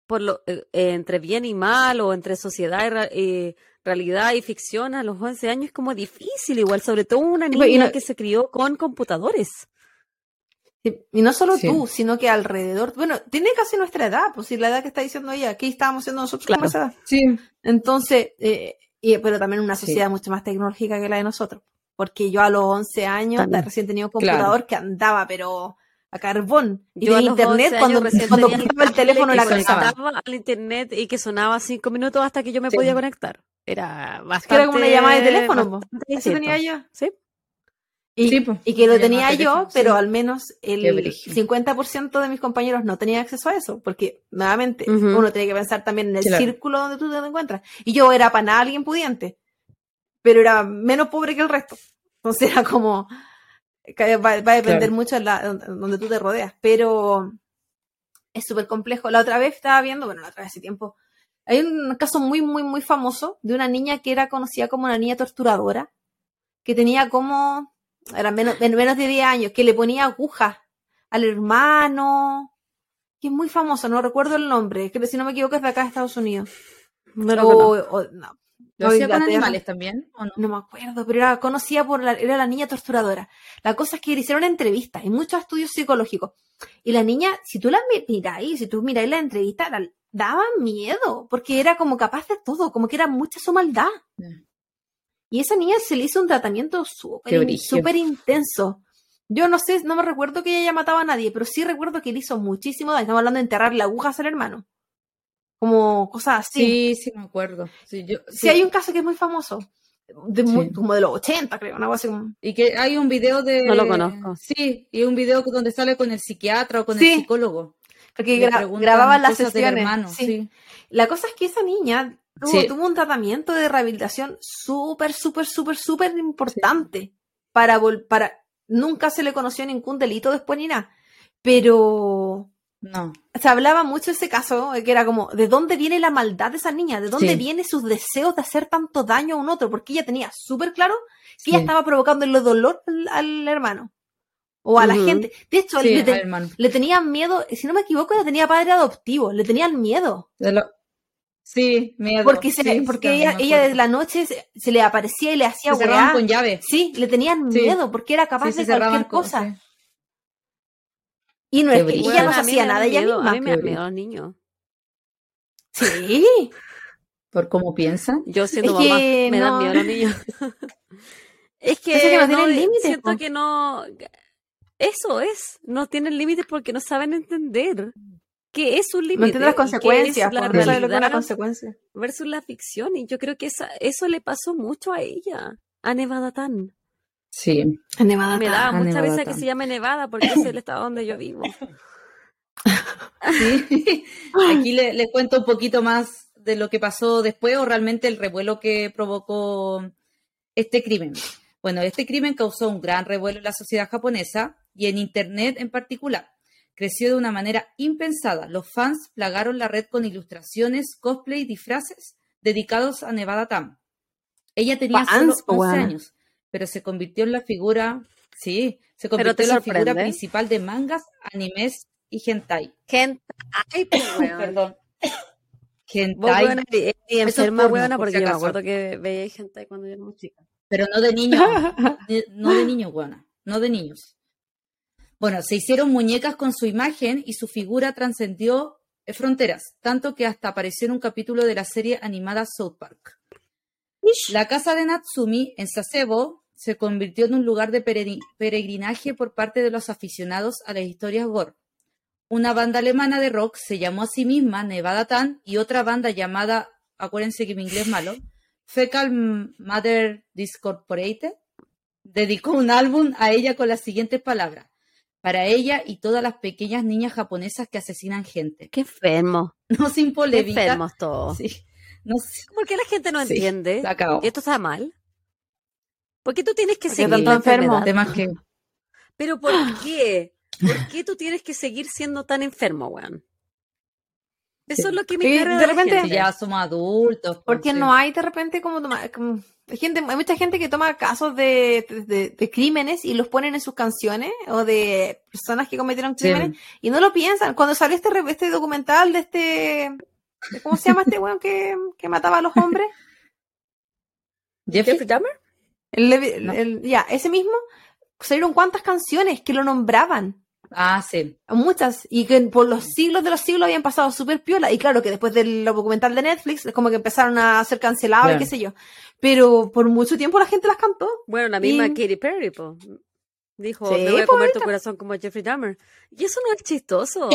por lo, eh, eh, entre bien y mal o entre sociedad y eh, realidad y ficción a los 11 años es como difícil igual, sobre todo una y niña no- que se crió con computadores. Y no solo Sí. tú, sino que alrededor. Bueno, tiene casi nuestra edad, pues si la edad que está diciendo ella, aquí estábamos siendo nosotros Claro. como esa edad. Sí, Entonces, eh, y- pero también una Sí. sociedad mucho más tecnológica que la de nosotros. Porque yo a los 11 años También. recién tenía un Claro. computador que andaba, pero a carbón. Y Yo tenía internet 11 cuando, cuando el (laughs) teléfono que la conectaba. al internet y que sonaba cinco minutos hasta que yo me Sí. podía conectar. Era bastante. Era como una llamada de teléfono, Eso tenía yo. Sí. Y, Sí, po. y que lo tenía yo, teléfono, pero sí. al menos el brígido. 50% de mis compañeros no tenían acceso a eso, porque nuevamente uno tiene que pensar también en el Claro. círculo donde tú te encuentras. Y yo era para nada alguien pudiente, pero era menos pobre que el resto. Entonces era como, va, va a depender Claro. mucho de la, donde tú te rodeas, pero es súper complejo. La otra vez estaba viendo, bueno, la otra vez hace tiempo, hay un caso muy, muy, muy famoso de una niña que era conocida como una niña torturadora, que tenía como, era menos, en menos de 10 años, que le ponía agujas al hermano, que es muy famoso, no recuerdo el nombre, que si no me equivoco es de acá de Estados Unidos. No O- o- no, ¿Lo hacía con animales también? ¿O no? No me acuerdo, pero era conocida por la, era la niña torturadora. La cosa es que le hicieron entrevistas y muchos estudios psicológicos. Y la niña, si tú la mi- miráis, si tú miráis la entrevista, la- daba miedo, porque era como capaz de todo, como que era mucha su maldad. Y esa niña se le hizo un tratamiento súper intenso. Yo no sé, no me recuerdo que ella matado a nadie, pero sí recuerdo que le hizo muchísimo daño. Estamos hablando de enterrarle agujas al hermano. Como cosas así. Sí, sí, me acuerdo. Sí, yo, Sí, hay un caso que es muy famoso. De muy- Sí. como de los 80, creo, una cosa así. Y que hay un video de... No lo conozco. Sí, y un video donde sale con el psiquiatra o con Sí. el psicólogo. Porque gra- grababan las sesiones. hermano, sí. sí. La cosa es que esa niña tuvo, Sí. tuvo un tratamiento de rehabilitación súper, súper, súper, súper importante. Para, vol- para. Nunca se le conoció ningún delito después ni nada. Pero No, se hablaba mucho ese caso, que era como, ¿de dónde viene la maldad de esa niña? ¿De dónde Sí. vienen sus deseos de hacer tanto daño a un otro? Porque ella tenía súper claro que Sí. ella estaba provocándole dolor al, al hermano. O a la gente. De hecho, sí, le, te- al hermano. le tenían miedo, si no me equivoco, ella tenía padre adoptivo, le tenían miedo. De lo- Sí, miedo. Porque, se, sí, porque ella, ella acuerdo. de la noche se, se le aparecía y le hacía Se cerraban con llave. Sí, le tenían miedo porque era capaz de cualquier con- cosa. Y no es que ella no se a hacía nada ella misma. A mí me da miedo los niños. Sí. ¿Por cómo piensan? Yo siendo Es mamá, que me dan miedo los niños. (laughs) es que, Eso que no límites, siento po. que no... Eso es, no tienen límites porque no saben entender qué es un límite. No entiende las consecuencias, la no lo que es una consecuencia. versus la ficción. Y yo creo que esa, eso le pasó mucho a ella, a Nevada Tan. Sí. Nevada Me da a mucha Nevada risa que se llame Nevada porque es el estado donde yo vivo. Sí. (laughs) Aquí le, le cuento un poquito más de lo que pasó después o realmente el revuelo que provocó este crimen. Bueno, este crimen causó un gran revuelo en la sociedad japonesa y en Internet en particular. Creció de una manera impensada. Los fans plagaron la red con ilustraciones, cosplay y disfraces dedicados a Nevada Tam. Ella tenía Fans, solo 11 weona. años, pero se convirtió en la figura, sí, se convirtió en la figura principal de mangas, animes y hentai. Gente, (coughs) ay, pues. Perdón. (coughs) Vos, Hentai, y enferma, por porque yo me acuerdo que veía gente cuando yo era muy chica. pero no de niños. (laughs) no de niños, buena. No de niños. Bueno, se hicieron muñecas con su imagen y su figura trascendió eh, fronteras, tanto que hasta apareció en un capítulo de la serie animada South Park. La casa de Natsumi en Sasebo se convirtió en un lugar de peregri- peregrinaje por parte de los aficionados a las historias gore. Una banda alemana de rock se llamó a sí misma Nevada Tan y otra banda llamada, acuérdense que mi inglés es malo, Fecal Mother Discorporated, dedicó un álbum a ella con las siguientes palabras. Para ella y todas las pequeñas niñas japonesas que asesinan gente. Qué enfermo. (laughs) No sin Qué polémica. enfermos todos. Sí. No. ¿Por qué la gente no Sí, entiende que esto está mal? ¿Por qué tú tienes que seguir tanto enfermo. Además que ¿Pero por qué? ¿Por qué tú tienes que seguir siendo tan enfermo, weón? Eso Sí. es lo que me carga de de repente- si gente. ya somos adultos. pues, Porque sí. no hay de repente como, toma- como- gente, hay mucha gente que toma casos de, de- de crímenes y los ponen en sus canciones o de personas que cometieron Sí. crímenes y no lo piensan. Cuando salió este, re- este documental de este, de- ¿cómo se llama este weón que, que mataba a los hombres? (laughs) ¿Jeffrey Dahmer? El, Levi- No. el- ya, ese mismo, salieron cuántas canciones que lo nombraban. Ah, sí. Muchas, y que por los siglos de los siglos habían pasado súper piola. Y claro que después del documental de Netflix, es como que empezaron a ser cancelados y Claro. qué sé yo. Pero por mucho tiempo la gente las cantó. Bueno, la misma Y- Katy Perry, po. Dijo, Sí, me voy a comer tu corazón como Jeffrey Dahmer. Y eso no es chistoso.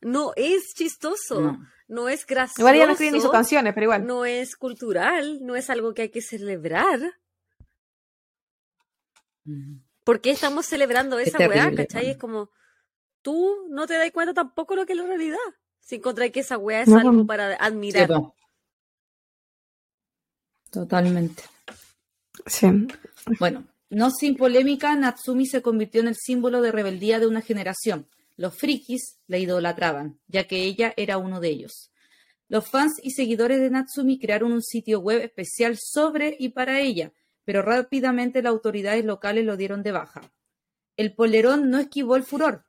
No es chistoso. No. No es gracioso. Igual ella no escribe ni sus canciones, pero igual. no es cultural. No es algo que hay que celebrar. ¿Por qué estamos celebrando esa weá? terrible, ¿Cachai? Es como, tú no te das cuenta tampoco lo que es la realidad. Si encontráis que esa weá es No, algo para admirar. Totalmente. Sí. Bueno, no sin polémica, Natsumi se convirtió en el símbolo de rebeldía de una generación. Los frikis la idolatraban, ya que ella era uno de ellos. Los fans y seguidores de Natsumi crearon un sitio web especial sobre y para ella, pero rápidamente las autoridades locales lo dieron de baja. El polerón no esquivó el furor.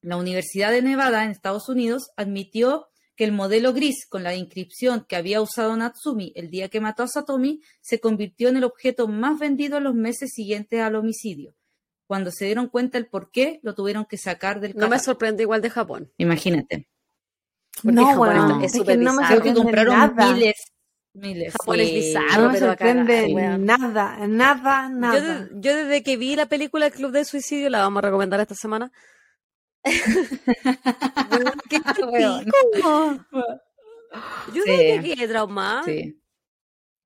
La Universidad de Nevada en Estados Unidos admitió que el modelo gris con la inscripción que había usado Natsumi el día que mató a Satomi se convirtió en el objeto más vendido en los meses siguientes al homicidio. Cuando se dieron cuenta el por qué, lo tuvieron que sacar del No me catálogo. sorprende igual de Japón. Imagínate. Porque No, Japón bueno, es que no me. Creo que compraron nada. miles. Miles. Japón es sí. bizarro. No me pero sorprende nada, nada, Yo, nada. yo desde que vi la película El Club del Suicidio, la vamos a recomendar esta semana. (laughs) Qué. Yo Sí. desde que quedé traumada. Sí.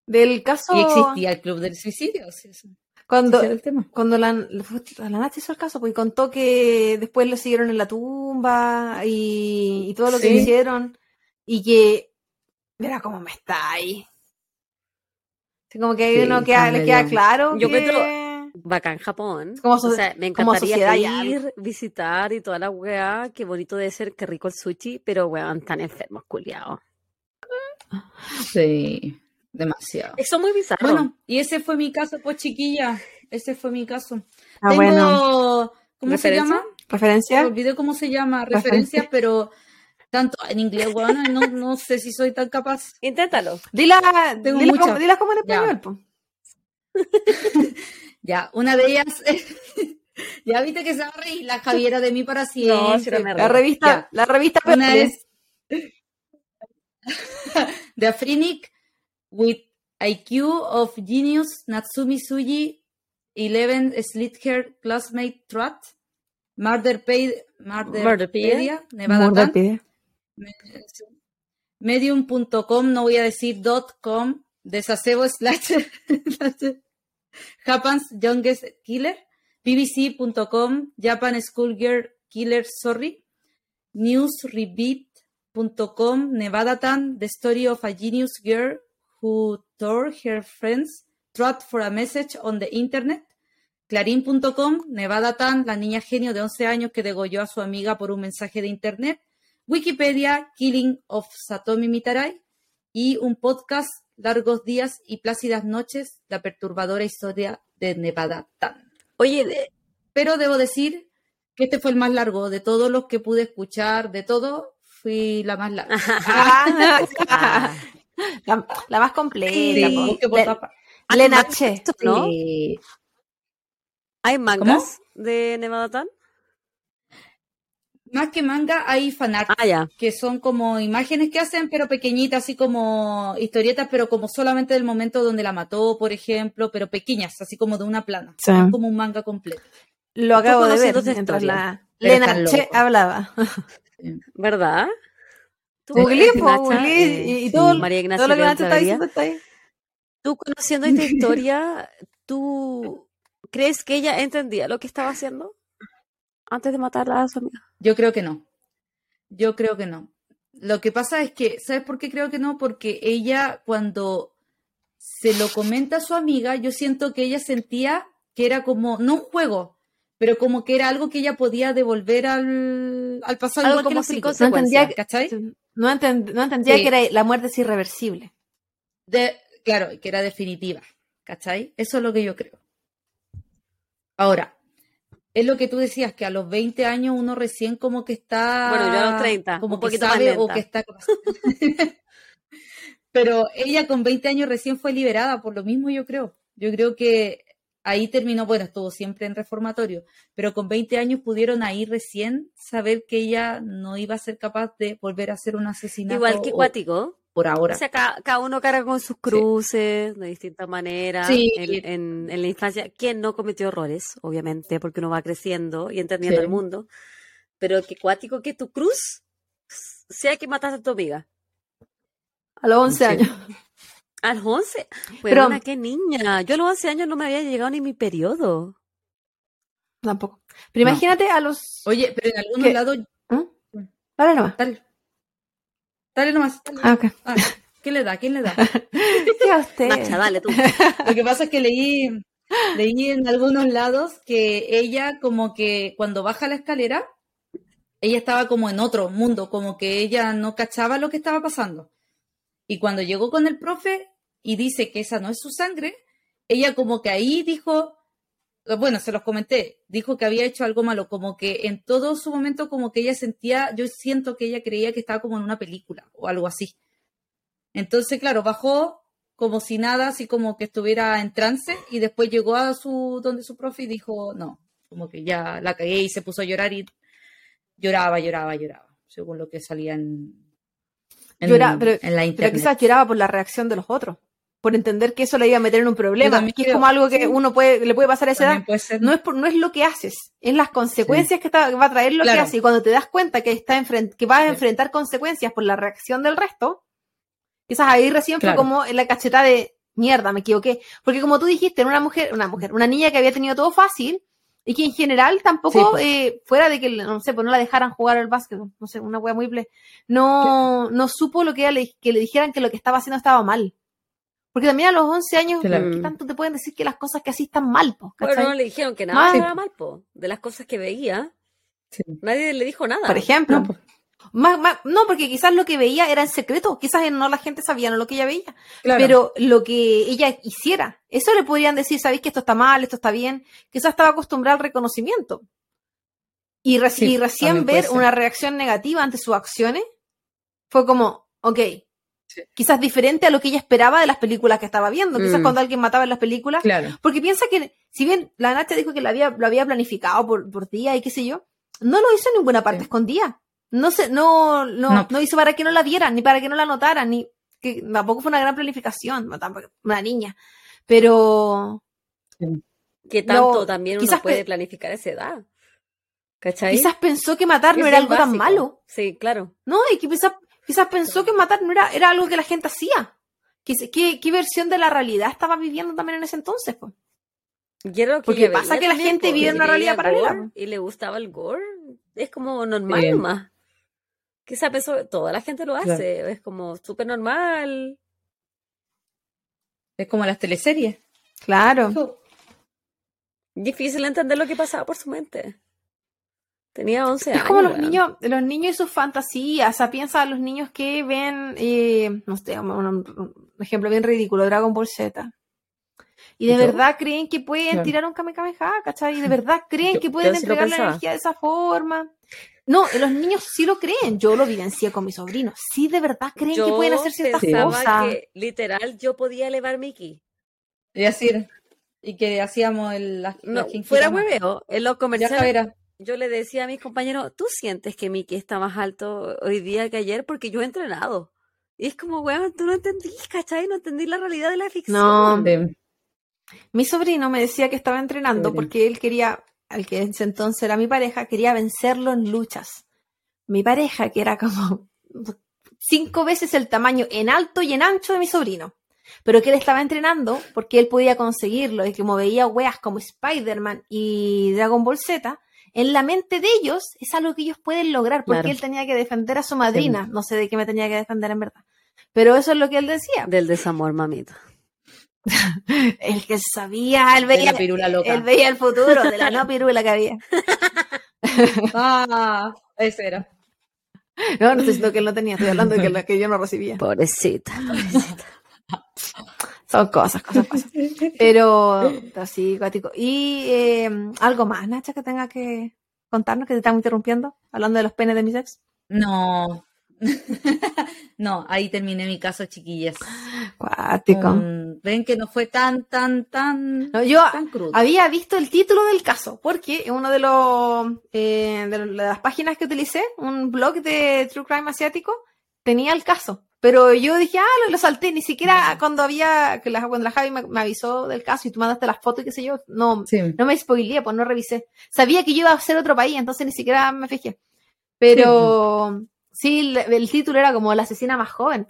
Del caso, Y existía el club del suicidio. sí, sí. cuando, el tema. cuando la, la hizo el caso, pues contó que después lo siguieron en la tumba y, y todo lo que hicieron y que mira cómo me está ahí. Como que Sí, uno queda- está le queda claro Yo que... encuentro- Bacán Japón. Como so- o sea, me encantaría ya. ir, visitar y toda la weá. Qué bonito debe ser, qué rico el sushi, pero weón, tan enfermos, culiados. Sí. Demasiado. Eso es muy bizarro. Bueno, y ese fue mi caso, pues chiquilla. Ese fue mi caso. Ah, Tengo, bueno. ¿cómo se ¿Referencia? llama? Me ¿Referencia? olvidé cómo se llama, Referencia. referencias, pero tanto en inglés, bueno, no, no sé si soy tan capaz. Inténtalo. Dila, Tengo dila, como, dila como en Ya. español, pues. (laughs) Ya, una de ellas, (laughs) ya viste que se va a reír la Javiera de mí para siempre. No, si no me La revista, Ya. la revista Una es (laughs) The Afrinic with IQ of Genius Natsumi Suji 11 Slither Classmate Trot Murderpedia, Murderpedia Nevada Murder Tan, pide. Medium.com, no voy a decir .com, Desacebo slash Japan's Youngest Killer, BBC.com, Japan Schoolgirl Killer Sorry, Newsrebeat.com, Nevadatan, The Story of a Genius Girl Who Tore Her Friends Trot for a Message on the Internet, Clarín.com, Nevadatan, la niña genio de 11 años que degolló a su amiga por un mensaje de Internet, Wikipedia, Killing of Satomi Mitarai, y un podcast, Largos Días y Plácidas Noches, la perturbadora historia de Nevada Tan. Oye, de- Pero debo decir que este fue el más largo de todos los que pude escuchar, de todo, fui la más larga. (laughs) Ah, (laughs) la, la más completa. Sí, ¿no? Sí. ¿Hay mangas de Nevada Tan? Más que manga, hay fanart, Ah, que son como imágenes que hacen, pero pequeñitas, así como historietas, pero como solamente del momento donde la mató, por ejemplo, pero pequeñas, así como de una plana. Sí. Como un manga completo. Lo acabo de ver mientras la Lena Che hablaba. ¿Verdad? ¿Tú, Googleé, po, Nacha, googleé, eh, y, y todo, María Ignacia todo lo que Nacha está diciendo está ahí. Tú conociendo esta historia, ¿tú crees que ella entendía lo que estaba haciendo antes de matar a su amiga? Yo creo que no. Yo creo que no. Lo que pasa es que, ¿sabes por qué creo que no? Porque ella cuando se lo comenta a su amiga, yo siento que ella sentía que era como, no un juego, pero como que era algo que ella podía devolver al, al pasado Algo igual que como sin películas, No entendía, que- ¿cachai? no, entend- no entendía Sí. que era, la muerte es irreversible. De, claro, que era definitiva, ¿cachai? Eso es lo que yo creo. Ahora, es lo que tú decías, que a los 20 años uno recién como que está... Bueno, yo a los 30, como un que poquito más sabe o lenta. que está... (laughs) Pero ella con 20 años recién fue liberada, por lo mismo yo creo. Yo creo que ahí terminó, bueno, estuvo siempre en reformatorio, pero con 20 años pudieron ahí recién saber que ella no iba a ser capaz de volver a hacer un asesinato. Igual que Cuático. Por ahora. O sea, ca- cada, uno carga con sus cruces de distintas maneras Sí. en, en- en la infancia. ¿Quién no cometió errores? Obviamente, porque uno va creciendo y entendiendo Sí. el mundo. Pero que cuático que tu cruz sea que mataste a tu amiga. A los 11 Sí. años. (laughs) A los 11. Pero- Pero, qué niña. Yo a los 11 años no me había llegado ni mi periodo. Tampoco. Pero No. imagínate a los. Oye, pero en algunos lados... Dale. Dale nomás. dale. Ah. Ah, ¿Quién le da? ¿Quién le da? (laughs) ¿Qué a usted? Nacha, dale tú. Lo que pasa es que leí, leí en algunos lados que ella como que cuando baja la escalera, ella estaba como en otro mundo, como que ella no cachaba lo que estaba pasando. Y cuando llegó con el profe y dice que esa no es su sangre, ella como que ahí dijo, bueno, se los comenté, dijo que había hecho algo malo, como que en todo su momento como que ella sentía, yo siento que ella creía que estaba como en una película o algo así. Entonces, claro, bajó como si nada, así como que estuviera en trance y después llegó a su donde su profe y dijo, no, como que ya la cagué y se puso a llorar y lloraba, lloraba, lloraba, según lo que salía en, en, Llora- pero- en la Pero internet. quizás lloraba por la reacción de los otros. Por entender que eso le iba a meter en un problema. Que es como algo que Sí. uno puede, le puede pasar a esa edad. También puede ser. No es, por, no es lo que haces, es las consecuencias que, está- va a traer lo Claro. que haces. Y cuando te das cuenta que, está que vas a Sí. enfrentar consecuencias por la reacción del resto, quizás ahí recién fue como en la cacheta de mierda, me equivoqué. Porque como tú dijiste, era una mujer, una mujer, una niña que había tenido todo fácil y que en general tampoco, Sí, eh, fuera de que, no sé, pues no la dejaran jugar al básquetbol, no sé, una wea muy ple, no, no supo lo que, ella le, que le dijeran que lo que estaba haciendo estaba mal. Porque también a los 11 años, Claro. ¿qué tanto te pueden decir que las cosas que así están mal? po, Bueno, no le dijeron que nada Mal. era mal, po. De las cosas que veía, Sí. nadie le dijo nada. Por ejemplo. No, pues, Más- más- no, porque quizás lo que veía era en secreto, quizás no la gente sabía no lo que ella veía, claro. pero lo que ella hiciera, eso le podrían decir, sabéis que esto está mal, esto está bien, quizás estaba acostumbrada al reconocimiento. Y, reci- Sí, y recién ver una reacción negativa ante sus acciones fue como, ok, Sí. quizás diferente a lo que ella esperaba de las películas que estaba viendo, quizás Mm. cuando alguien mataba en las películas, Claro. porque piensa que, si bien la Nacha dijo que lo había, lo había planificado por, por día y qué sé yo, no lo hizo en ninguna parte Sí. escondida. No se, no, no, No. no hizo para que no la vieran, ni para que no la notaran, ni que tampoco fue una gran planificación, tampoco- una niña. Pero Que tanto No, también uno quizás puede planificar a esa edad. ¿Cachai? quizás pensó que matar no era algo tan malo. Sí, claro. No, y que quizás, quizás pensó que matar no era, era algo que la gente hacía. ¿Qué, qué, qué versión de la realidad estaba viviendo también en ese entonces? Pues? Y era lo que Porque pasa que la gente po, vive una realidad paralela, gore. Y le gustaba el gore. Es como normal Sí. nomás. Quizás pensó, toda la gente lo Claro. hace. Es como súper normal. Es como las teleseries. Claro. Difícil entender lo que pasaba por su mente. Tenía 11 Es años. como los niños, los niños y sus fantasías. O sea, piensa en los niños que ven, eh, no sé, un, un ejemplo bien ridículo, Dragon Ball Z. Y de verdad creen que pueden Claro. tirar un Kamehameha, ¿cachai? Y de verdad creen Yo- que pueden sí entregar la energía de esa forma. No, los niños sí lo creen. Yo lo vivencié con mis sobrinos. Sí, de verdad creen que pueden hacer ciertas pensaba cosas. que literal yo podía elevar mi ki. Y era. Y que hacíamos el, la, No, la fuera hueveo. En los comerciales. Yo le decía a mis compañeros, ¿tú sientes que mi ki está más alto hoy día que ayer? Porque yo he entrenado. Y es como, weón, tú no entendís, ¿cachai? No entendís la realidad de la ficción. No, De- Mi sobrino me decía que estaba entrenando porque él quería, al que en ese entonces era mi pareja, quería vencerlo en luchas. Mi pareja, que era como cinco veces el tamaño en alto y en ancho de mi sobrino. Pero que él estaba entrenando porque él podía conseguirlo y como veía weas como Spider-Man y Dragon Ball Z, en la mente de ellos es algo que ellos pueden lograr, porque Claro. él tenía que defender a su madrina. No sé de qué me tenía que defender en verdad. Pero eso es lo que él decía. Del desamor, mamita. (laughs) El que sabía, él De veía, la pirula loca. él veía el futuro de la (laughs) no pirula que había. (laughs) Ah, ese era. No, no estoy diciendo que él no tenía, estoy hablando de que, la que yo no recibía. Pobrecita. Son cosas, cosas pasan. (laughs) Pero, pero sí, cuático. Y eh, algo más, Nacha, que tenga que contarnos, que te estamos interrumpiendo, hablando de los penes de mis ex. No. (laughs) no, ahí terminé mi caso, chiquillas. Cuático. Ven que no fue tan, tan, tan, No, yo tan crudo. había visto el título del caso, porque en uno de los eh, de las páginas que utilicé, un blog de True Crime asiático, tenía el caso. Pero yo dije, ah, lo, lo salté, ni siquiera cuando había, que la, cuando la Javi me, me avisó del caso y tú mandaste las fotos y qué sé yo, no, Sí. no me spoileé, pues no revisé. Sabía que yo iba a ser otro país, entonces ni siquiera me fijé. Pero sí, el, el título era como la asesina más joven.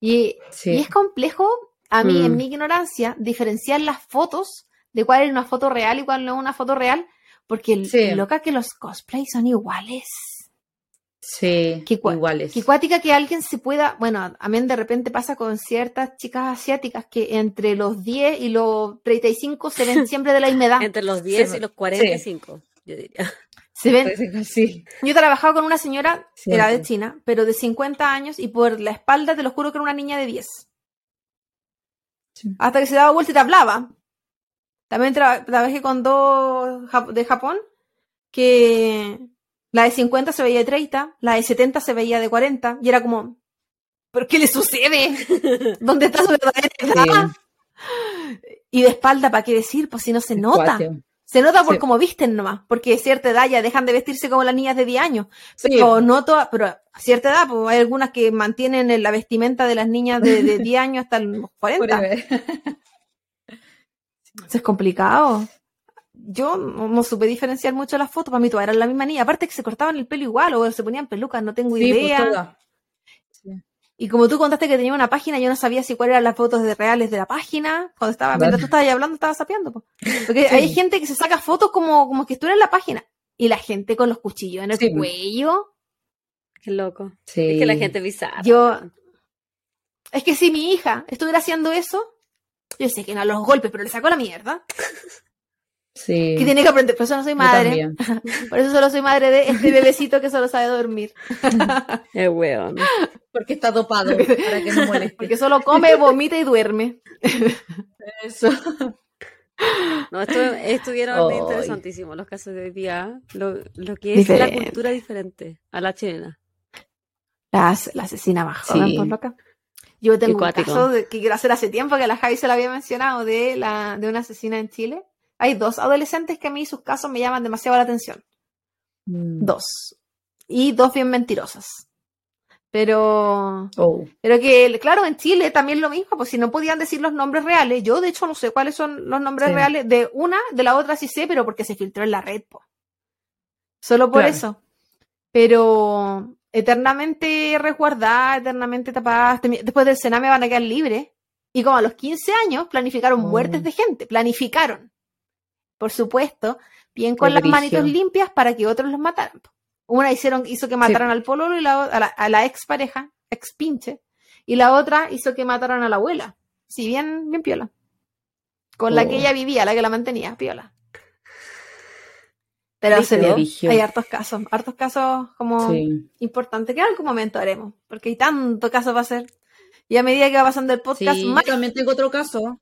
Y, Sí. y es complejo, a mí, Mm. en mi ignorancia, diferenciar las fotos de cuál es una foto real y cuál no es una foto real, porque loca que los cosplays son iguales. Sí, Qué cua- iguales. Que cuática que alguien se pueda, bueno, a mí de repente pasa con ciertas chicas asiáticas que entre los 10 y los 35 se ven siempre de la misma edad. (laughs) Entre los 10 Sí, y los 45, yo diría. Se ven, así. Yo trabajaba con una señora, Sí, era de sí. China, pero de 50 años y por la espalda te lo juro que era una niña de 10. Sí. Hasta que se daba vuelta y te hablaba. También tra- trabajé con dos de Japón, que la de 50 se veía de 30, la de 70 se veía de 40, y era como, ¿pero qué le sucede? (laughs) ¿Dónde está su verdadera edad? Y de espalda, ¿para qué decir? Pues si no se nota. Cuatro. Se nota por Sí. cómo visten nomás, porque a cierta edad ya dejan de vestirse como las niñas de 10 años. Sí. Pero no todas, pero a cierta edad, pues hay algunas que mantienen la vestimenta de las niñas de, de (laughs) 10 años hasta los 40. Forever. Eso es complicado. Yo no, supe diferenciar mucho las fotos, para mí todas eran la misma niña. Aparte que se cortaban el pelo igual o se ponían pelucas, no tengo Sí, pues, idea. y como tú contaste que tenía una página, yo no sabía si cuáles eran las fotos de reales de la página. Cuando estaba, Vale. mientras tú estabas ahí hablando, estaba sapeando. po. Porque (laughs) hay gente que se saca fotos como, como que estuviera en la página. Y la gente con los cuchillos en el Sí, cuello. Qué loco. Sí. Es que la gente es bizarra. Yo, es que si mi hija estuviera haciendo eso, yo sé que no a los golpes, pero le sacó la mierda. (laughs) Sí. Que tiene que aprender, por eso no soy madre. (laughs) Por eso solo soy madre de este bebecito que solo sabe dormir. (laughs) Es weón. Porque está dopado, (laughs) para que no moleste. Porque solo come, vomita y duerme. Eso. No, estu- estuvieron Ay. interesantísimos los casos de hoy día. Lo, lo que es la cultura diferente a la chilena. La, as- la asesina joven, Sí. loca. Yo tengo un caso de- que quiero hacer hace tiempo que la Javi se la había mencionado de, la, de una asesina en Chile. Hay dos adolescentes que a mí sus casos me llaman demasiado la atención. Mm. Dos. Y dos bien mentirosas. Pero, Oh. pero que, claro, en Chile también lo mismo, pues si no podían decir los nombres reales, yo de hecho no sé cuáles son los nombres Sí. reales de una, de la otra sí sé, pero porque se filtró en la red, po. Solo por Claro. eso. Pero eternamente resguardadas, eternamente tapadas, temi- después del Sename van a quedar libres. Y como a los 15 años planificaron Oh. muertes de gente, planificaron. Por supuesto, bien con Qué las manitos limpias para que otros los mataran. Una hicieron, hizo que mataran al pololo y la, a la, a la ex pareja, ex pinche, y la otra hizo que mataran a la abuela. Sí, bien, bien piola. Con la Oh. que ella vivía, la que la mantenía, piola. Pero se dio. Hay hartos casos, hartos casos como Sí. importantes que en algún momento haremos, porque hay tanto caso para hacer. Y a medida que va pasando el podcast, Sí, más yo también tengo otro caso.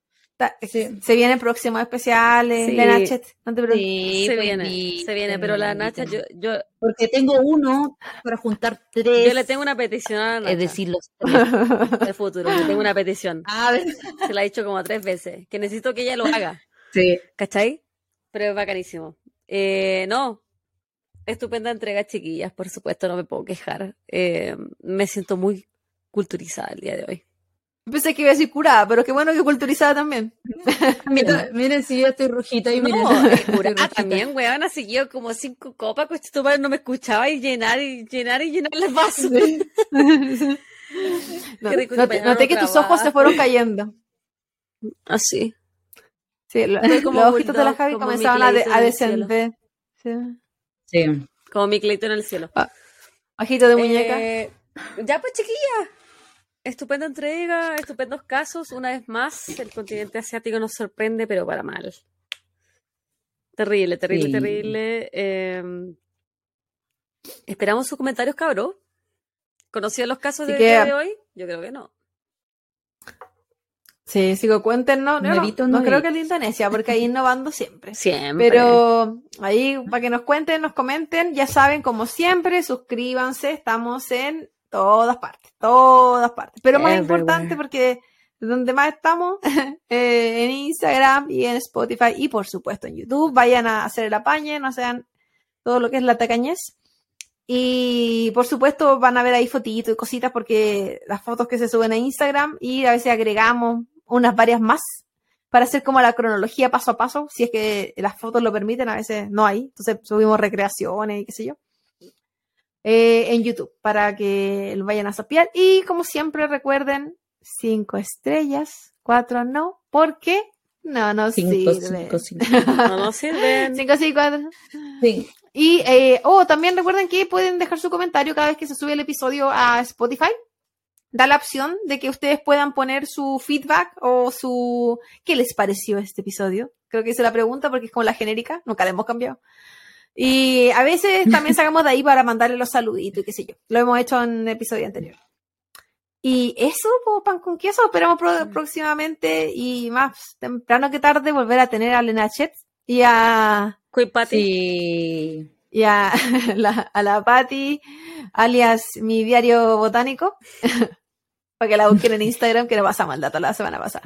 Sí. se vienen próximos especiales. Sí. Lena Chet, no te preocupes. Sí, se viene, se viene, pero la Nacha, yo, yo, Porque tengo uno para juntar tres. yo le tengo una petición a la Nacha Es decir, los (laughs) tres. de futuro. Le tengo una petición. (laughs) A ver. Se la he dicho como tres veces. Que necesito que ella lo haga. Sí. ¿Cachai? Pero es bacanísimo. Eh, no. Estupenda entrega, chiquillas, por supuesto, no me puedo quejar. Eh, me siento muy culturizada el día de hoy. Pensé que iba a decir curada, pero qué bueno que culturizada también. Mira, (laughs) miren si yo estoy rojita y miren. (laughs) No, Estoy ah, también, weón, así yo como cinco copas, coche, tu madre no me escuchaba y llenar y llenar y llenar el vaso. (laughs) No, Qué rico, noté, noté no que tus ojos se fueron cayendo. Así. Sí, lo- como los ojitos de la Javi comenzaban a, de- a descender. Sí. Sí. Como mi Clayton en el cielo. Ojito de muñeca. Eh, ya pues, chiquilla. Estupenda entrega, estupendos casos. Una vez más, el continente asiático nos sorprende, pero para mal. Terrible, terrible, Sí. terrible. Eh, esperamos sus comentarios, cabros. ¿Conocían los casos del que- día de hoy? Yo creo que no. Sí, sigo cuéntenos. No, no, creo que el de Indonesia, porque ahí innovando siempre. (laughs) Siempre. Pero ahí, para que nos cuenten, nos comenten, ya saben, como siempre, suscríbanse, estamos en todas partes, todas partes. Pero más Everywhere. importante, porque donde más estamos, (laughs) eh, en Instagram y en Spotify y por supuesto en YouTube, vayan a hacer el apañe, no sean todo lo que es la tacañez. Y por supuesto van a ver ahí fotitos y cositas porque las fotos que se suben a Instagram y a veces agregamos unas varias más para hacer como la cronología paso a paso, si es que las fotos lo permiten, a veces no hay, entonces subimos recreaciones y qué sé yo, eh, en YouTube para que lo vayan a sapiar. Y como siempre recuerden, cinco estrellas, cuatro no, porque no nos Cinco, sirve. cinco, cinco. (laughs) No nos sirven. (laughs) Cinco, sí, cuatro. Sí. Y, eh, oh, también recuerden que pueden dejar su comentario cada vez que se sube el episodio a Spotify. Da la opción de que ustedes puedan poner su feedback o su... ¿Qué les pareció este episodio? Creo que esa es la pregunta porque es como la genérica, nunca la hemos cambiado. Y a veces también (laughs) sacamos de ahí para mandarle los saluditos y qué sé yo. Lo hemos hecho en el episodio anterior. Y eso, po, pan con queso, esperamos pro- próximamente y más temprano que tarde volver a tener a Lena Chet y a Patty. Sí. y a (laughs) la, a la Patti, alias mi diario botánico, (laughs) para que la busquen en Instagram, que le pasamos el dato la semana pasada.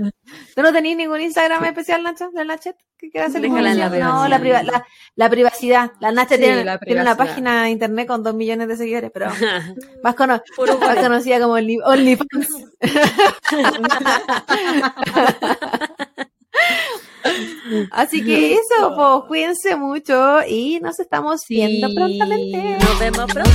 ¿Tú no tenías ningún Instagram especial, Nacho, de Nachet? ¿Qué quieras hacer? En la no, la, priva- la, la privacidad. La Nachet Sí, tiene, la tiene una página de internet con dos millones de seguidores, pero (laughs) más, cono- Puro más conocida como Only- OnlyFans. (laughs) Así que eso, pues cuídense mucho y nos estamos viendo Sí. prontamente. Nos vemos pronto.